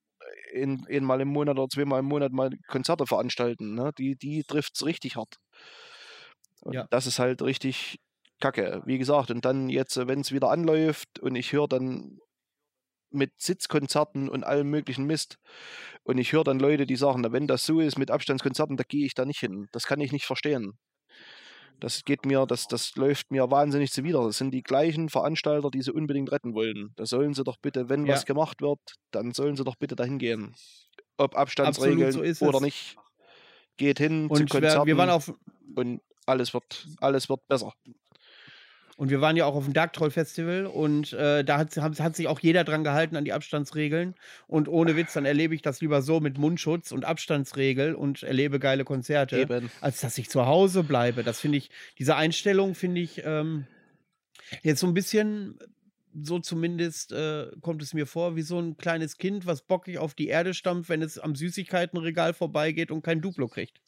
in, einmal im Monat oder zweimal im Monat mal Konzerte veranstalten. Ne? Die, die trifft es richtig hart. Und ja. das ist halt richtig kacke. Wie gesagt, und dann jetzt, wenn es wieder anläuft und ich höre dann mit Sitzkonzerten und allem möglichen Mist. Und ich höre dann Leute, die sagen, wenn das so ist mit Abstandskonzerten, da gehe ich da nicht hin. Das kann ich nicht verstehen. Das geht mir, das, das läuft mir wahnsinnig zuwider. Das sind die gleichen Veranstalter, die sie unbedingt retten wollen. Da sollen sie doch bitte, wenn ja. was gemacht wird, dann sollen sie doch bitte dahin gehen. Ob Abstandsregeln so oder nicht. Geht hin und zu Konzerten wir waren auf und alles wird, alles wird besser. Und wir waren ja auch auf dem Dark Troll Festival und äh, da hat, hat, sich auch jeder dran gehalten an die Abstandsregeln. Und ohne Witz, dann erlebe ich das lieber so mit Mundschutz und Abstandsregel und erlebe geile Konzerte, Eben. als dass ich zu Hause bleibe. Das finde ich, diese Einstellung finde ich ähm, jetzt so ein bisschen so zumindest äh, kommt es mir vor, wie so ein kleines Kind, was bockig auf die Erde stampft, wenn es am Süßigkeitenregal vorbeigeht und kein Duplo kriegt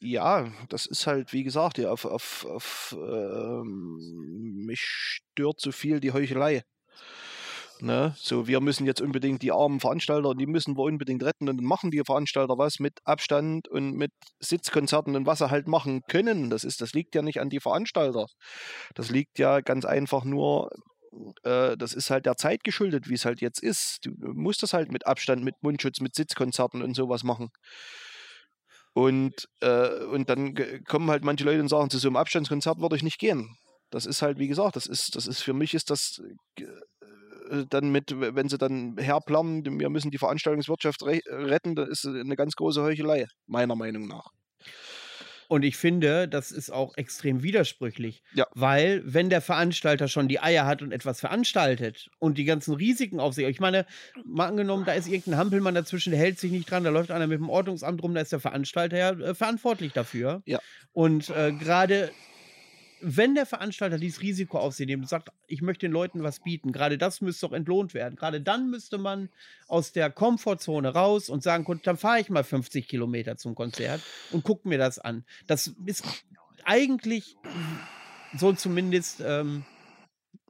ja, das ist halt, wie gesagt, ja, auf, auf, auf ähm, mich stört so viel die Heuchelei. Ne? So, wir müssen jetzt unbedingt die armen Veranstalter, die müssen wir unbedingt retten und dann machen die Veranstalter was mit Abstand und mit Sitzkonzerten und was sie halt machen können. Das ist, das liegt ja nicht an die Veranstalter. Das liegt ja ganz einfach nur, äh, das ist halt der Zeit geschuldet, wie es halt jetzt ist. Du musst das halt mit Abstand, mit Mundschutz, mit Sitzkonzerten und sowas machen. Und, äh, und dann kommen halt manche Leute und sagen, zu so einem Abstandskonzert würde ich nicht gehen. Das ist halt, wie gesagt, das ist, das ist für mich ist das äh, dann mit, wenn sie dann herplanen, wir müssen die Veranstaltungswirtschaft retten, das ist eine ganz große Heuchelei, meiner Meinung nach. Und ich finde, das ist auch extrem widersprüchlich. Ja. Weil, wenn der Veranstalter schon die Eier hat und etwas veranstaltet und die ganzen Risiken auf sich, ich meine, mal angenommen, da ist irgendein Hampelmann dazwischen, der hält sich nicht dran, da läuft einer mit dem Ordnungsamt rum, da ist der Veranstalter ja äh, verantwortlich dafür. Ja. Und äh, gerade wenn der Veranstalter dieses Risiko auf sich nimmt und sagt, ich möchte den Leuten was bieten, gerade das müsste doch entlohnt werden. Gerade dann müsste man aus der Komfortzone raus und sagen, dann fahre ich mal 50 Kilometer zum Konzert und gucke mir das an. Das ist eigentlich so zumindest ähm,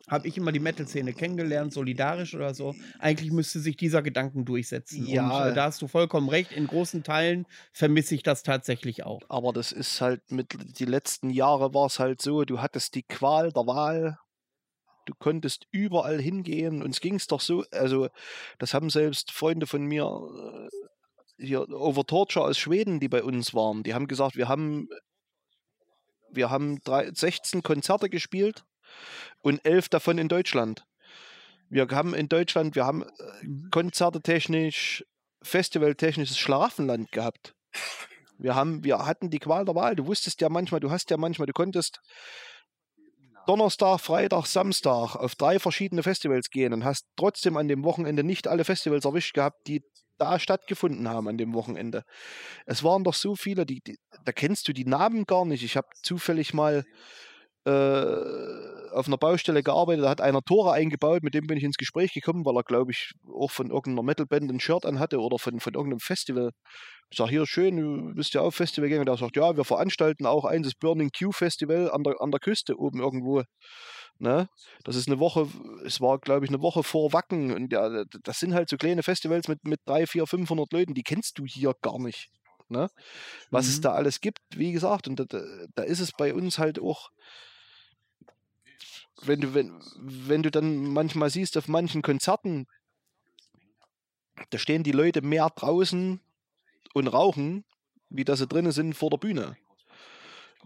habe ich immer die Metal-Szene kennengelernt, solidarisch oder so. Eigentlich müsste sich dieser Gedanken durchsetzen. Ja. Und äh, da hast du vollkommen recht. In großen Teilen vermisse ich das tatsächlich auch. Aber das ist halt mit die letzten Jahre war es halt so, du hattest die Qual der Wahl. Du konntest überall hingehen. Uns ging es doch so, also das haben selbst Freunde von mir äh, hier Over Torture aus Schweden, die bei uns waren, die haben gesagt, wir haben wir haben drei, 16 Konzerte gespielt und elf davon in Deutschland. Wir haben in Deutschland, wir haben äh, mhm. Konzerte technisch, festivaltechnisches Schlafenland gehabt. Wir haben, wir hatten die Qual der Wahl. Du wusstest ja manchmal, du hast ja manchmal, du konntest Donnerstag, Freitag, Samstag auf drei verschiedene Festivals gehen und hast trotzdem an dem Wochenende nicht alle Festivals erwischt gehabt, die da stattgefunden haben an dem Wochenende. Es waren doch so viele, die, die da kennst du die Namen gar nicht. Ich habe zufällig mal auf einer Baustelle gearbeitet, da hat einer Tore eingebaut, mit dem bin ich ins Gespräch gekommen, weil er, glaube ich, auch von irgendeiner Metalband ein Shirt anhatte oder von, von irgendeinem Festival. Ich sage, hier schön, du bist ja auf Festival gegangen. Der sagt, ja, wir veranstalten auch eins, das Burning Q Festival an der, an der Küste oben irgendwo. Ne? Das ist eine Woche, es war, glaube ich, eine Woche vor Wacken. Und ja, das sind halt so kleine Festivals mit, mit 3, 4, 500 Leuten, die kennst du hier gar nicht. Ne? Was mhm. es da alles gibt, wie gesagt, und da, da ist es bei uns halt auch wenn du, wenn, wenn du dann manchmal siehst auf manchen Konzerten, da stehen die Leute mehr draußen und rauchen, wie das sie drinnen sind vor der Bühne.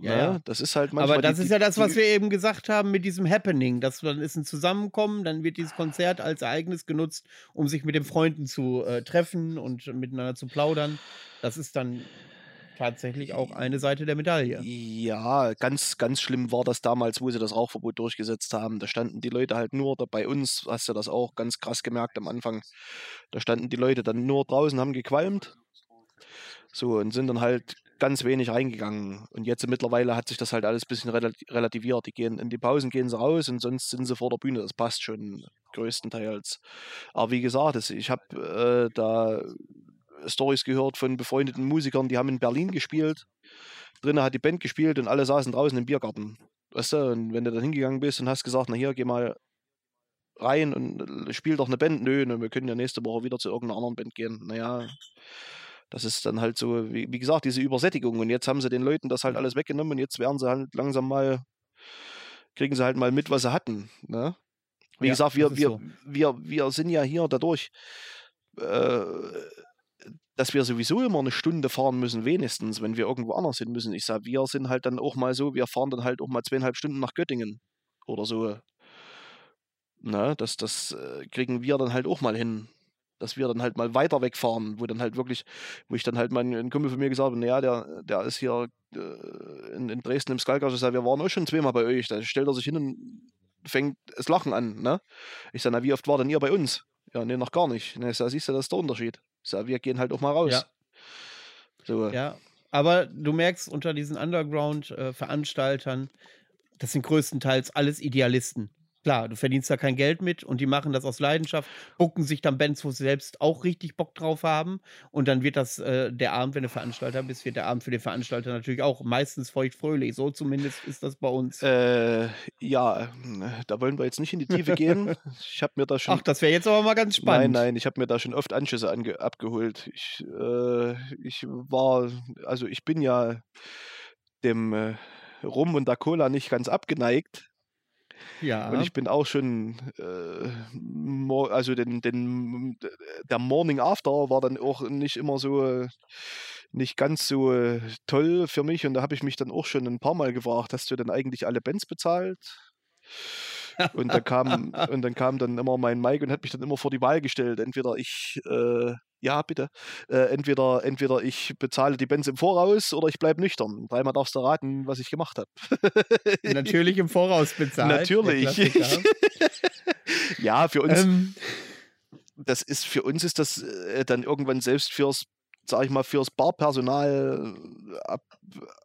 Ja, ja. Das ist halt manchmal. Aber das die, ist ja das, was wir eben gesagt haben mit diesem Happening. Das dann ist ein Zusammenkommen, dann wird dieses Konzert als Ereignis genutzt, um sich mit den Freunden zu äh, treffen und miteinander zu plaudern. Das ist dann tatsächlich auch eine Seite der Medaille. Ja, ganz, ganz schlimm war das damals, wo sie das Rauchverbot durchgesetzt haben. Da standen die Leute halt nur, da bei uns hast du das auch ganz krass gemerkt am Anfang. Da standen die Leute dann nur draußen, haben gequalmt. So, und sind dann halt ganz wenig reingegangen. Und jetzt mittlerweile hat sich das halt alles ein bisschen relati- relativiert. Die gehen in die Pausen gehen sie raus und sonst sind sie vor der Bühne. Das passt schon größtenteils. Aber wie gesagt, ich habe äh, da Stories gehört von befreundeten Musikern, die haben in Berlin gespielt. Drinnen hat die Band gespielt und alle saßen draußen im Biergarten. Weißt du, und wenn du dann hingegangen bist und hast gesagt, na hier, geh mal rein und äh, spiel doch eine Band. Nö, ne, wir können ja nächste Woche wieder zu irgendeiner anderen Band gehen. Naja, das ist dann halt so, wie, wie gesagt, diese Übersättigung. Und jetzt haben sie den Leuten das halt alles weggenommen und jetzt werden sie halt langsam mal, kriegen sie halt mal mit, was sie hatten. Ne? Wie Ja, gesagt, wir, wir, so. wir, wir sind ja hier dadurch, äh, dass wir sowieso immer eine Stunde fahren müssen, wenigstens, wenn wir irgendwo anders hin müssen. Ich sage, wir sind halt dann auch mal so, wir fahren dann halt auch mal zweieinhalb Stunden nach Göttingen oder so. Ne, das, das äh, kriegen wir dann halt auch mal hin. Dass wir dann halt mal weiter wegfahren, wo dann halt wirklich, wo ich dann halt mein ein Kumpel von mir gesagt habe, naja, der, der ist hier äh, in, in Dresden im Skalkers, ich sage, wir waren auch schon zweimal bei euch. Da stellt er sich hin und fängt das Lachen an. Ne? Ich sage, na, wie oft war denn ihr bei uns? Ja, nee, noch gar nicht. Ne, ich sag, siehst du, das ist der Unterschied. Sage, wir gehen halt auch mal raus. Ja. So. Ja, aber du merkst unter diesen Underground-Veranstaltern, das sind größtenteils alles Idealisten. Klar, du verdienst da kein Geld mit und die machen das aus Leidenschaft, bucken sich dann Bands, wo sie selbst auch richtig Bock drauf haben. Und dann wird das äh, der Abend, wenn du Veranstalter bist, wird der Abend für den Veranstalter natürlich auch meistens feuchtfröhlich. So zumindest ist das bei uns. Äh, ja, da wollen wir jetzt nicht in die Tiefe gehen. Ich habe mir da schon. Ach, das wäre jetzt aber mal ganz spannend. Nein, nein, ich habe mir da schon oft Anschüsse ange abgeholt. Ich, äh, ich war, also ich bin ja dem äh, Rum und der Cola nicht ganz abgeneigt. Ja. Und ich bin auch schon, äh, also den, den, der Morning After war dann auch nicht immer so, nicht ganz so toll für mich. Und da habe ich mich dann auch schon ein paar Mal gefragt, hast du denn eigentlich alle Bands bezahlt? Und dann kam, und dann kam dann immer mein Mike und hat mich dann immer vor die Wahl gestellt. Entweder ich, äh, ja, bitte, äh, entweder, entweder ich bezahle die Bands im Voraus oder ich bleibe nüchtern. Dreimal darfst du raten, was ich gemacht habe. Natürlich im Voraus bezahlt. Natürlich. Ja, für uns, ähm, das ist, für uns ist das äh, dann irgendwann selbst fürs, sag ich mal, fürs Barpersonal äh, ab,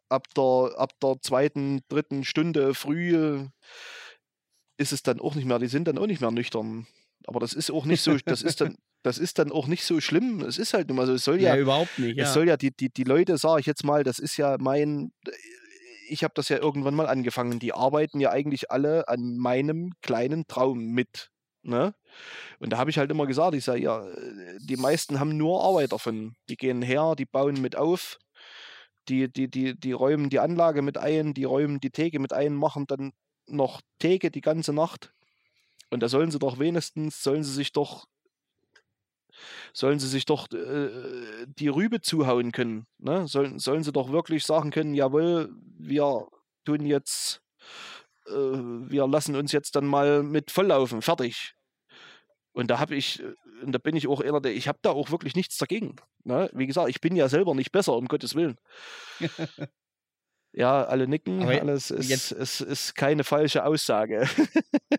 ab, der, ab der zweiten, dritten Stunde früh ist es dann auch nicht mehr, die sind dann auch nicht mehr nüchtern. Aber das ist auch nicht so, das ist dann, das ist dann auch nicht so schlimm. Es ist halt nun mal so, es soll ja, ja, überhaupt nicht. Ja. es soll ja die, die, die Leute, sage ich jetzt mal, das ist ja mein, ich habe das ja irgendwann mal angefangen, die arbeiten ja eigentlich alle an meinem kleinen Traum mit. Ne? Und da habe ich halt immer gesagt, ich sage, ja, die meisten haben nur Arbeit davon. Die gehen her, die bauen mit auf, die, die, die, die räumen die Anlage mit ein, die räumen die Theke mit ein, machen dann noch Theke die ganze Nacht. Und da sollen sie doch wenigstens, sollen sie sich doch, sollen sie sich doch äh, die Rübe zuhauen können. Ne? Sollen, sollen sie doch wirklich sagen können, jawohl, wir tun jetzt, äh, wir lassen uns jetzt dann mal mit volllaufen, fertig. Und da habe ich, äh, und da bin ich auch eher, der- ich habe da auch wirklich nichts dagegen. Ne? Wie gesagt, ich bin ja selber nicht besser, um Gottes Willen. Ja, alle nicken, Aber alles ist, jetzt- ist, ist keine falsche Aussage.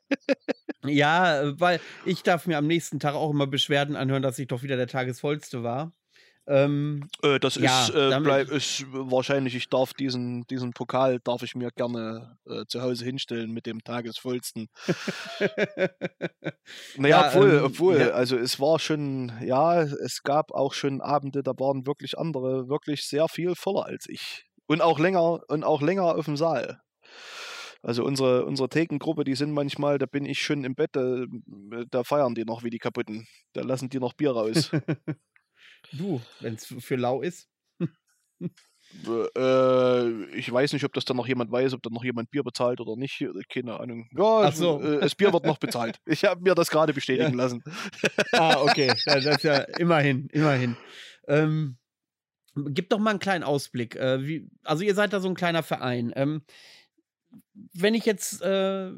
Ja, weil ich darf mir am nächsten Tag auch immer Beschwerden anhören, dass ich doch wieder der Tagesvollste war. Ähm, Äh, das Ja, ist, äh, bleib, ist wahrscheinlich, ich darf diesen, diesen Pokal, darf ich mir gerne äh, zu Hause hinstellen mit dem Tagesvollsten. Naja, Ja, obwohl, ähm, obwohl, ja. also es war schon, ja, es gab auch schon Abende, da waren wirklich andere wirklich sehr viel voller als ich. Und auch länger, und auch länger auf dem Saal. Also unsere, unsere Thekengruppe, die sind manchmal, da bin ich schon im Bett, da, da feiern die noch wie die Kaputten. Da lassen die noch Bier raus. du, wenn es für lau ist. Äh, ich weiß nicht, ob das dann noch jemand weiß, ob dann noch jemand Bier bezahlt oder nicht. Keine Ahnung. Ja, so. äh, das Bier wird noch bezahlt. Ich habe mir das gerade bestätigen lassen. Ah, okay. Ja, das ist ja immerhin, immerhin. Ähm, Gib doch mal einen kleinen Ausblick. Äh, wie, also ihr seid da so ein kleiner Verein. Ähm, wenn ich jetzt äh,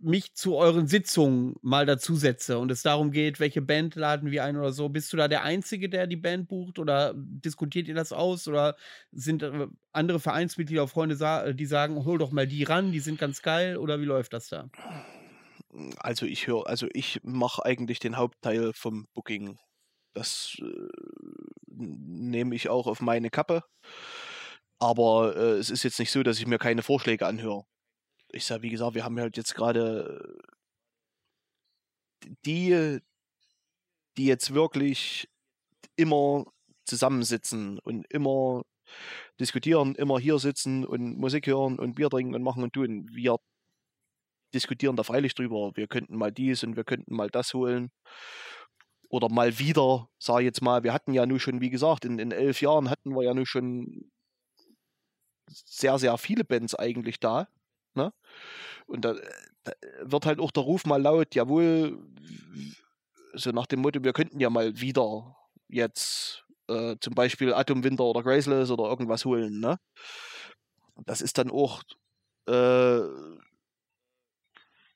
mich zu euren Sitzungen mal dazusetze und es darum geht, welche Band laden wir ein oder so, bist du da der Einzige, der die Band bucht oder diskutiert ihr das aus oder sind äh, andere Vereinsmitglieder, Freunde, die sagen, hol doch mal die ran, die sind ganz geil oder wie läuft das da? Also ich höre, also ich mache eigentlich den Hauptteil vom Booking. Das äh, nehme ich auch auf meine Kappe. Aber äh, es ist jetzt nicht so, dass ich mir keine Vorschläge anhöre ich sage, wie gesagt, wir haben halt jetzt gerade die, die jetzt wirklich immer zusammensitzen und immer diskutieren, immer hier sitzen und Musik hören und Bier trinken und machen und tun. Wir diskutieren da freilich drüber. Wir könnten mal dies und wir könnten mal das holen. Oder mal wieder, sage ich jetzt mal, wir hatten ja nur schon, wie gesagt, in, in elf Jahren hatten wir ja nur schon sehr, sehr viele Bands eigentlich da. Ne? Und da, da, wird halt auch der Ruf mal laut, jawohl, so nach dem Motto, wir könnten ja mal wieder jetzt äh, zum Beispiel Atomwinter oder Graceless oder irgendwas holen. Ne? Das ist dann auch, äh,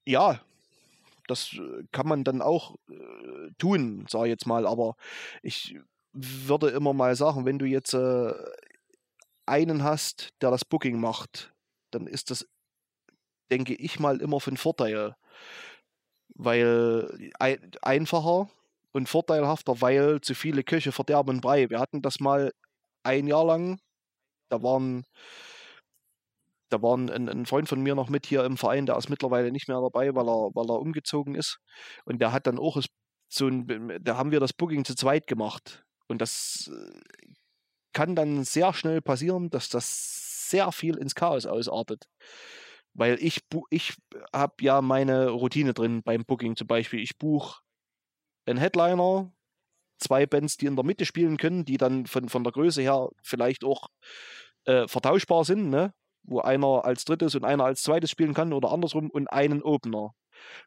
ja, das kann man dann auch äh, tun, sage ich jetzt mal. Aber ich würde immer mal sagen, wenn du jetzt äh, einen hast, der das Booking macht, dann ist das denke ich mal, immer von Vorteil. Weil ein, einfacher und vorteilhafter, weil zu viele Köche verderben Brei. Wir hatten das mal ein Jahr lang. Da waren, da waren ein, ein, Freund von mir noch mit hier im Verein, der ist mittlerweile nicht mehr dabei, weil er, weil er umgezogen ist. Und der hat dann auch so ein, da haben wir das Booking zu zweit gemacht. Und das äh, kann dann sehr schnell passieren, dass das sehr viel ins Chaos ausartet. Weil ich, ich habe ja meine Routine drin beim Booking zum Beispiel. Ich buche einen Headliner, zwei Bands, die in der Mitte spielen können, die dann von, von der Größe her vielleicht auch äh, vertauschbar sind, ne? Wo einer als drittes und einer als zweites spielen kann oder andersrum und einen Opener.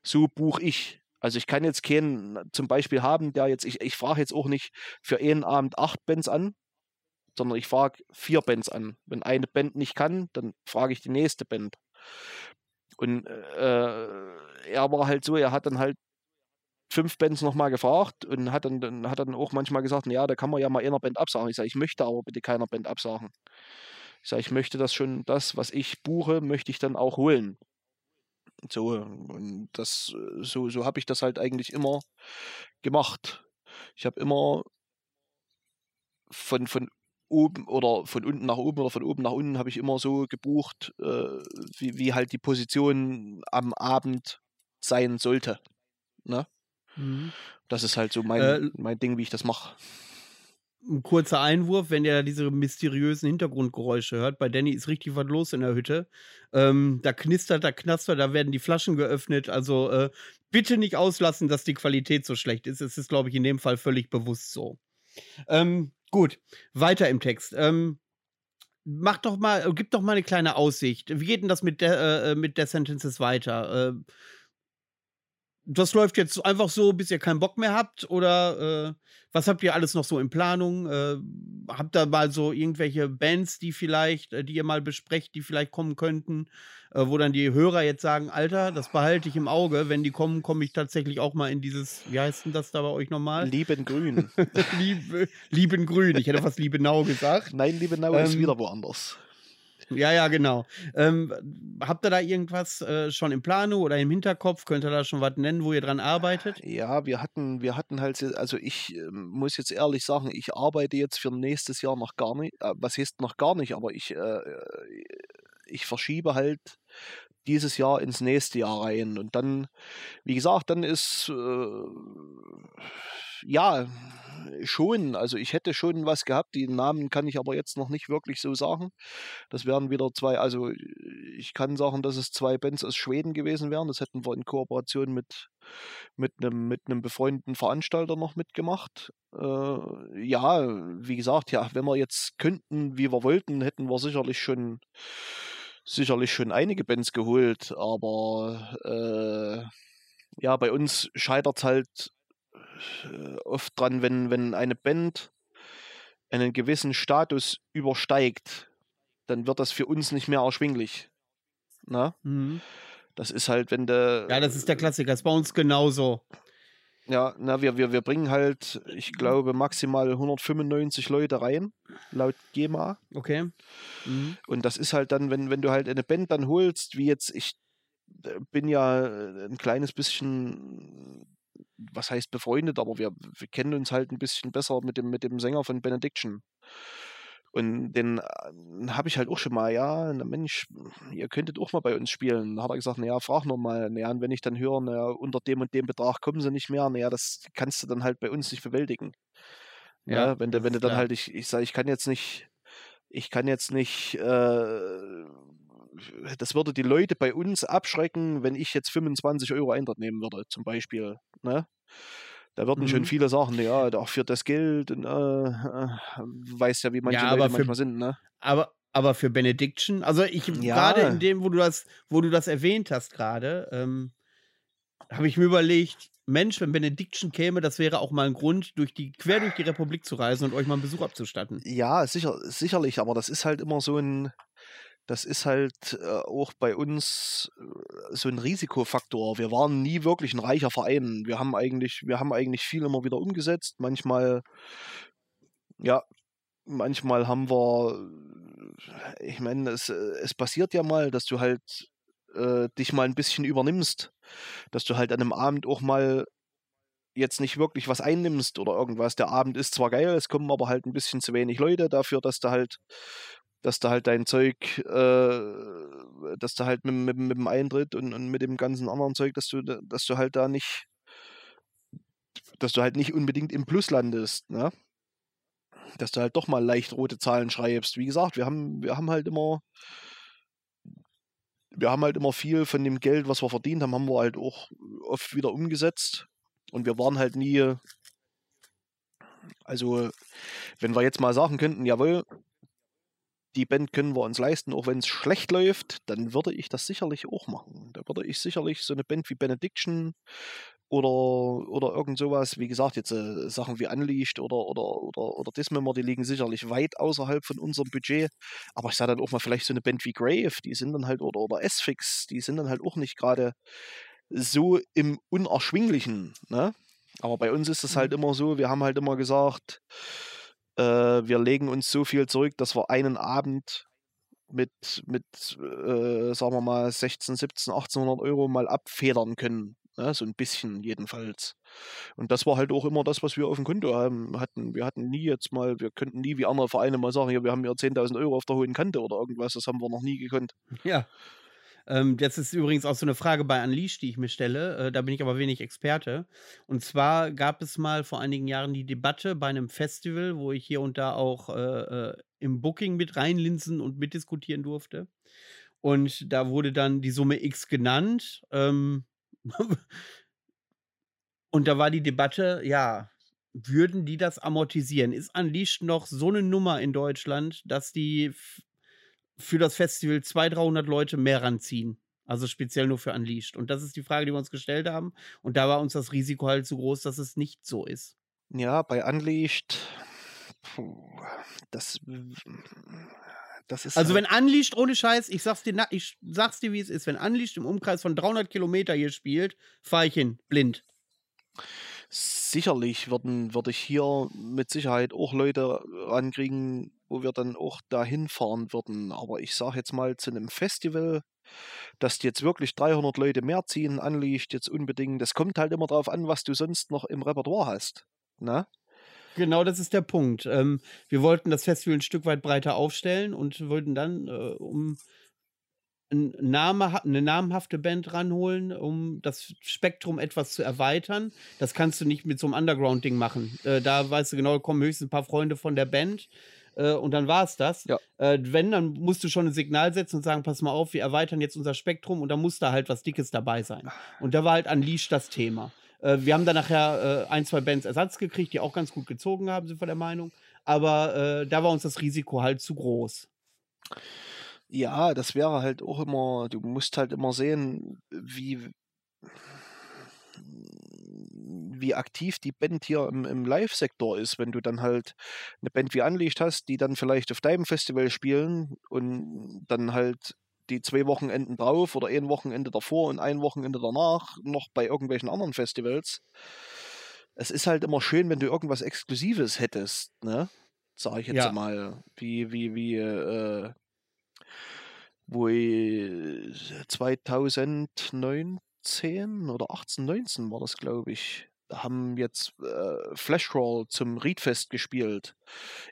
So buche ich. Also ich kann jetzt keinen zum Beispiel haben, der jetzt, ich, ich frage jetzt auch nicht für einen Abend acht Bands an, sondern ich frage vier Bands an. Wenn eine Band nicht kann, dann frage ich die nächste Band. Und äh, er war halt so, er hat dann halt fünf Bands nochmal gefragt und hat dann, dann, hat dann auch manchmal gesagt, ja, da kann man ja mal einer Band absagen. Ich sage, ich möchte aber bitte keiner Band absagen. Ich sage, ich möchte das schon, das, was ich buche, möchte ich dann auch holen. So, und das, so, so habe ich das halt eigentlich immer gemacht. Ich habe immer von, von oben oder von unten nach oben oder von oben nach unten habe ich immer so gebucht, äh, wie, wie halt die Position am Abend sein sollte. Ne? Mhm. Das ist halt so mein, äh, mein Ding, wie ich das mache. Ein kurzer Einwurf, wenn ihr diese mysteriösen Hintergrundgeräusche hört. Bei Danny ist richtig was los in der Hütte. Ähm, da knistert, da knastert, da werden die Flaschen geöffnet. Also äh, bitte nicht auslassen, dass die Qualität so schlecht ist. Es ist, glaube ich, in dem Fall völlig bewusst so. Ähm, Gut, weiter im Text. Ähm, mach doch mal, äh, gib doch mal eine kleine Aussicht. Wie geht denn das mit der, äh, äh mit der Sentences weiter? Äh, das läuft jetzt einfach so, bis ihr keinen Bock mehr habt? Oder äh, was habt ihr alles noch so in Planung? Äh, habt ihr mal so irgendwelche Bands, die vielleicht, äh, die ihr mal besprecht, die vielleicht kommen könnten, äh, wo dann die Hörer jetzt sagen, Alter, das behalte ich im Auge. Wenn die kommen, komme ich tatsächlich auch mal in dieses, wie heißt denn das da bei euch nochmal? Liebengrün. Liebe, Liebengrün. Ich hätte fast Liebenau gesagt. Nein, Liebenau ähm, ist wieder woanders. Ja, ja, genau. Ähm, habt ihr da irgendwas äh, schon im Planung oder im Hinterkopf? Könnt ihr da schon was nennen, wo ihr dran arbeitet? Ja, wir hatten, wir hatten halt, also ich äh, muss jetzt ehrlich sagen, ich arbeite jetzt für nächstes Jahr noch gar nicht. Äh, was heißt noch gar nicht, aber ich, äh, ich verschiebe halt dieses Jahr ins nächste Jahr rein. Und dann, wie gesagt, dann ist äh, ja schon, also ich hätte schon was gehabt, die Namen kann ich aber jetzt noch nicht wirklich so sagen. Das wären wieder zwei, also ich kann sagen, dass es zwei Bands aus Schweden gewesen wären. Das hätten wir in Kooperation mit, mit, einem, mit einem befreundeten Veranstalter noch mitgemacht. Äh, ja, wie gesagt, ja, wenn wir jetzt könnten, wie wir wollten, hätten wir sicherlich schon sicherlich schon einige Bands geholt, aber äh, ja, bei uns scheitert es halt oft dran, wenn, wenn eine Band einen gewissen Status übersteigt, dann wird das für uns nicht mehr erschwinglich. Na? Mhm. Das ist halt, wenn der. Ja, das ist der Klassiker. Das ist bei uns genauso. Ja, na, wir, wir, wir bringen halt, ich glaube, maximal 195 Leute rein, laut GEMA. Okay. Mhm. Und das ist halt dann, wenn, wenn du halt eine Band dann holst, wie jetzt, ich äh, bin ja äh, ein kleines bisschen, was heißt befreundet, aber wir, wir kennen uns halt ein bisschen besser mit dem, mit dem Sänger von Benediction. Und den äh, habe ich halt auch schon mal, ja, na Mensch, ihr könntet auch mal bei uns spielen. Da hat er gesagt, naja, frag noch mal. Naja, und wenn ich dann höre, naja, unter dem und dem Betrag kommen sie nicht mehr, naja, das kannst du dann halt bei uns nicht bewältigen. Ja, Ja, wenn du, wenn du dann klar. halt, ich, ich sage, ich kann jetzt nicht, ich kann jetzt nicht, äh, das würde die Leute bei uns abschrecken, wenn ich jetzt 25 Euro Eintritt nehmen würde, zum Beispiel. Ne? Da würden schon Mhm. viele sagen, ja, auch für das Geld, und, äh, äh, weißt ja, wie manche Ja, Leute für- manchmal sind, ne? Aber, aber für Benediction, also ich Ja. gerade in dem, wo du das, wo du das erwähnt hast gerade, ähm, habe ich mir überlegt, Mensch, wenn Benediction käme, das wäre auch mal ein Grund, durch die, quer durch die Republik zu reisen und euch mal einen Besuch abzustatten. Ja, sicher, sicherlich, aber das ist halt immer so ein, das ist halt äh, auch bei uns äh, so ein Risikofaktor. Wir waren nie wirklich ein reicher Verein. Wir haben eigentlich, wir haben eigentlich viel immer wieder umgesetzt. Manchmal, ja, manchmal haben wir, ich meine, es, äh, es passiert ja mal, dass du halt äh, dich mal ein bisschen übernimmst, dass du halt an einem Abend auch mal jetzt nicht wirklich was einnimmst oder irgendwas. Der Abend ist zwar geil, es kommen aber halt ein bisschen zu wenig Leute dafür, dass du halt, dass du halt dein Zeug, äh, dass du halt mit, mit, mit dem Eintritt und, und mit dem ganzen anderen Zeug, dass du, da- dass du halt da nicht, dass du halt nicht unbedingt im Plus landest, ne? Dass du halt doch mal leicht rote Zahlen schreibst. Wie gesagt, wir haben, wir haben halt immer, wir haben halt immer viel von dem Geld, was wir verdient haben, haben wir halt auch oft wieder umgesetzt. Und wir waren halt nie, also wenn wir jetzt mal sagen könnten, jawohl, die Band können wir uns leisten, auch wenn es schlecht läuft, dann würde ich das sicherlich auch machen. Da würde ich sicherlich so eine Band wie Benediction oder, oder irgend sowas, wie gesagt, jetzt äh, Sachen wie Unleashed oder, oder, oder, oder Dismember, die liegen sicherlich weit außerhalb von unserem Budget. Aber ich sage dann auch mal vielleicht so eine Band wie Grave, die sind dann halt, oder, oder S-Fix, die sind dann halt auch nicht gerade so im Unerschwinglichen. Ne? Aber bei uns ist es halt immer so, wir haben halt immer gesagt, äh, wir legen uns so viel zurück, dass wir einen Abend mit, mit äh, sagen wir mal, 16, 17, 1800 Euro mal abfedern können. Ne? So ein bisschen jedenfalls. Und das war halt auch immer das, was wir auf dem Konto haben, hatten. Wir hatten nie jetzt mal, wir könnten nie wie andere Vereine mal sagen, ja, wir haben ja 10.000 Euro auf der hohen Kante oder irgendwas. Das haben wir noch nie gekonnt. Ja. Ähm, das ist übrigens auch so eine Frage bei Unleashed, die ich mir stelle. Äh, da bin ich aber wenig Experte. Und zwar gab es mal vor einigen Jahren die Debatte bei einem Festival, wo ich hier und da auch äh, äh, im Booking mit reinlinsen und mitdiskutieren durfte. Und da wurde dann die Summe X genannt. Ähm, und da war die Debatte, ja, würden die das amortisieren? Ist Unleashed noch so eine Nummer in Deutschland, dass die für das Festival 200, 300 Leute mehr ranziehen? Also speziell nur für Unleashed. Und das ist die Frage, die wir uns gestellt haben. Und da war uns das Risiko halt zu groß, dass es nicht so ist. Ja, bei Unleashed, puh, das, das ist Also halt, wenn Unleashed, ohne Scheiß, ich sag's dir, ich sag's dir, wie es ist, wenn Unleashed im Umkreis von 300 Kilometer hier spielt, fahr ich hin, blind. sicherlich würden, würde ich hier mit Sicherheit auch Leute rankriegen, wo wir dann auch dahin fahren würden. Aber ich sage jetzt mal zu einem Festival, dass jetzt wirklich 300 Leute mehr ziehen, anliegt jetzt unbedingt. Das kommt halt immer drauf an, was du sonst noch im Repertoire hast. Ne? Genau, das ist der Punkt. Ähm, wir wollten das Festival ein Stück weit breiter aufstellen und wollten dann, äh, um ein Name, eine namhafte Band ranholen, um das Spektrum etwas zu erweitern. Das kannst du nicht mit so einem Underground-Ding machen. Äh, da weißt du genau, kommen höchstens ein paar Freunde von der Band äh, und dann war es das. Ja. Äh, wenn, dann musst du schon ein Signal setzen und sagen, pass mal auf, wir erweitern jetzt unser Spektrum und da muss da halt was Dickes dabei sein. Und da war halt Unleashed das Thema. Äh, wir haben dann nachher äh, ein, zwei Bands Ersatz gekriegt, die auch ganz gut gezogen haben, sind wir der Meinung. Aber äh, da war uns das Risiko halt zu groß. Ja, das wäre halt auch immer, du musst halt immer sehen, wie, wie aktiv die Band hier im, im Live-Sektor ist, wenn du dann halt eine Band wie Anlicht hast, die dann vielleicht auf deinem Festival spielen und dann halt die zwei Wochenenden drauf oder ein Wochenende davor und ein Wochenende danach noch bei irgendwelchen anderen Festivals. Es ist halt immer schön, wenn du irgendwas Exklusives hättest, ne? Sag ich jetzt Ja. mal. Wie, wie, wie, äh, wo ich 2019 oder 18, 19 war das, glaube ich. Haben jetzt äh, Flashcrawl zum Readfest gespielt.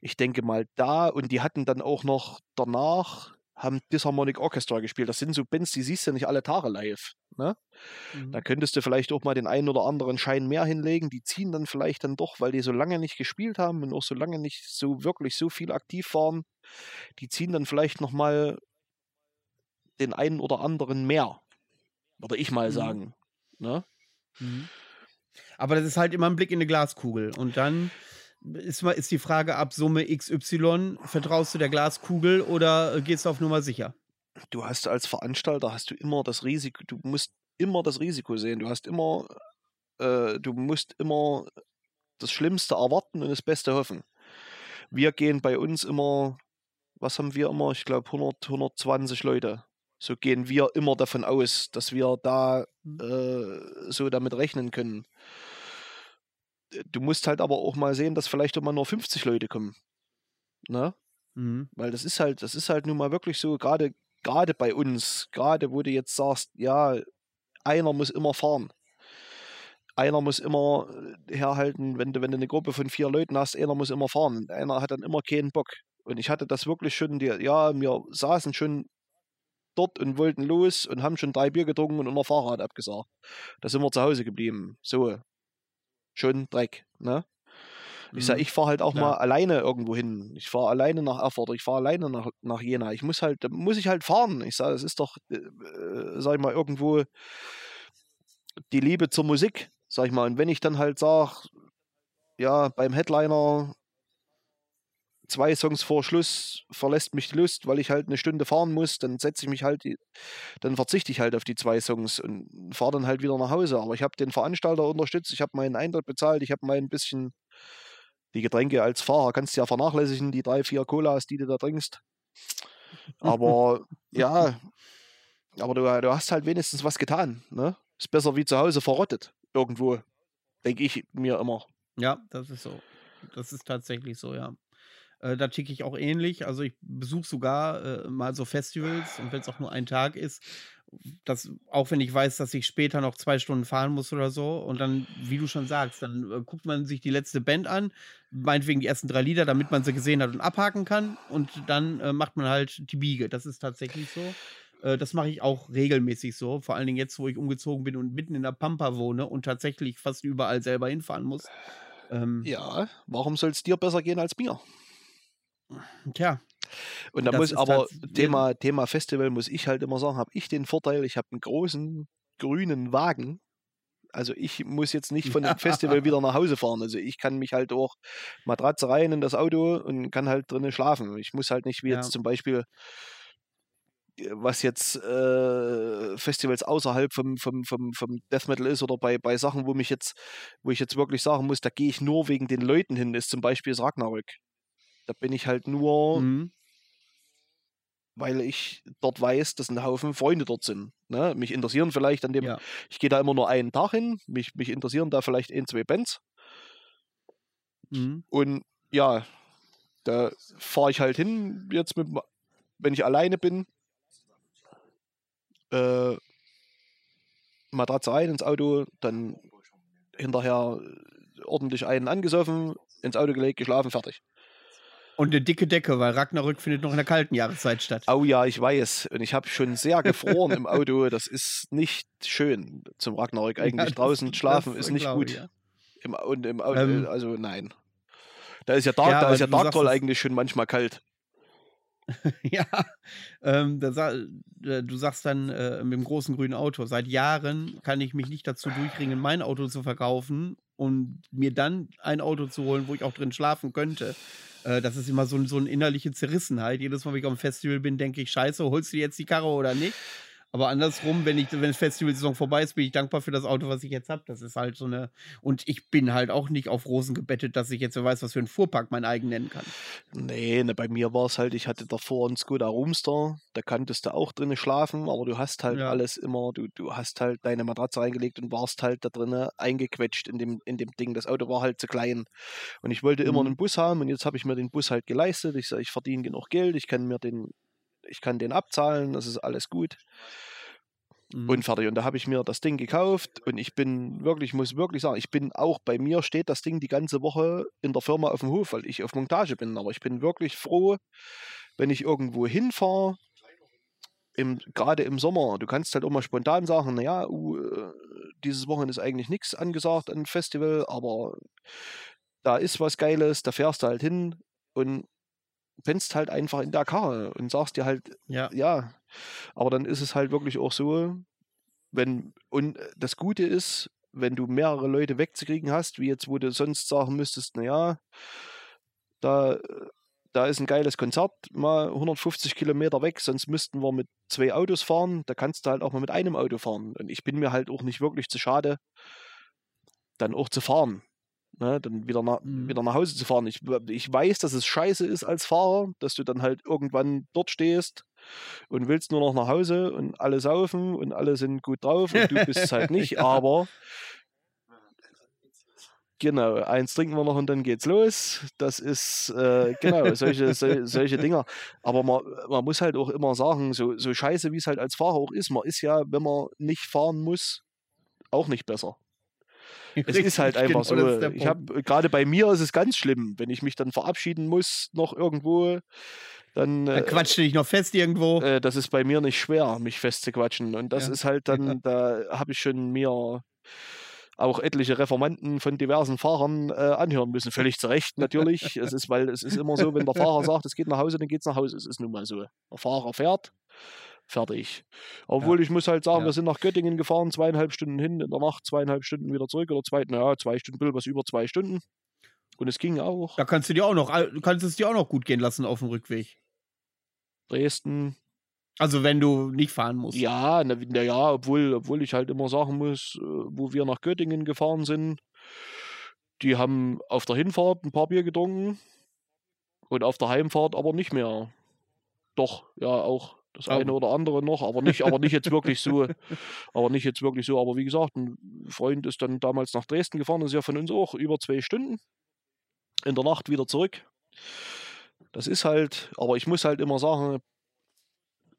Ich denke mal da und die hatten dann auch noch danach haben Disharmonic Orchestra gespielt. Das sind so Bands, die siehst du nicht alle Tage live. Ne? Mhm. Da könntest du vielleicht auch mal den einen oder anderen Schein mehr hinlegen. Die ziehen dann vielleicht dann doch, weil die so lange nicht gespielt haben und auch so lange nicht so wirklich so viel aktiv waren. Die ziehen dann vielleicht noch mal den einen oder anderen mehr. Würde ich mal Mhm. sagen. Ne? Mhm. Aber das ist halt immer ein Blick in eine Glaskugel. Und dann ist, mal, ist die Frage ab Summe XY, vertraust du der Glaskugel oder gehst du auf Nummer sicher? Du hast als Veranstalter hast du immer das Risiko, du musst immer das Risiko sehen. Du hast immer, äh, du musst immer das Schlimmste erwarten und das Beste hoffen. Wir gehen bei uns immer, was haben wir immer? Ich glaube 100, 120 Leute. So gehen wir immer davon aus, dass wir da Mhm. äh, so damit rechnen können. Du musst halt aber auch mal sehen, dass vielleicht mal nur 50 Leute kommen. Ne? Mhm. Weil das ist halt, das ist halt nun mal wirklich so, gerade gerade bei uns, gerade wo du jetzt sagst, ja, einer muss immer fahren. Einer muss immer äh, herhalten, wenn du, wenn du eine Gruppe von vier Leuten hast, einer muss immer fahren. Einer hat dann immer keinen Bock. Und ich hatte das wirklich schon, die, ja, wir saßen schon dort und wollten los und haben schon drei Bier getrunken und unser Fahrrad abgesagt. Da sind wir zu Hause geblieben. So. Schon Dreck, ne? Ich sage, Mhm. ich fahre halt auch Klar. mal alleine irgendwo hin. Ich fahre alleine nach Erfurt, ich fahre alleine nach, nach Jena. Ich muss halt, da muss ich halt fahren. Ich sage, es ist doch, äh, äh, sag ich mal, irgendwo die Liebe zur Musik, sag ich mal. Und wenn ich dann halt sage, ja, beim Headliner zwei Songs vor Schluss verlässt mich die Lust, weil ich halt eine Stunde fahren muss, dann setze ich mich halt, dann verzichte ich halt auf die zwei Songs und fahre dann halt wieder nach Hause. Aber ich habe den Veranstalter unterstützt, ich habe meinen Eintritt bezahlt, ich habe mein bisschen die Getränke als Fahrer kannst du ja vernachlässigen, die drei, vier Colas, die du da trinkst. Aber ja, aber du, du hast halt wenigstens was getan. Ne? Ist besser wie zu Hause verrottet. Irgendwo. Denke ich mir immer. Ja, das ist so. Das ist tatsächlich so, ja. Äh, da ticke ich auch ähnlich. Also ich besuche sogar äh, mal so Festivals und wenn es auch nur ein Tag ist, das, auch wenn ich weiß, dass ich später noch zwei Stunden fahren muss oder so, und dann, wie du schon sagst, dann äh, guckt man sich die letzte Band an, meinetwegen die ersten drei Lieder, damit man sie gesehen hat und abhaken kann, und dann äh, macht man halt die Biege. Das ist tatsächlich so. Äh, das mache ich auch regelmäßig so, vor allen Dingen jetzt, wo ich umgezogen bin und mitten in der Pampa wohne und tatsächlich fast überall selber hinfahren muss. Ähm, Ja, warum soll es dir besser gehen als mir? Tja, Und da muss aber tats- Thema, Thema Festival, muss ich halt immer sagen, habe ich den Vorteil, ich habe einen großen grünen Wagen. Also ich muss jetzt nicht von dem Festival wieder nach Hause fahren. Also ich kann mich halt auch Matratze rein in das Auto und kann halt drinnen schlafen. Ich muss halt nicht wie Ja. jetzt zum Beispiel, was jetzt äh, Festivals außerhalb vom, vom, vom, vom Death Metal ist oder bei, bei Sachen, wo mich jetzt, wo ich jetzt wirklich sagen muss, da gehe ich nur wegen den Leuten hin, ist zum Beispiel das Ragnarök. Da bin ich halt nur mhm. weil ich dort weiß, dass ein Haufen Freunde dort sind. Ne? Mich interessieren vielleicht an dem, ja. ich gehe da immer nur einen Tag hin, mich, mich interessieren da vielleicht ein, zwei Bands Mhm. und ja, da fahre ich halt hin, jetzt mit, wenn ich alleine bin, äh, Matratze rein ins Auto, dann hinterher ordentlich einen angesoffen, ins Auto gelegt, geschlafen, fertig. Und eine dicke Decke, weil Ragnarök findet noch in der kalten Jahreszeit statt. Oh ja, ich weiß. Und ich habe schon sehr gefroren im Auto. Das ist nicht schön zum Ragnarök Ja, eigentlich. das- Draußen schlafen ist nicht gut. ja. Im, und im Auto, Ähm, also nein. Da ist ja Dark, Ja, da ist ja Dark Troll eigentlich schon manchmal kalt. ja, ähm, da äh, du sagst dann äh, mit dem großen grünen Auto, seit Jahren kann ich mich nicht dazu durchringen, mein Auto zu verkaufen und mir dann ein Auto zu holen, wo ich auch drin schlafen könnte. Äh, das ist immer so, so eine innerliche Zerrissenheit. Jedes Mal, wenn ich auf dem Festival bin, denke ich, scheiße, holst du jetzt die Karre oder nicht? Aber andersrum, wenn ich, wenn das Festivalsaison vorbei ist, bin ich dankbar für das Auto, was ich jetzt habe. Das ist halt so eine. Und ich bin halt auch nicht auf Rosen gebettet, dass ich jetzt so weiß, was für einen Fuhrpark mein eigen nennen kann. Nee, ne, bei mir war es halt, ich hatte davor einen Skoda Roomster, da kanntest du auch drinnen schlafen, aber du hast halt Ja. alles immer, du, du hast halt deine Matratze reingelegt und warst halt da drinnen eingequetscht in dem, in dem Ding. Das Auto war halt zu klein. Und ich wollte immer Mhm. einen Bus haben und jetzt habe ich mir den Bus halt geleistet. Ich sage, ich verdiene genug Geld, ich kann mir den, ich kann den abzahlen, das ist alles gut. Mhm. Und fertig. Und da habe ich mir das Ding gekauft und ich bin wirklich, muss wirklich sagen, ich bin auch bei mir steht das Ding die ganze Woche in der Firma auf dem Hof, weil ich auf Montage bin. Aber ich bin wirklich froh, wenn ich irgendwo hinfahre, im, gerade im Sommer. Du kannst halt auch mal spontan sagen, naja, uh, dieses Wochenende ist eigentlich nichts angesagt an Festival, aber da ist was Geiles, da fährst du halt hin und pennst halt einfach in der Karre und sagst dir halt, ja. ja, aber dann ist es halt wirklich auch so, wenn, und das Gute ist, wenn du mehrere Leute wegzukriegen hast, wie jetzt, wo du sonst sagen müsstest, naja, da, da ist ein geiles Konzert, mal 150 Kilometer weg, sonst müssten wir mit zwei Autos fahren, da kannst du halt auch mal mit einem Auto fahren. Und ich bin mir halt auch nicht wirklich zu schade, dann auch zu fahren. Ne, dann wieder nach, Mhm. wieder nach Hause zu fahren. Ich, ich weiß, dass es scheiße ist als Fahrer, dass du dann halt irgendwann dort stehst und willst nur noch nach Hause und alle saufen und alle sind gut drauf und du bist es halt nicht, Ja. aber genau, eins trinken wir noch und dann geht's los. Das ist äh, genau solche, sol, solche Dinger. Aber man, man muss halt auch immer sagen, so, so scheiße wie es halt als Fahrer auch ist, man ist ja, wenn man nicht fahren muss, auch nicht besser. Es ist halt einfach genau, so. Ich habe gerade bei mir ist es ganz schlimm, wenn ich mich dann verabschieden muss noch irgendwo, dann Dann äh, quatscht du dich noch fest irgendwo. äh, das ist bei mir nicht schwer, mich festzuquatschen. Und das Ja. ist halt dann, da habe ich schon mir auch etliche Reformanten von diversen Fahrern äh, anhören müssen. Völlig zu Recht natürlich. es ist, weil es ist immer so, wenn der Fahrer sagt, es geht nach Hause, dann geht es nach Hause. Es ist nun mal so. Der Fahrer fährt, fertig. Obwohl ich muss halt sagen, Ja. wir sind nach Göttingen gefahren, zweieinhalb Stunden hin, in der Nacht zweieinhalb Stunden wieder zurück oder zwei, naja, zwei Stunden, bisschen was über zwei Stunden. Und es ging auch. Da kannst du dir auch noch, du kannst es dir auch noch gut gehen lassen auf dem Rückweg. Dresden, Also wenn du nicht fahren musst. Ja, na, na ja, obwohl, obwohl ich halt immer sagen muss, äh, wo wir nach Göttingen gefahren sind, die haben auf der Hinfahrt ein paar Bier getrunken und auf der Heimfahrt aber nicht mehr. Doch, ja, auch das eine oder andere noch, aber nicht, aber nicht jetzt wirklich so, aber nicht jetzt wirklich so. Aber wie gesagt, ein Freund ist dann damals nach Dresden gefahren, das ist ja von uns auch über zwei Stunden. In der Nacht wieder zurück. Das ist halt, aber ich muss halt immer sagen,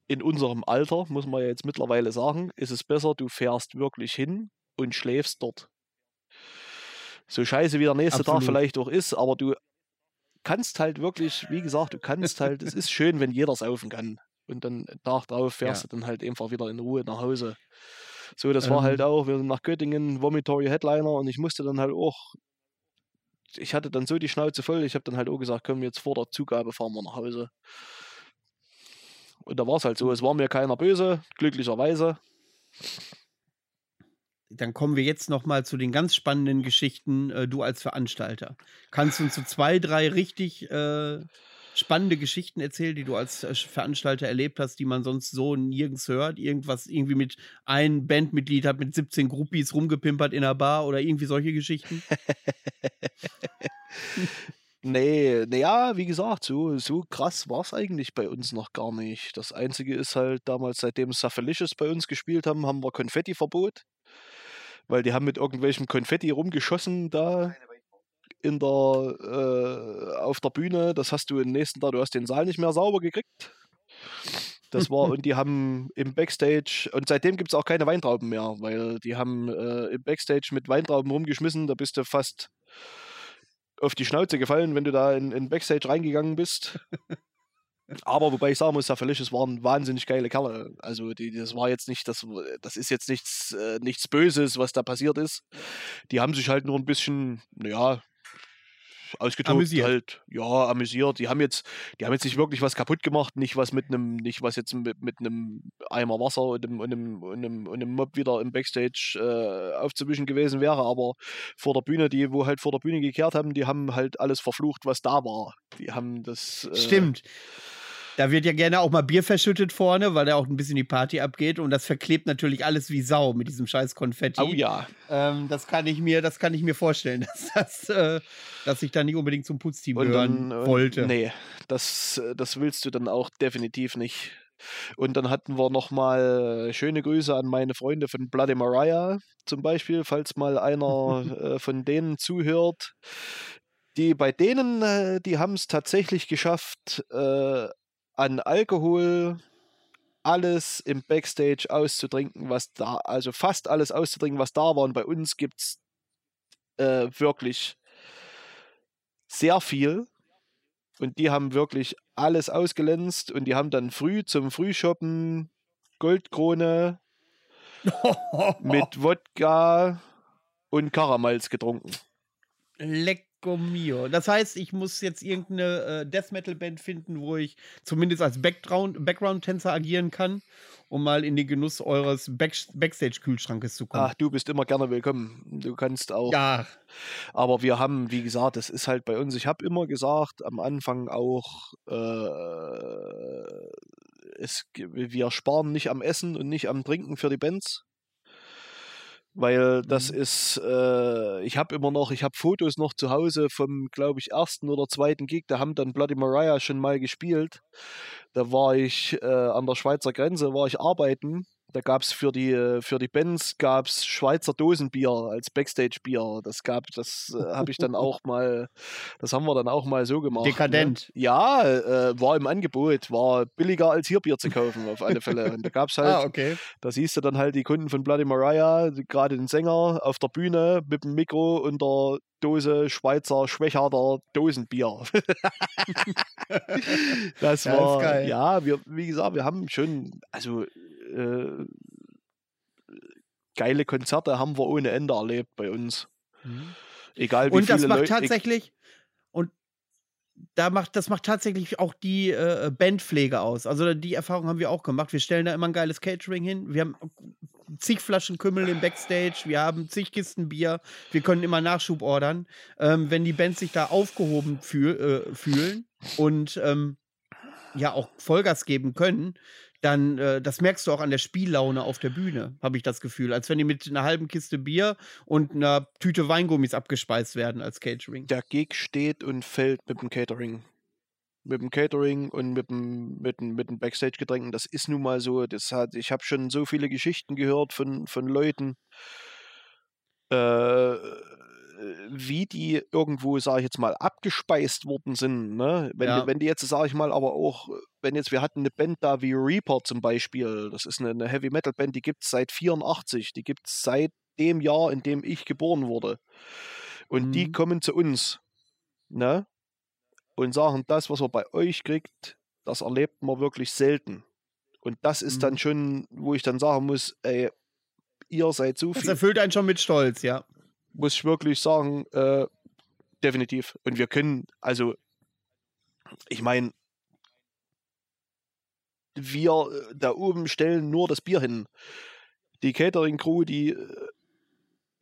in unserem Alter, muss man ja jetzt mittlerweile sagen, ist es besser, du fährst wirklich hin und schläfst dort. So scheiße wie der nächste Tag Absolut. vielleicht auch ist, aber du kannst halt wirklich, wie gesagt, du kannst halt, es ist schön, wenn jeder saufen kann. Und dann Tag drauf fährst Ja. du dann halt einfach wieder in Ruhe nach Hause. So, das war halt Ähm. auch, wir sind nach Göttingen, Vomitory Headliner und ich musste dann halt auch, ich hatte dann so die Schnauze voll, ich habe dann halt auch gesagt, komm, jetzt vor der Zugabe fahren wir nach Hause. Und da war es halt so, es war mir keiner böse, glücklicherweise. Dann kommen wir jetzt noch mal zu den ganz spannenden Geschichten, äh, du als Veranstalter. Kannst du uns so zwei, drei richtig äh, spannende Geschichten erzählen, die du als äh, Veranstalter erlebt hast, die man sonst so nirgends hört? Irgendwas irgendwie mit ein Bandmitglied hat mit 17 Groupies rumgepimpert in einer Bar oder irgendwie solche Geschichten? Nee, naja, wie gesagt, so, so krass war es eigentlich bei uns noch gar nicht. Das Einzige ist halt damals, seitdem Safelicious bei uns gespielt haben, haben wir Konfettiverbot. Weil die haben mit irgendwelchem Konfetti rumgeschossen da in der, äh, auf der Bühne. Das hast du im nächsten Tag, du hast den Saal nicht mehr sauber gekriegt. Das war, und die haben im Backstage, und seitdem gibt es auch keine Weintrauben mehr, weil die haben äh, im Backstage mit Weintrauben rumgeschmissen, da bist du fast auf die Schnauze gefallen, wenn du da in, in Backstage reingegangen bist. Aber wobei ich sagen muss, Safelicious waren wahnsinnig geile Kerle. Also die, das war jetzt nicht, das, das ist jetzt nichts, äh, nichts Böses, was da passiert ist. Die haben sich halt nur ein bisschen, naja, ausgetobt Amüsiert. halt, ja, amüsiert. Die haben jetzt, die haben jetzt nicht wirklich was kaputt gemacht, nicht was mit einem, nicht was jetzt mit, mit einem Eimer Wasser und einem, und einem, und einem, und einem Mob wieder im Backstage äh, aufzuwischen gewesen wäre, aber vor der Bühne, die, wo halt vor der Bühne gekehrt haben, die haben halt alles verflucht, was da war. Die haben das. Äh, Stimmt. Da wird ja gerne auch mal Bier verschüttet vorne, weil da auch ein bisschen die Party abgeht. Und das verklebt natürlich alles wie Sau mit diesem scheiß Konfetti. Oh ja. Ähm, das kann ich mir, das kann ich mir vorstellen, dass, das, äh, dass ich da nicht unbedingt zum Putzteam Und gehören dann, wollte. Und, nee, das, äh, das willst du dann auch definitiv nicht. Und dann hatten wir nochmal schöne Grüße an meine Freunde von Bloody Mariah zum Beispiel, falls mal einer äh, von denen zuhört. Die bei denen, äh, die haben es tatsächlich geschafft, äh, an Alkohol alles im Backstage auszutrinken, was da, also fast alles auszutrinken, was da war. Und bei uns gibt es äh, wirklich sehr viel. Und die haben wirklich alles ausgelänzt und die haben dann früh zum Frühshoppen Goldkrone mit Wodka und Karamals getrunken. Lecco mio. Das heißt, ich muss jetzt irgendeine äh, Death Metal Band finden, wo ich zumindest als Background- Background-Tänzer agieren kann, um mal in den Genuss eures Back Backstage-Kühlschrankes zu kommen. Ach, du bist immer gerne willkommen. Du kannst auch. ja, Aber wir haben, wie gesagt, das ist halt bei uns. Ich habe immer gesagt, am Anfang auch, äh, es, wir sparen nicht am Essen und nicht am Trinken für die Bands. Weil das Mhm. ist, äh, ich habe immer noch, ich habe Fotos noch zu Hause vom, glaube ich, ersten oder zweiten Gig. Da haben dann Bloody Mariah schon mal gespielt. Da war ich äh, an der Schweizer Grenze, war ich arbeiten. Da gab es für die, äh, für die Bands gab's Schweizer Dosenbier als Backstage-Bier. Das gab, das äh, habe ich dann auch mal, das haben wir dann auch mal so gemacht. Dekadent. Ne? Ja, äh, war im Angebot, war billiger als hier Bier zu kaufen, auf alle Fälle. Und da gab es halt, ah, okay. da siehst du dann halt die Kunden von Bloody Mariah, gerade den Sänger auf der Bühne mit dem Mikro und der Dose Schweizer Schwächerter Dosenbier. das Ja, ist war, geil. ja, wir, wie gesagt, wir haben schon, also äh, geile Konzerte haben wir ohne Ende erlebt bei uns. Mhm. Egal wie Und viele das macht Leute. tatsächlich, und da macht, das macht tatsächlich auch die äh, Bandpflege aus. Also die Erfahrung haben wir auch gemacht. Wir stellen da immer ein geiles Catering hin. Wir haben zig Flaschen Kümmel im Backstage, wir haben zig Kisten Bier, wir können immer Nachschub ordern. Ähm, wenn die Bands sich da aufgehoben fühl, äh, fühlen und ähm, ja auch Vollgas geben können, dann, äh, das merkst du auch an der Spiellaune auf der Bühne, habe ich das Gefühl. Als wenn die mit einer halben Kiste Bier und einer Tüte Weingummis abgespeist werden als Catering. der Gig steht und fällt mit dem Catering. Mit dem Catering und mit dem, mit dem, mit dem Backstage-Getränken. Das ist nun mal so. Das hat, ich habe schon so viele Geschichten gehört von, von Leuten, äh, wie die irgendwo, sage ich jetzt mal, abgespeist worden sind. Ne? Wenn, Ja. die, wenn die jetzt, sage ich mal, aber auch, wenn jetzt, wir hatten eine Band da wie Reaper zum Beispiel, das ist eine, eine Heavy-Metal-Band, die gibt es seit 84, die gibt es seit dem Jahr, in dem ich geboren wurde. Und die Mhm. kommen zu uns ne? Und sagen, das, was man bei euch kriegt, das erlebt man wirklich selten. Und das ist dann Mhm. schon, wo ich dann sagen muss, ey, ihr seid so Das viel, erfüllt einen schon mit Stolz, ja. Muss ich wirklich sagen, äh, definitiv. Und wir können, also, ich meine, wir äh, da oben stellen nur das Bier hin. Die Catering-Crew, die äh,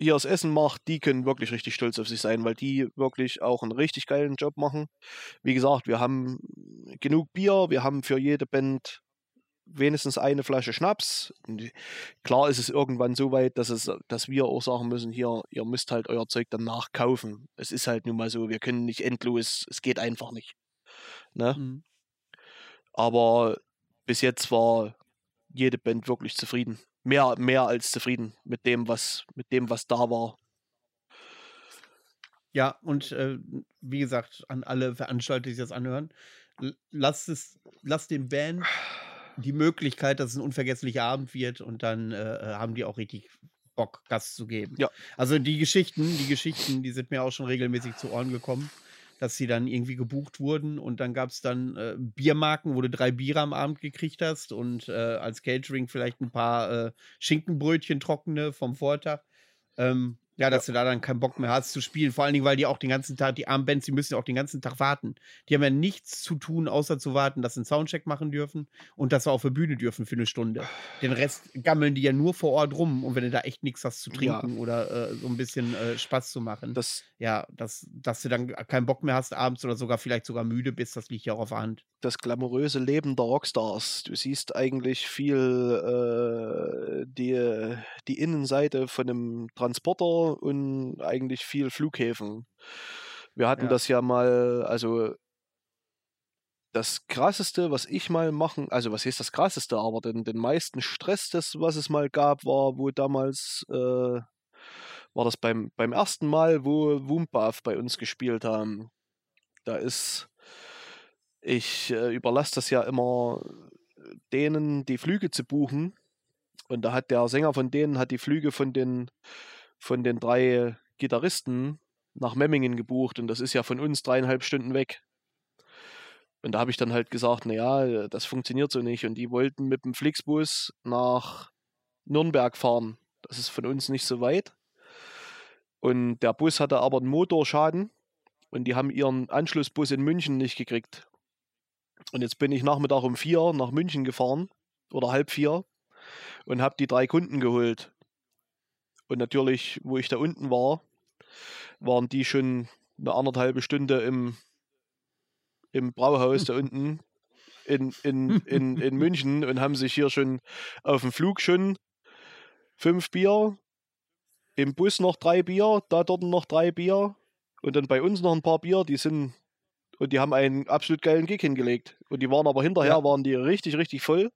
hier das Essen macht, die können wirklich richtig stolz auf sich sein, weil die wirklich auch einen richtig geilen Job machen. Wie gesagt, wir haben genug Bier, wir haben für jede Band wenigstens eine Flasche Schnaps. Und klar ist es irgendwann so weit, dass, es, dass wir auch sagen müssen, hier, ihr müsst halt euer Zeug dann nachkaufen. Es ist halt nun mal so, wir können nicht endlos, es geht einfach nicht. Ne? Mhm. Aber bis jetzt war jede Band wirklich zufrieden. Mehr, mehr als zufrieden mit dem, was, mit dem, was da war. Ja, und äh, wie gesagt, an alle Veranstalter, die sich das anhören, lasst es, lasst den Band die Möglichkeit, dass es ein unvergesslicher Abend wird und dann äh, haben die auch richtig Bock, Gas zu geben. Ja. Also die Geschichten, die Geschichten, die sind mir auch schon regelmäßig zu Ohren gekommen, dass sie dann irgendwie gebucht wurden und dann gab es dann äh, Biermarken, wo du drei Biere am Abend gekriegt hast und äh, als Catering vielleicht ein paar äh, Schinkenbrötchen trockene vom Vortag. Ähm, Ja, dass ja. du da dann keinen Bock mehr hast zu spielen. Vor allen Dingen, weil die auch den ganzen Tag, die armen Bands, die müssen ja auch den ganzen Tag warten. Die haben ja nichts zu tun, außer zu warten, dass sie einen Soundcheck machen dürfen und dass sie auf der Bühne dürfen für eine Stunde. Den Rest gammeln die ja nur vor Ort rum. Und wenn du da echt nichts hast zu trinken ja. oder äh, so ein bisschen äh, Spaß zu machen, das, ja, das, dass du dann keinen Bock mehr hast abends oder sogar vielleicht sogar müde bist, das liegt ja auch auf der Hand. Das glamouröse Leben der Rockstars. Du siehst eigentlich viel äh, die, die Innenseite von einem Transporter und eigentlich viel Flughäfen. Wir hatten ja. das ja mal, also das krasseste, was ich mal machen, also was heißt das krasseste, aber den, den meisten Stress, das, was es mal gab, war, wo damals äh, war das beim, beim ersten Mal, wo Woombaf bei uns gespielt haben. Da ist, ich äh, überlasse das ja immer denen, die Flüge zu buchen. Und da hat der Sänger von denen hat die Flüge von den von den drei Gitarristen nach Memmingen gebucht und das ist ja von uns dreieinhalb Stunden weg. Und da habe ich dann halt gesagt, naja, das funktioniert so nicht. Und die wollten mit dem Flixbus nach Nürnberg fahren. Das ist von uns nicht so weit. Und der Bus hatte aber einen Motorschaden und die haben ihren Anschlussbus in München nicht gekriegt. Und jetzt bin ich Nachmittag um vier nach München gefahren oder halb vier und habe die drei Kunden geholt. Und natürlich, wo ich da unten war, waren die schon eine anderthalbe Stunde im, im Brauhaus da unten in, in, in, in München und haben sich hier schon auf dem Flug schon fünf Bier, im Bus noch drei Bier, da dort noch drei Bier und dann bei uns noch ein paar Bier, die sind und die haben einen absolut geilen Gig hingelegt. Und die waren aber hinterher, ja. waren die richtig, richtig voll.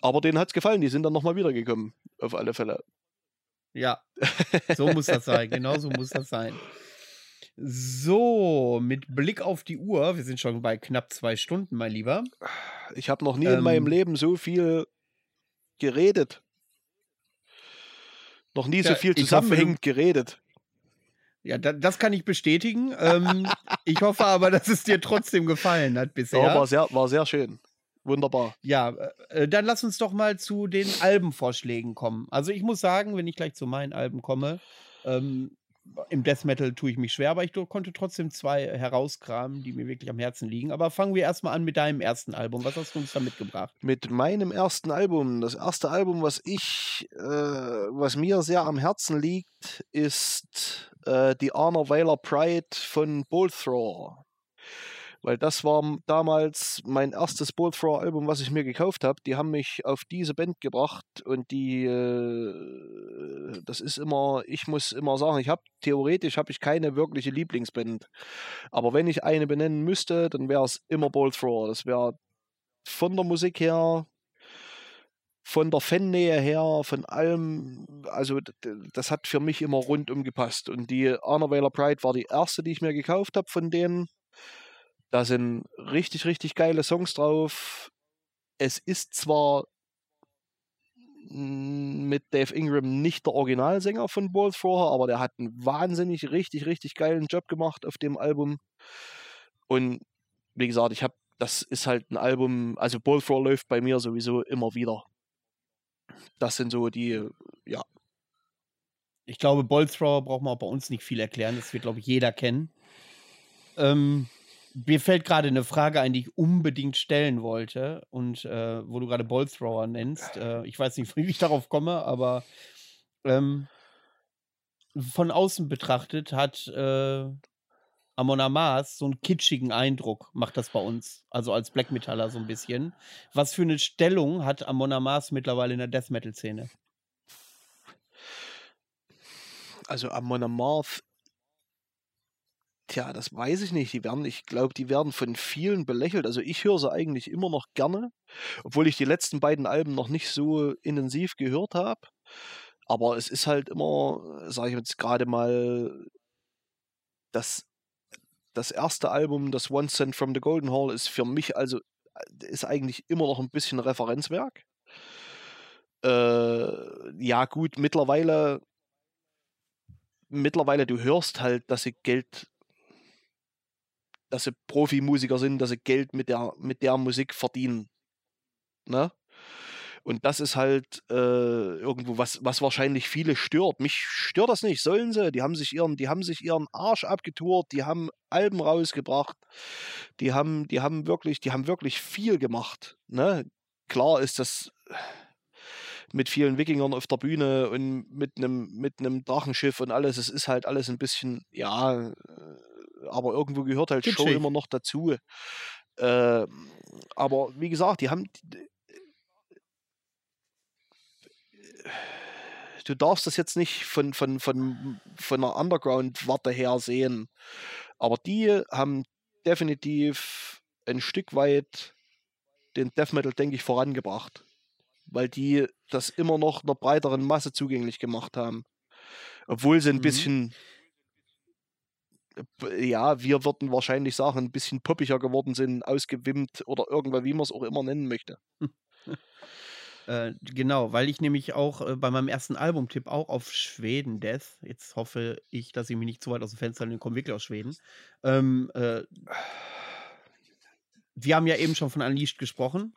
Aber denen hat es gefallen, die sind dann nochmal wiedergekommen, auf alle Fälle. Ja, so muss das sein. Genau so muss das sein. So, mit Blick auf die Uhr, wir sind schon bei knapp zwei Stunden, mein Lieber. Ich habe noch nie ähm, in meinem ähm. Leben so viel geredet. Noch nie ja, so viel zusammenhängend geredet. Ja, da, das kann ich bestätigen. ähm, ich hoffe aber, dass es dir trotzdem gefallen hat bisher. Ja, war sehr, war sehr schön. Wunderbar. Ja, äh, äh, dann lass uns doch mal zu den Albenvorschlägen kommen. Also ich muss sagen, wenn ich gleich zu meinen Alben komme, ähm, im Death Metal tue ich mich schwer, aber ich konnte trotzdem zwei herauskramen, die mir wirklich am Herzen liegen. Aber fangen wir erstmal an mit deinem ersten Album. Was hast du uns da mitgebracht? Mit meinem ersten Album. Das erste Album, was ich, äh, was mir sehr am Herzen liegt, ist äh, die Honor Whaler Pride von Bolt Thrower weil das war damals mein erstes Bullthrower-Album, was ich mir gekauft habe. Die haben mich auf diese Band gebracht und die, äh, das ist immer, ich muss immer sagen, ich habe theoretisch habe ich keine wirkliche Lieblingsband, aber wenn ich eine benennen müsste, dann wäre es immer Bullthrower. Das wäre von der Musik her, von der Fannähe her, von allem, also das hat für mich immer rundum gepasst. Und die Whaler Pride war die erste, die ich mir gekauft habe von denen. Da sind richtig, richtig geile Songs drauf. Es ist zwar mit Dave Ingram nicht der Originalsänger von Bolt vorher, aber der hat einen wahnsinnig, richtig, richtig geilen Job gemacht auf dem Album. Und wie gesagt, ich habe, das ist halt ein Album, also Bolt läuft bei mir sowieso immer wieder. Das sind so die, ja. Ich glaube, Bolt braucht man bei uns nicht viel erklären. Das wird, glaube ich, jeder kennen. Ähm, mir fällt gerade eine Frage ein, die ich unbedingt stellen wollte und äh, wo du gerade Ballthrower nennst. Äh, ich weiß nicht, wie ich darauf komme, aber ähm, von außen betrachtet hat äh, Amon Amas so einen kitschigen Eindruck, macht das bei uns. Also als Black Metaller so ein bisschen. Was für eine Stellung hat Amon Amas mittlerweile in der Death Metal Szene? Also Amon Amarth Tja, das weiß ich nicht. Die werden, ich glaube, die werden von vielen belächelt. Also ich höre sie eigentlich immer noch gerne, obwohl ich die letzten beiden Alben noch nicht so intensiv gehört habe. Aber es ist halt immer, sage ich jetzt gerade mal, das, das erste Album, das One Cent from the Golden Hall, ist für mich also, ist eigentlich immer noch ein bisschen Referenzwerk. Äh, ja, gut, mittlerweile mittlerweile, du hörst halt, dass sie Geld dass sie Profimusiker sind, dass sie Geld mit der, mit der Musik verdienen. Ne? Und das ist halt äh, irgendwo was, was wahrscheinlich viele stört. Mich stört das nicht, sollen sie. Die haben sich ihren, die haben sich ihren Arsch abgetourt, die haben Alben rausgebracht, die haben, die haben wirklich, die haben wirklich viel gemacht. Ne? Klar ist das mit vielen Wikingern auf der Bühne und mit einem mit einem Drachenschiff und alles. Es ist halt alles ein bisschen, ja, äh, aber irgendwo gehört halt Show immer noch dazu. Äh, aber wie gesagt, die haben. Du darfst das jetzt nicht von, von, von, von einer Underground-Warte her sehen. Aber die haben definitiv ein Stück weit den Death Metal, denke ich, vorangebracht. Weil die das immer noch einer breiteren Masse zugänglich gemacht haben. Obwohl sie ein mhm. bisschen ja, wir würden wahrscheinlich sagen, ein bisschen poppiger geworden sind, ausgewimmt oder irgendwann, wie man es auch immer nennen möchte. äh, genau, weil ich nämlich auch äh, bei meinem ersten Albumtipp auch auf Schweden Death, jetzt hoffe ich, dass ich mich nicht zu weit aus dem Fenster nehme, komme wirklich aus Schweden. Ähm, äh, wir haben ja eben schon von Unleashed gesprochen.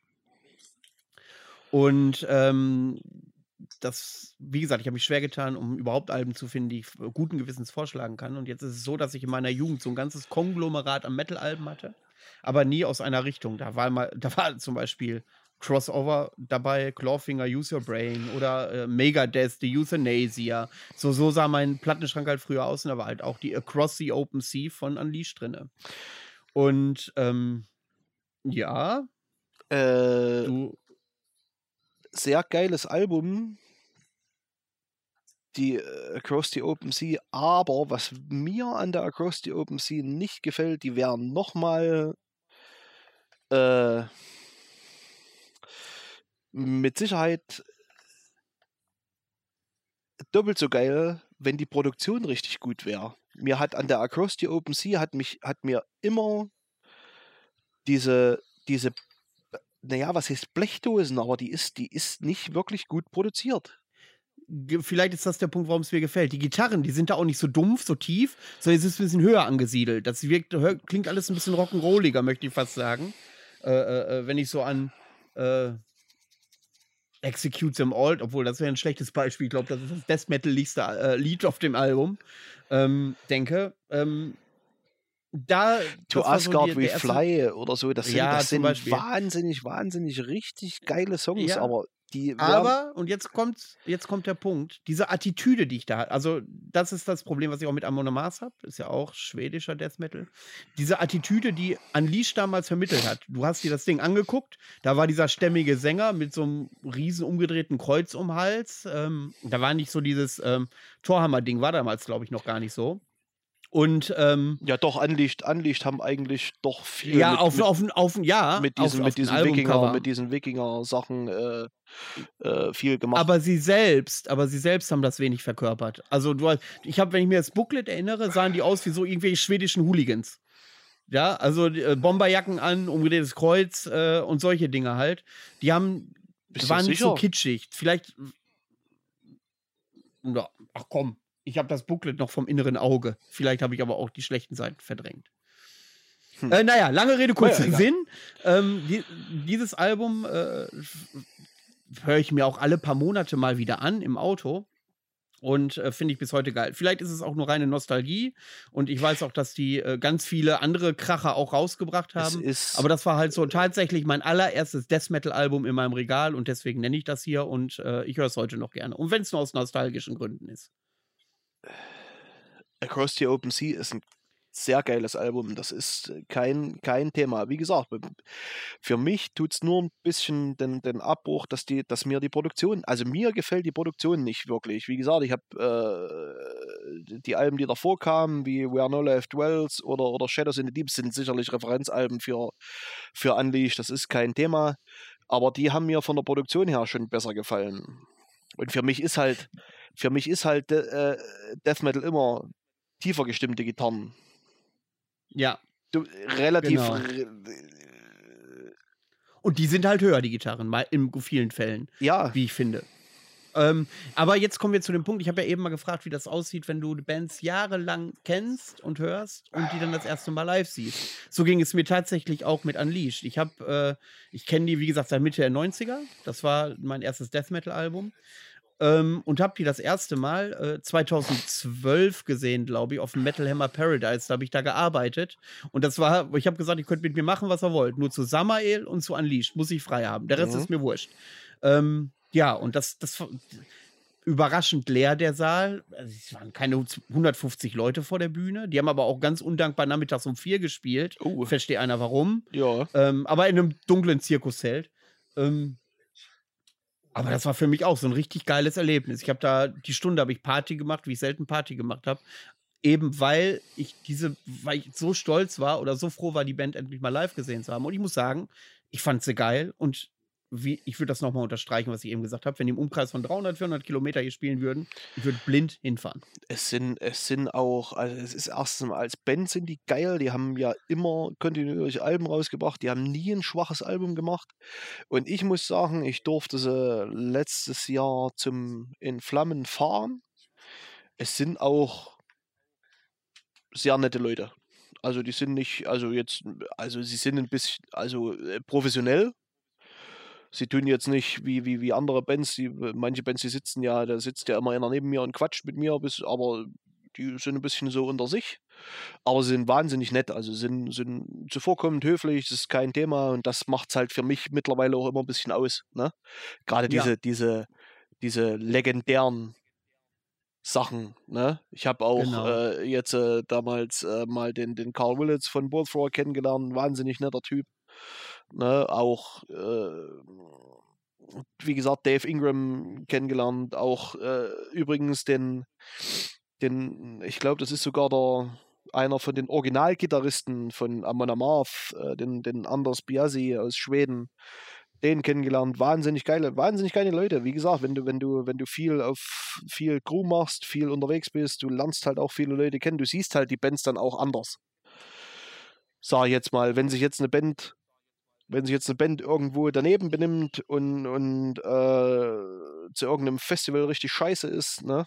Und ähm, das, wie gesagt, ich habe mich schwer getan, um überhaupt Alben zu finden, die ich guten Gewissens vorschlagen kann. Und jetzt ist es so, dass ich in meiner Jugend so ein ganzes Konglomerat an Metal-Alben hatte, aber nie aus einer Richtung. Da war mal, da war zum Beispiel Crossover dabei, Clawfinger, Use Your Brain oder äh, Megadeth, The Euthanasia. So, so sah mein Plattenschrank halt früher aus und da war halt auch die Across the Open Sea von Unleashed drin. Und ähm, ja. Äh, du, sehr geiles Album, die äh, Across the Open Sea, aber was mir an der Across the Open Sea nicht gefällt, die wären nochmal äh, mit Sicherheit doppelt so geil, wenn die Produktion richtig gut wäre. Mir hat an der Across the Open Sea hat mich hat mir immer diese diese naja, was heißt Blechdosen, aber die ist, die ist nicht wirklich gut produziert. Vielleicht ist das der Punkt, warum es mir gefällt. Die Gitarren, die sind da auch nicht so dumpf, so tief, sondern es ist ein bisschen höher angesiedelt. Das wirkt, klingt alles ein bisschen rock'n'rolliger, möchte ich fast sagen. Äh, äh, äh, wenn ich so an äh, Execute Them All, obwohl das wäre ein schlechtes Beispiel, ich glaube, das ist das Death Metal-liedste äh, Lied auf dem Album, ähm, denke. Ähm, da To Asgard so We Fly oder so, das sind, ja, das sind wahnsinnig, wahnsinnig richtig geile Songs, ja. aber die. Aber, und jetzt kommt, jetzt kommt der Punkt, diese Attitüde, die ich da habe, also das ist das Problem, was ich auch mit Amon Mars habe, ist ja auch schwedischer Death Metal. Diese Attitüde, die Unleashed damals vermittelt hat. Du hast dir das Ding angeguckt, da war dieser stämmige Sänger mit so einem riesen umgedrehten Kreuz um Hals. Ähm, da war nicht so dieses ähm, Torhammer-Ding, war damals, glaube ich, noch gar nicht so. Und ähm, ja, doch, Unleashed, Unleashed haben eigentlich doch viel. Ja, mit, auf, mit, auf, auf, ja, mit diesen, auf, mit diesen Wikinger, mit diesen Wikinger-Sachen äh, äh, viel gemacht. Aber sie selbst, aber sie selbst haben das wenig verkörpert. Also du, ich habe, wenn ich mir das Booklet erinnere, sahen die aus wie so irgendwelche schwedischen Hooligans. Ja, also äh, Bomberjacken an, umgedrehtes Kreuz äh, und solche Dinge halt. Die haben, Bist waren nicht so kitschig. Vielleicht. Ja, ach komm, ich habe das Booklet noch vom inneren Auge. Vielleicht habe ich aber auch die schlechten Seiten verdrängt. Hm. Äh, naja, lange Rede, kurzer ja, Sinn. Ähm, die, dieses Album äh, höre ich mir auch alle paar Monate mal wieder an im Auto. Und äh, finde ich bis heute geil. Vielleicht ist es auch nur reine Nostalgie. Und ich weiß auch, dass die äh, ganz viele andere Kracher auch rausgebracht haben. Aber das war halt so tatsächlich mein allererstes Death Metal-Album in meinem Regal. Und deswegen nenne ich das hier. Und äh, ich höre es heute noch gerne. Und wenn es nur aus nostalgischen Gründen ist. Across the Open Sea ist ein sehr geiles Album. Das ist kein, kein Thema. Wie gesagt, für mich tut es nur ein bisschen den, den Abbruch, dass, die, dass mir die Produktion, also mir gefällt die Produktion nicht wirklich. Wie gesagt, ich habe äh, die Alben, die davor kamen, wie Where No Life Dwells oder, oder Shadows in the Deep, sind sicherlich Referenzalben für, für Unleashed. Das ist kein Thema. Aber die haben mir von der Produktion her schon besser gefallen. Und für mich ist halt für mich ist halt äh, Death Metal immer tiefer gestimmte Gitarren. Ja. Du, relativ. Genau. Und die sind halt höher, die Gitarren, in vielen Fällen. Ja. Wie ich finde. Ähm, aber jetzt kommen wir zu dem Punkt, ich habe ja eben mal gefragt, wie das aussieht, wenn du Bands jahrelang kennst und hörst und die dann das erste Mal live siehst. So ging es mir tatsächlich auch mit Unleashed. Ich habe, äh, ich kenne die, wie gesagt, seit Mitte der 90er. Das war mein erstes Death Metal-Album. Ähm, und habe die das erste Mal äh, 2012 gesehen, glaube ich, auf dem Metal Hammer Paradise. Da habe ich da gearbeitet. Und das war, ich habe gesagt, ihr könnt mit mir machen, was ihr wollt. Nur zu Samael und zu Unleashed muss ich frei haben. Der Rest mhm. ist mir wurscht. Ähm, ja, und das, das überraschend leer, der Saal. Also, es waren keine 150 Leute vor der Bühne. Die haben aber auch ganz undankbar nachmittags um vier gespielt. Uh. Versteht einer warum. Ja. Ähm, aber in einem dunklen Zirkuszelt. Ähm, aber das war für mich auch so ein richtig geiles Erlebnis. Ich habe da die Stunde habe ich Party gemacht, wie ich selten Party gemacht habe. Eben weil ich diese, weil ich so stolz war oder so froh war, die Band endlich mal live gesehen zu haben. Und ich muss sagen, ich fand sie geil und wie, ich würde das nochmal unterstreichen, was ich eben gesagt habe, wenn die im Umkreis von 300, 400 Kilometer hier spielen würden, ich würde blind hinfahren. Es sind, es sind auch, also es ist erstens als Band sind die geil, die haben ja immer kontinuierlich Alben rausgebracht, die haben nie ein schwaches Album gemacht und ich muss sagen, ich durfte sie letztes Jahr zum In Flammen fahren. Es sind auch sehr nette Leute. Also die sind nicht, also jetzt, also sie sind ein bisschen, also äh, professionell, sie tun jetzt nicht wie, wie, wie andere Bands, die, manche Bands, die sitzen ja, da sitzt ja immer einer neben mir und quatscht mit mir, bis, aber die sind ein bisschen so unter sich. Aber sie sind wahnsinnig nett, also sind, sind zuvorkommend höflich, das ist kein Thema und das macht es halt für mich mittlerweile auch immer ein bisschen aus. Ne? Gerade diese, ja. diese, diese legendären Sachen. Ne? Ich habe auch genau. äh, jetzt äh, damals äh, mal den, den Carl Willits von Bullthrower kennengelernt, ein wahnsinnig netter Typ. Ne, auch, äh, wie gesagt, Dave Ingram kennengelernt. Auch äh, übrigens den, den ich glaube, das ist sogar der, einer von den Originalgitarristen von Amon Amarth, äh, den, den Anders Biasi aus Schweden den kennengelernt. Wahnsinnig geile, wahnsinnig geile Leute. Wie gesagt, wenn du, wenn du, wenn du viel auf viel Crew machst, viel unterwegs bist, du lernst halt auch viele Leute kennen, du siehst halt die Bands dann auch anders. Sag jetzt mal, wenn sich jetzt eine Band wenn sich jetzt eine Band irgendwo daneben benimmt und, und äh, zu irgendeinem Festival richtig scheiße ist, ne?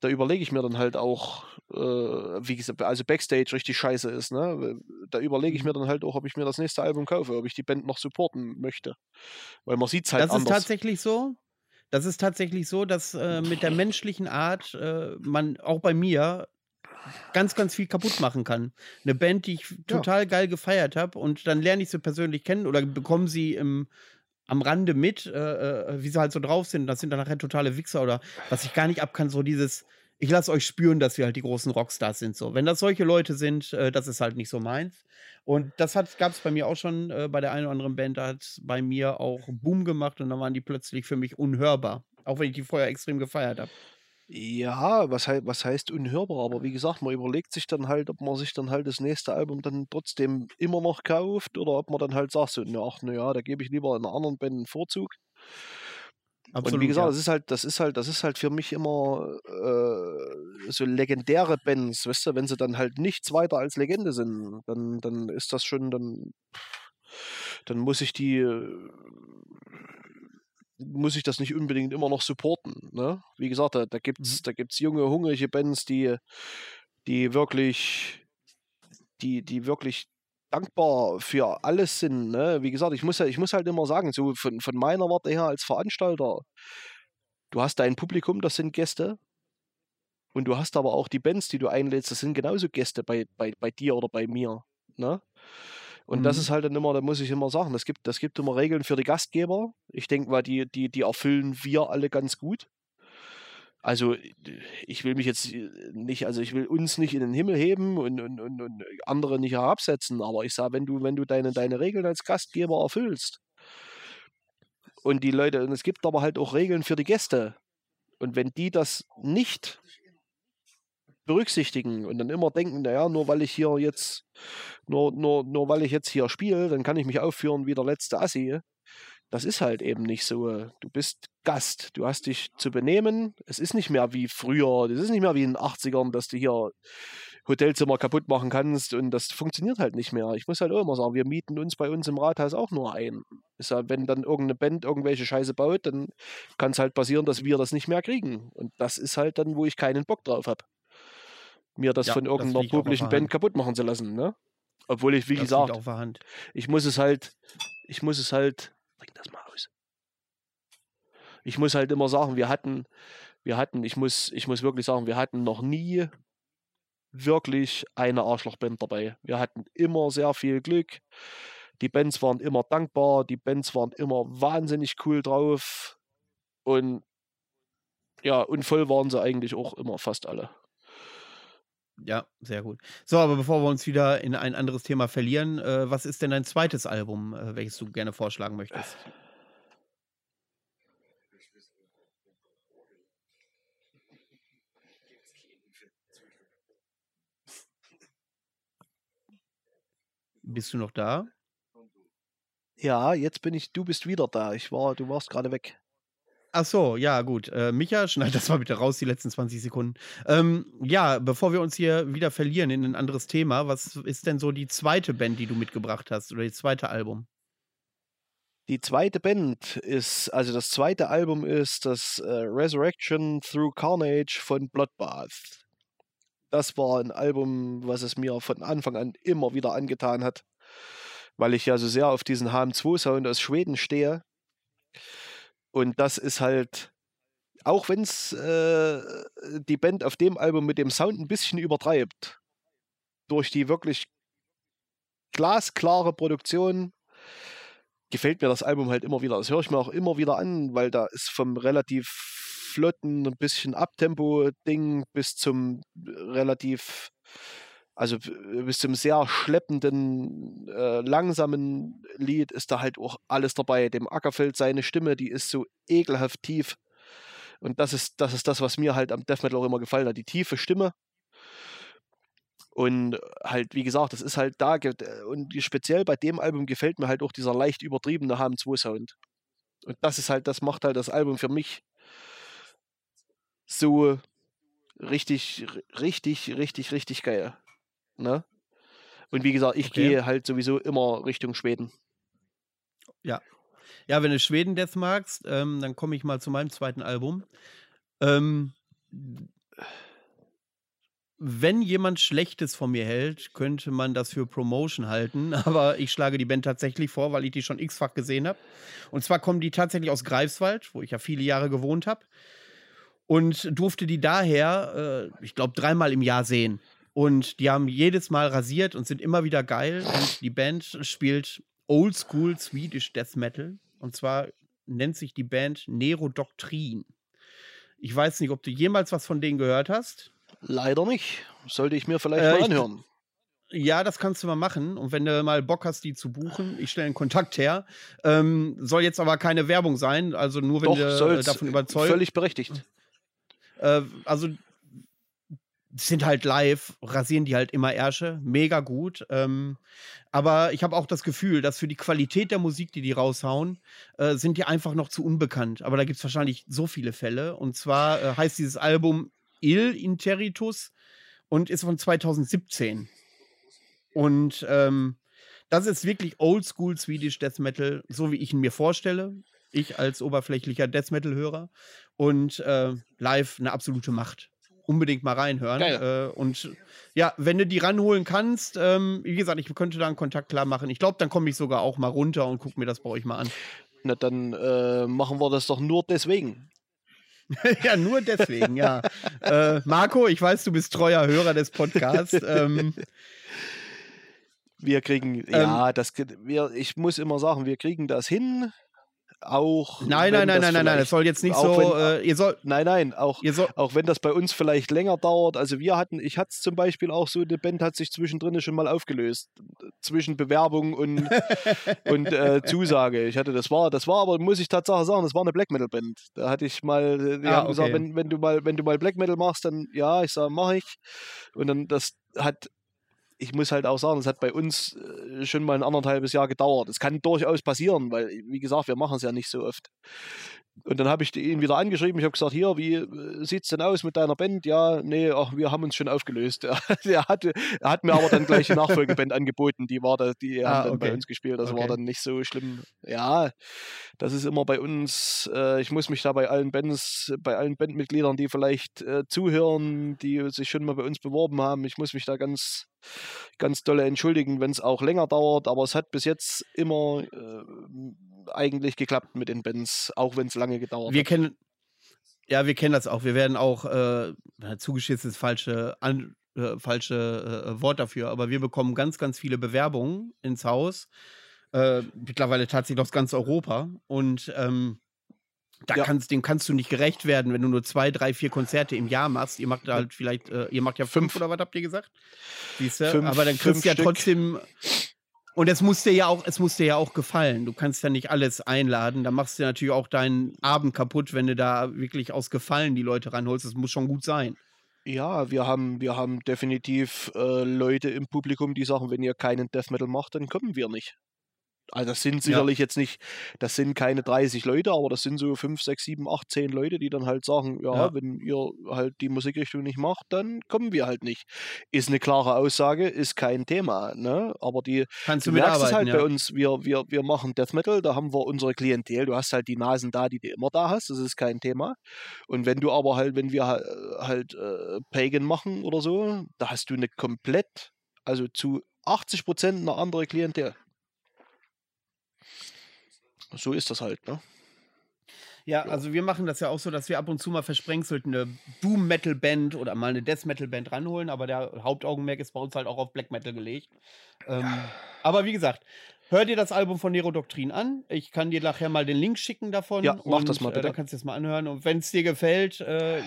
Da überlege ich mir dann halt auch, äh, wie gesagt, also Backstage richtig scheiße ist, ne? Da überlege ich mhm. mir dann halt auch, ob ich mir das nächste Album kaufe, ob ich die Band noch supporten möchte. Weil man sieht es halt das anders. Das ist tatsächlich so. Das ist tatsächlich so, dass äh, mit der menschlichen Art äh, man auch bei mir ganz, ganz viel kaputt machen kann. Eine Band, die ich total ja. geil gefeiert habe und dann lerne ich sie persönlich kennen oder bekomme sie im, am Rande mit, äh, äh, wie sie halt so drauf sind. Das sind dann nachher totale Wichser oder was ich gar nicht ab kann, so dieses, ich lasse euch spüren, dass wir halt die großen Rockstars sind. So, wenn das solche Leute sind, äh, das ist halt nicht so meins. Und das gab es bei mir auch schon äh, bei der einen oder anderen Band, da hat es bei mir auch Boom gemacht und dann waren die plötzlich für mich unhörbar. Auch wenn ich die vorher extrem gefeiert habe. Ja, was, hei was heißt unhörbar? Aber wie gesagt, man überlegt sich dann halt, ob man sich dann halt das nächste Album dann trotzdem immer noch kauft oder ob man dann halt sagt, so, na, ach, naja, da gebe ich lieber einer anderen Band einen Vorzug. Absolut, Und wie gesagt, ja. das ist halt, das ist halt, das ist halt für mich immer äh, so legendäre Bands, weißt du, wenn sie dann halt nichts weiter als Legende sind, dann, dann ist das schon, dann, dann muss ich die muss ich das nicht unbedingt immer noch supporten. Ne? Wie gesagt, da, da gibt es mhm. da gibt's junge, hungrige Bands, die, die wirklich, die, die wirklich dankbar für alles sind. Ne? Wie gesagt, ich muss, ich muss halt immer sagen, so von, von meiner Warte her als Veranstalter, du hast dein Publikum, das sind Gäste. Und du hast aber auch die Bands, die du einlädst, das sind genauso Gäste bei, bei, bei dir oder bei mir. Ne? Und mhm. das ist halt dann immer, da muss ich immer sagen, das gibt, das gibt immer Regeln für die Gastgeber. Ich denke mal, die, die, die erfüllen wir alle ganz gut. Also ich will mich jetzt nicht, also ich will uns nicht in den Himmel heben und, und, und, und andere nicht herabsetzen, aber ich sage, wenn du, wenn du deine, deine Regeln als Gastgeber erfüllst und die Leute, und es gibt aber halt auch Regeln für die Gäste. Und wenn die das nicht berücksichtigen und dann immer denken, naja, nur weil ich hier jetzt, nur, nur, nur weil ich jetzt hier spiele, dann kann ich mich aufführen wie der letzte Assi. Das ist halt eben nicht so. Du bist Gast, du hast dich zu benehmen. Es ist nicht mehr wie früher, es ist nicht mehr wie in den 80ern, dass du hier Hotelzimmer kaputt machen kannst und das funktioniert halt nicht mehr. Ich muss halt auch immer sagen, wir mieten uns bei uns im Rathaus auch nur ein. Ist ja, wenn dann irgendeine Band irgendwelche Scheiße baut, dann kann es halt passieren, dass wir das nicht mehr kriegen. Und das ist halt dann, wo ich keinen Bock drauf habe. Mir das Ja, von irgendeiner publischen Band kaputt machen zu lassen, ne? Obwohl ich, wie Das gesagt, ich muss es halt, ich muss es halt, bring das mal aus. Ich muss halt immer sagen, wir hatten, wir hatten, ich muss, ich muss wirklich sagen, wir hatten noch nie wirklich eine Arschlochband dabei. Wir hatten immer sehr viel Glück. Die Bands waren immer dankbar, die Bands waren immer wahnsinnig cool drauf. Und ja, und voll waren sie eigentlich auch immer fast alle. Ja, sehr gut. So, aber bevor wir uns wieder in ein anderes Thema verlieren, äh, was ist denn dein zweites Album, äh, welches du gerne vorschlagen möchtest? Bist du noch da? Ja, jetzt bin ich, du bist wieder da. Ich war, du warst gerade weg. Ach so, ja, gut. Äh, Micha, schneid das mal bitte raus, die letzten 20 Sekunden. Ähm, ja, bevor wir uns hier wieder verlieren in ein anderes Thema, was ist denn so die zweite Band, die du mitgebracht hast oder das zweite Album? Die zweite Band ist, also das zweite Album ist das äh, Resurrection Through Carnage von Bloodbath. Das war ein Album, was es mir von Anfang an immer wieder angetan hat, weil ich ja so sehr auf diesen HM2-Sound aus Schweden stehe. Und das ist halt, auch wenn es äh, die Band auf dem Album mit dem Sound ein bisschen übertreibt, durch die wirklich glasklare Produktion gefällt mir das Album halt immer wieder. Das höre ich mir auch immer wieder an, weil da ist vom relativ flotten, ein bisschen Abtempo-Ding bis zum relativ, also bis zum sehr schleppenden, äh, langsamen Lied ist da halt auch alles dabei. Dem Ackerfeld seine Stimme, die ist so ekelhaft tief. Und das ist, das ist das, was mir halt am Death Metal auch immer gefallen hat. Die tiefe Stimme. Und halt, wie gesagt, das ist halt da. Und speziell bei dem Album gefällt mir halt auch dieser leicht übertriebene HM2-Sound. Und das ist halt, das macht halt das Album für mich so richtig, richtig, richtig, richtig geil. Ne? Und wie gesagt, ich Okay. gehe halt sowieso immer Richtung Schweden. Ja. Ja, wenn du Schweden-Death magst, ähm, dann komme ich mal zu meinem zweiten Album. Ähm, wenn jemand Schlechtes von mir hält, könnte man das für Promotion halten, aber ich schlage die Band tatsächlich vor, weil ich die schon x-fach gesehen habe. Und zwar kommen die tatsächlich aus Greifswald, wo ich ja viele Jahre gewohnt habe. Und durfte die daher, äh, ich glaube, dreimal im Jahr sehen. Und die haben jedes Mal rasiert und sind immer wieder geil. Und die Band spielt Oldschool Swedish Death Metal. Und zwar nennt sich die Band Nero Doktrin. Ich weiß nicht, ob du jemals was von denen gehört hast. Leider nicht. Sollte ich mir vielleicht Äh, mal ich- anhören. Ja, das kannst du mal machen. Und wenn du mal Bock hast, die zu buchen, ich stelle einen Kontakt her. Ähm, soll jetzt aber keine Werbung sein. Also nur wenn Doch, du davon überzeugt. Völlig berechtigt. Äh, also sind halt live, rasieren die halt immer Ärsche, mega gut. Ähm, aber ich habe auch das Gefühl, dass für die Qualität der Musik, die die raushauen, äh, sind die einfach noch zu unbekannt. Aber da gibt es wahrscheinlich so viele Fälle. Und zwar äh, heißt dieses Album Il Interitus und ist von 2017. Und ähm, das ist wirklich Oldschool Swedish Death Metal, so wie ich ihn mir vorstelle. Ich als oberflächlicher Death Metal-Hörer. Und äh, live eine absolute Macht. Unbedingt mal reinhören. Äh, und ja, wenn du die ranholen kannst, ähm, wie gesagt, ich könnte da einen Kontakt klar machen. Ich glaube, dann komme ich sogar auch mal runter und gucke mir das bei euch mal an. Na, dann äh, machen wir das doch nur deswegen. ja, nur deswegen, ja. äh, Marco, ich weiß, du bist treuer Hörer des Podcasts. Ähm, Wir kriegen, ja, das, wir, ich muss immer sagen, wir kriegen das hin. Auch. nein, nein, nein, nein, nein, nein. Das vielleicht- soll jetzt nicht so. wenn- äh, ihr soll, Nein, nein, auch, soll, auch wenn das bei uns vielleicht länger dauert. Also wir hatten, ich hatte es zum Beispiel auch so, eine Band hat sich zwischendrin schon mal aufgelöst. Zwischen Bewerbung und, und äh, Zusage. Ich hatte, das war, das war aber, muss ich Tatsache sagen, das war eine Black Metal Band. Da hatte ich mal, äh, die Ah, haben gesagt, okay. wenn, wenn du mal, wenn du mal Black Metal machst, dann ja, ich sage, mache ich. Und dann, das hat, ich muss halt auch sagen, das hat bei uns äh, schon mal ein anderthalbes Jahr gedauert. Es kann durchaus passieren, weil, wie gesagt, wir machen es ja nicht so oft. Und dann habe ich ihn wieder angeschrieben. Ich habe gesagt, hier, wie äh, sieht es denn aus mit deiner Band? Ja, nee, ach, wir haben uns schon aufgelöst. er, hatte, er hat mir aber dann gleich die Nachfolgeband angeboten. Die war da, die ah, haben dann okay. bei uns gespielt. Das okay. war dann nicht so schlimm. Ja, das ist immer bei uns. Äh, ich muss mich da bei allen Bands, bei allen Bandmitgliedern, die vielleicht äh, zuhören, die sich schon mal bei uns beworben haben, ich muss mich da ganz ganz dolle entschuldigen, wenn es auch länger dauert, aber es hat bis jetzt immer äh, eigentlich geklappt mit den Bands, auch wenn es lange gedauert wir hat. Kennen, ja, wir kennen das auch. Wir werden auch, äh, zugeschissen ist falsche, an, äh, falsche äh, Wort dafür, aber wir bekommen ganz, ganz viele Bewerbungen ins Haus. Äh, mittlerweile tatsächlich aus ganz Europa. Und ähm, da ja. kannst, dem kannst du nicht gerecht werden, wenn du nur zwei, drei, vier Konzerte im Jahr machst. Ihr macht halt vielleicht, äh, ihr macht ja fünf, fünf, oder was habt ihr gesagt? Siehst du? Fünf, Aber dann kriegst du ja Stück. trotzdem. Und es muss dir ja auch, es muss dir ja auch gefallen. Du kannst ja nicht alles einladen. Da machst du natürlich auch deinen Abend kaputt, wenn du da wirklich aus Gefallen die Leute ranholst. Das muss schon gut sein. Ja, wir haben, wir haben definitiv äh, Leute im Publikum, die sagen, wenn ihr keinen Death Metal macht, dann kommen wir nicht. Also das sind sicherlich ja. jetzt nicht, das sind keine 30 Leute, aber das sind so 5, 6, 7, 8, 10 Leute, die dann halt sagen, ja, ja, wenn ihr halt die Musikrichtung nicht macht, dann kommen wir halt nicht. Ist eine klare Aussage, ist kein Thema, ne? Aber die Kannst du, du merkst es halt ja. bei uns, wir, wir, wir machen Death Metal, da haben wir unsere Klientel, du hast halt die Nasen da, die du immer da hast, das ist kein Thema. Und wenn du aber halt, wenn wir halt äh, Pagan machen oder so, da hast du eine komplett, also zu 80 Prozent eine andere Klientel. So ist das halt, ne? Ja, also wir machen das ja auch so, dass wir ab und zu mal versprenkselt eine Doom-Metal-Band oder mal eine Death-Metal-Band ranholen, aber der Hauptaugenmerk ist bei uns halt auch auf Black Metal gelegt. Ähm, aber wie gesagt, hör dir das Album von Nero Doktrin an. Ich kann dir nachher mal den Link schicken davon. Ja, mach und, das mal bitte. Äh, dann kannst du das mal anhören. Und wenn es dir gefällt, äh,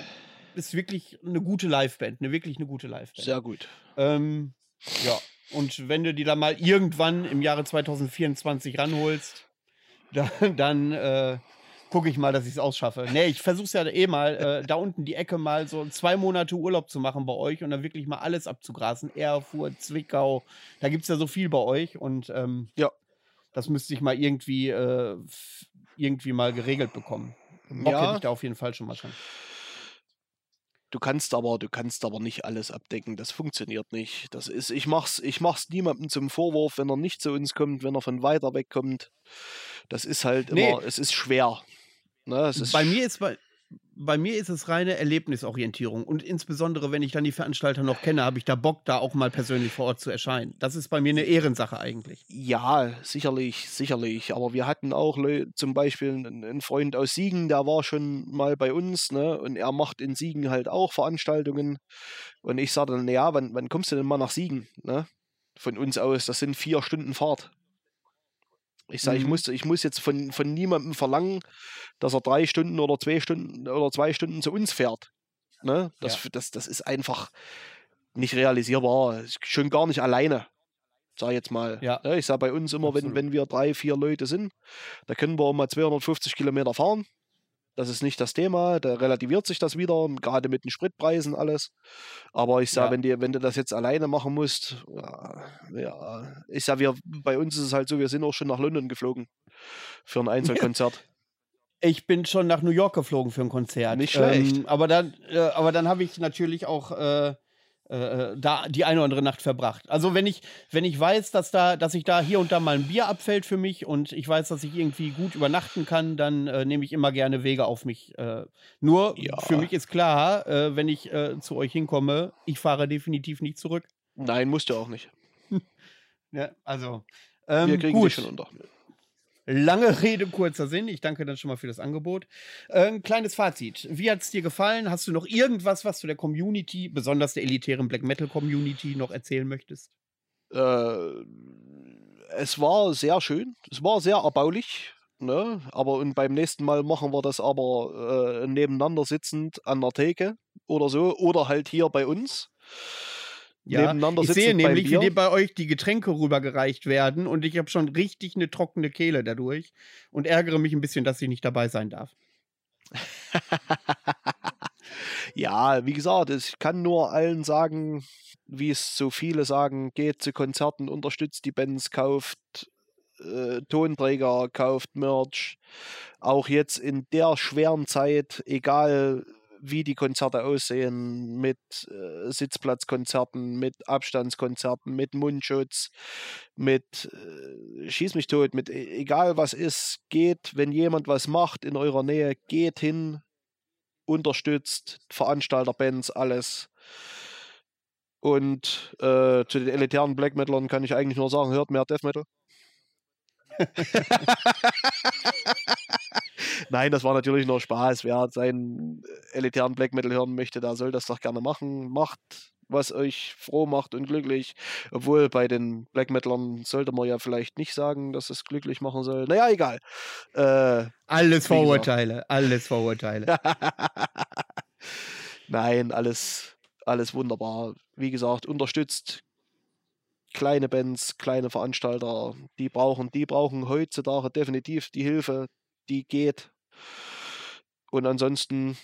ist wirklich eine gute Live-Band. Eine wirklich eine gute Live-Band. Sehr gut. Ähm, ja, und wenn du die dann mal irgendwann im Jahre 2024 ranholst, dann, dann äh, gucke ich mal, dass ich es ausschaffe. Nee, ich versuche es ja eh mal, äh, da unten die Ecke mal so zwei Monate Urlaub zu machen bei euch und dann wirklich mal alles abzugrasen. Erfurt, Zwickau, da gibt es ja so viel bei euch und ähm, ja. das müsste ich mal irgendwie, äh, irgendwie mal geregelt bekommen. Bock ja. hätte ich da auf jeden Fall schon mal schon. Du kannst aber, du kannst aber nicht alles abdecken. Das funktioniert nicht. Das ist, ich mach's, ich mach's niemandem zum Vorwurf, wenn er nicht zu uns kommt, wenn er von weiter weg kommt. Das ist halt immer, nee. es ist schwer. Ne? Es ist bei mir ist bei, bei mir ist es reine Erlebnisorientierung. Und insbesondere, wenn ich dann die Veranstalter noch kenne, habe ich da Bock, da auch mal persönlich vor Ort zu erscheinen. Das ist bei mir eine Ehrensache eigentlich. Ja, sicherlich, sicherlich. Aber wir hatten auch zum Beispiel einen Freund aus Siegen, der war schon mal bei uns, ne? Und er macht in Siegen halt auch Veranstaltungen. Und ich sage dann, naja, wann, wann kommst du denn mal nach Siegen? Ne? Von uns aus, das sind vier Stunden Fahrt. Ich sage, mhm. ich, muss, ich muss jetzt von, von niemandem verlangen, dass er drei Stunden oder zwei Stunden oder zwei Stunden zu uns fährt. Ne? Das, ja. das, das ist einfach nicht realisierbar. Schon gar nicht alleine, sag ich jetzt mal. Ja. Ne? Ich sage bei uns immer, wenn, wenn wir drei, vier Leute sind, da können wir auch mal 250 Kilometer fahren. Das ist nicht das Thema. Da relativiert sich das wieder, gerade mit den Spritpreisen alles. Aber ich sage, ja. wenn, wenn du das jetzt alleine machen musst, ja, ja. ich sage, wir, bei uns ist es halt so, wir sind auch schon nach London geflogen für ein Einzelkonzert. Ich bin schon nach New York geflogen für ein Konzert. Nicht schlecht. Ähm, aber dann, äh, aber dann habe ich natürlich auch äh, äh, da die eine oder andere Nacht verbracht. Also wenn ich, wenn ich weiß, dass da, dass ich da hier und da mal ein Bier abfällt für mich und ich weiß, dass ich irgendwie gut übernachten kann, dann äh, nehme ich immer gerne Wege auf mich. Äh, nur ja. für mich ist klar, äh, wenn ich äh, zu euch hinkomme, ich fahre definitiv nicht zurück. Nein, musst du auch nicht. ja, also. Ähm, Wir kriegen gut. dich schon unter. Lange Rede, kurzer Sinn. Ich danke dann schon mal für das Angebot. Ähm, kleines Fazit. Wie hat es dir gefallen? Hast du noch irgendwas, was du der Community, besonders der elitären Black Metal Community, noch erzählen möchtest? Äh, es war sehr schön. Es war sehr erbaulich. Ne? Aber und beim nächsten Mal machen wir das aber äh, nebeneinander sitzend an der Theke oder so. Oder halt hier bei uns ja, nebeneinander ich sehe nämlich, wie dir bei euch die Getränke rübergereicht werden und ich habe schon richtig eine trockene Kehle dadurch und ärgere mich ein bisschen, dass ich nicht dabei sein darf. ja, wie gesagt, ich kann nur allen sagen, wie es so viele sagen, geht zu Konzerten, unterstützt die Bands, kauft äh, Tonträger, kauft Merch. Auch jetzt in der schweren Zeit, egal wie die Konzerte aussehen, mit äh, Sitzplatzkonzerten, mit Abstandskonzerten, mit Mundschutz, mit äh, Schieß mich tot, mit e egal was ist, geht, wenn jemand was macht in eurer Nähe, geht hin, unterstützt, Veranstalterbands, alles. Und äh, zu den elitären Black Metalern kann ich eigentlich nur sagen, hört mehr Death Metal. Nein, das war natürlich nur Spaß. Wer seinen elitären Black Metal hören möchte, der soll das doch gerne machen. Macht, was euch froh macht und glücklich. Obwohl bei den Black Metalern sollte man ja vielleicht nicht sagen, dass es glücklich machen soll. Naja, egal. Äh, alles Vorurteile, alles Vorurteile. Nein, alles, alles wunderbar. Wie gesagt, unterstützt kleine Bands, kleine Veranstalter, die brauchen, die brauchen heutzutage definitiv die Hilfe, die geht. Und ansonsten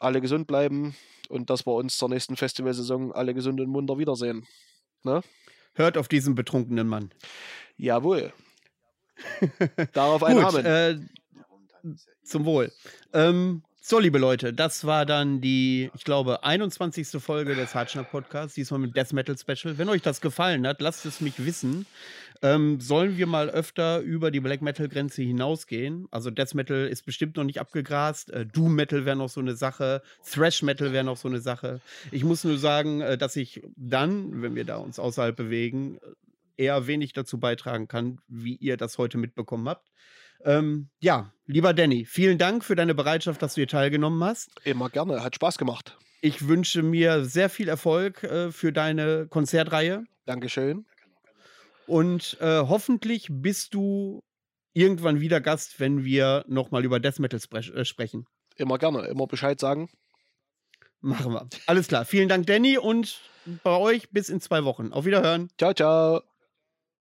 alle gesund bleiben und dass wir uns zur nächsten Festivalsaison alle gesund und munter wiedersehen. Ne? Hört auf diesen betrunkenen Mann. Jawohl. Darauf ein Gut, äh, zum Wohl. Ähm, so, liebe Leute, das war dann die, ich glaube, 21. Folge des Hartschnack Podcasts, diesmal mit Death Metal Special. Wenn euch das gefallen hat, lasst es mich wissen. Ähm, sollen wir mal öfter über die Black Metal Grenze hinausgehen? Also Death Metal ist bestimmt noch nicht abgegrast. Äh, Doom Metal wäre noch so eine Sache. Thrash Metal wäre noch so eine Sache. Ich muss nur sagen, äh, dass ich dann, wenn wir da uns außerhalb bewegen, eher wenig dazu beitragen kann, wie ihr das heute mitbekommen habt. Ähm, ja, lieber Danny, vielen Dank für deine Bereitschaft, dass du hier teilgenommen hast. Immer gerne, hat Spaß gemacht. Ich wünsche mir sehr viel Erfolg äh, für deine Konzertreihe. Dankeschön. Und äh, hoffentlich bist du irgendwann wieder Gast, wenn wir nochmal über Death Metal spre äh, sprechen. Immer gerne, immer Bescheid sagen. Machen wir. Alles klar. Vielen Dank, Danny, und bei euch bis in zwei Wochen. Auf Wiederhören. Ciao, ciao.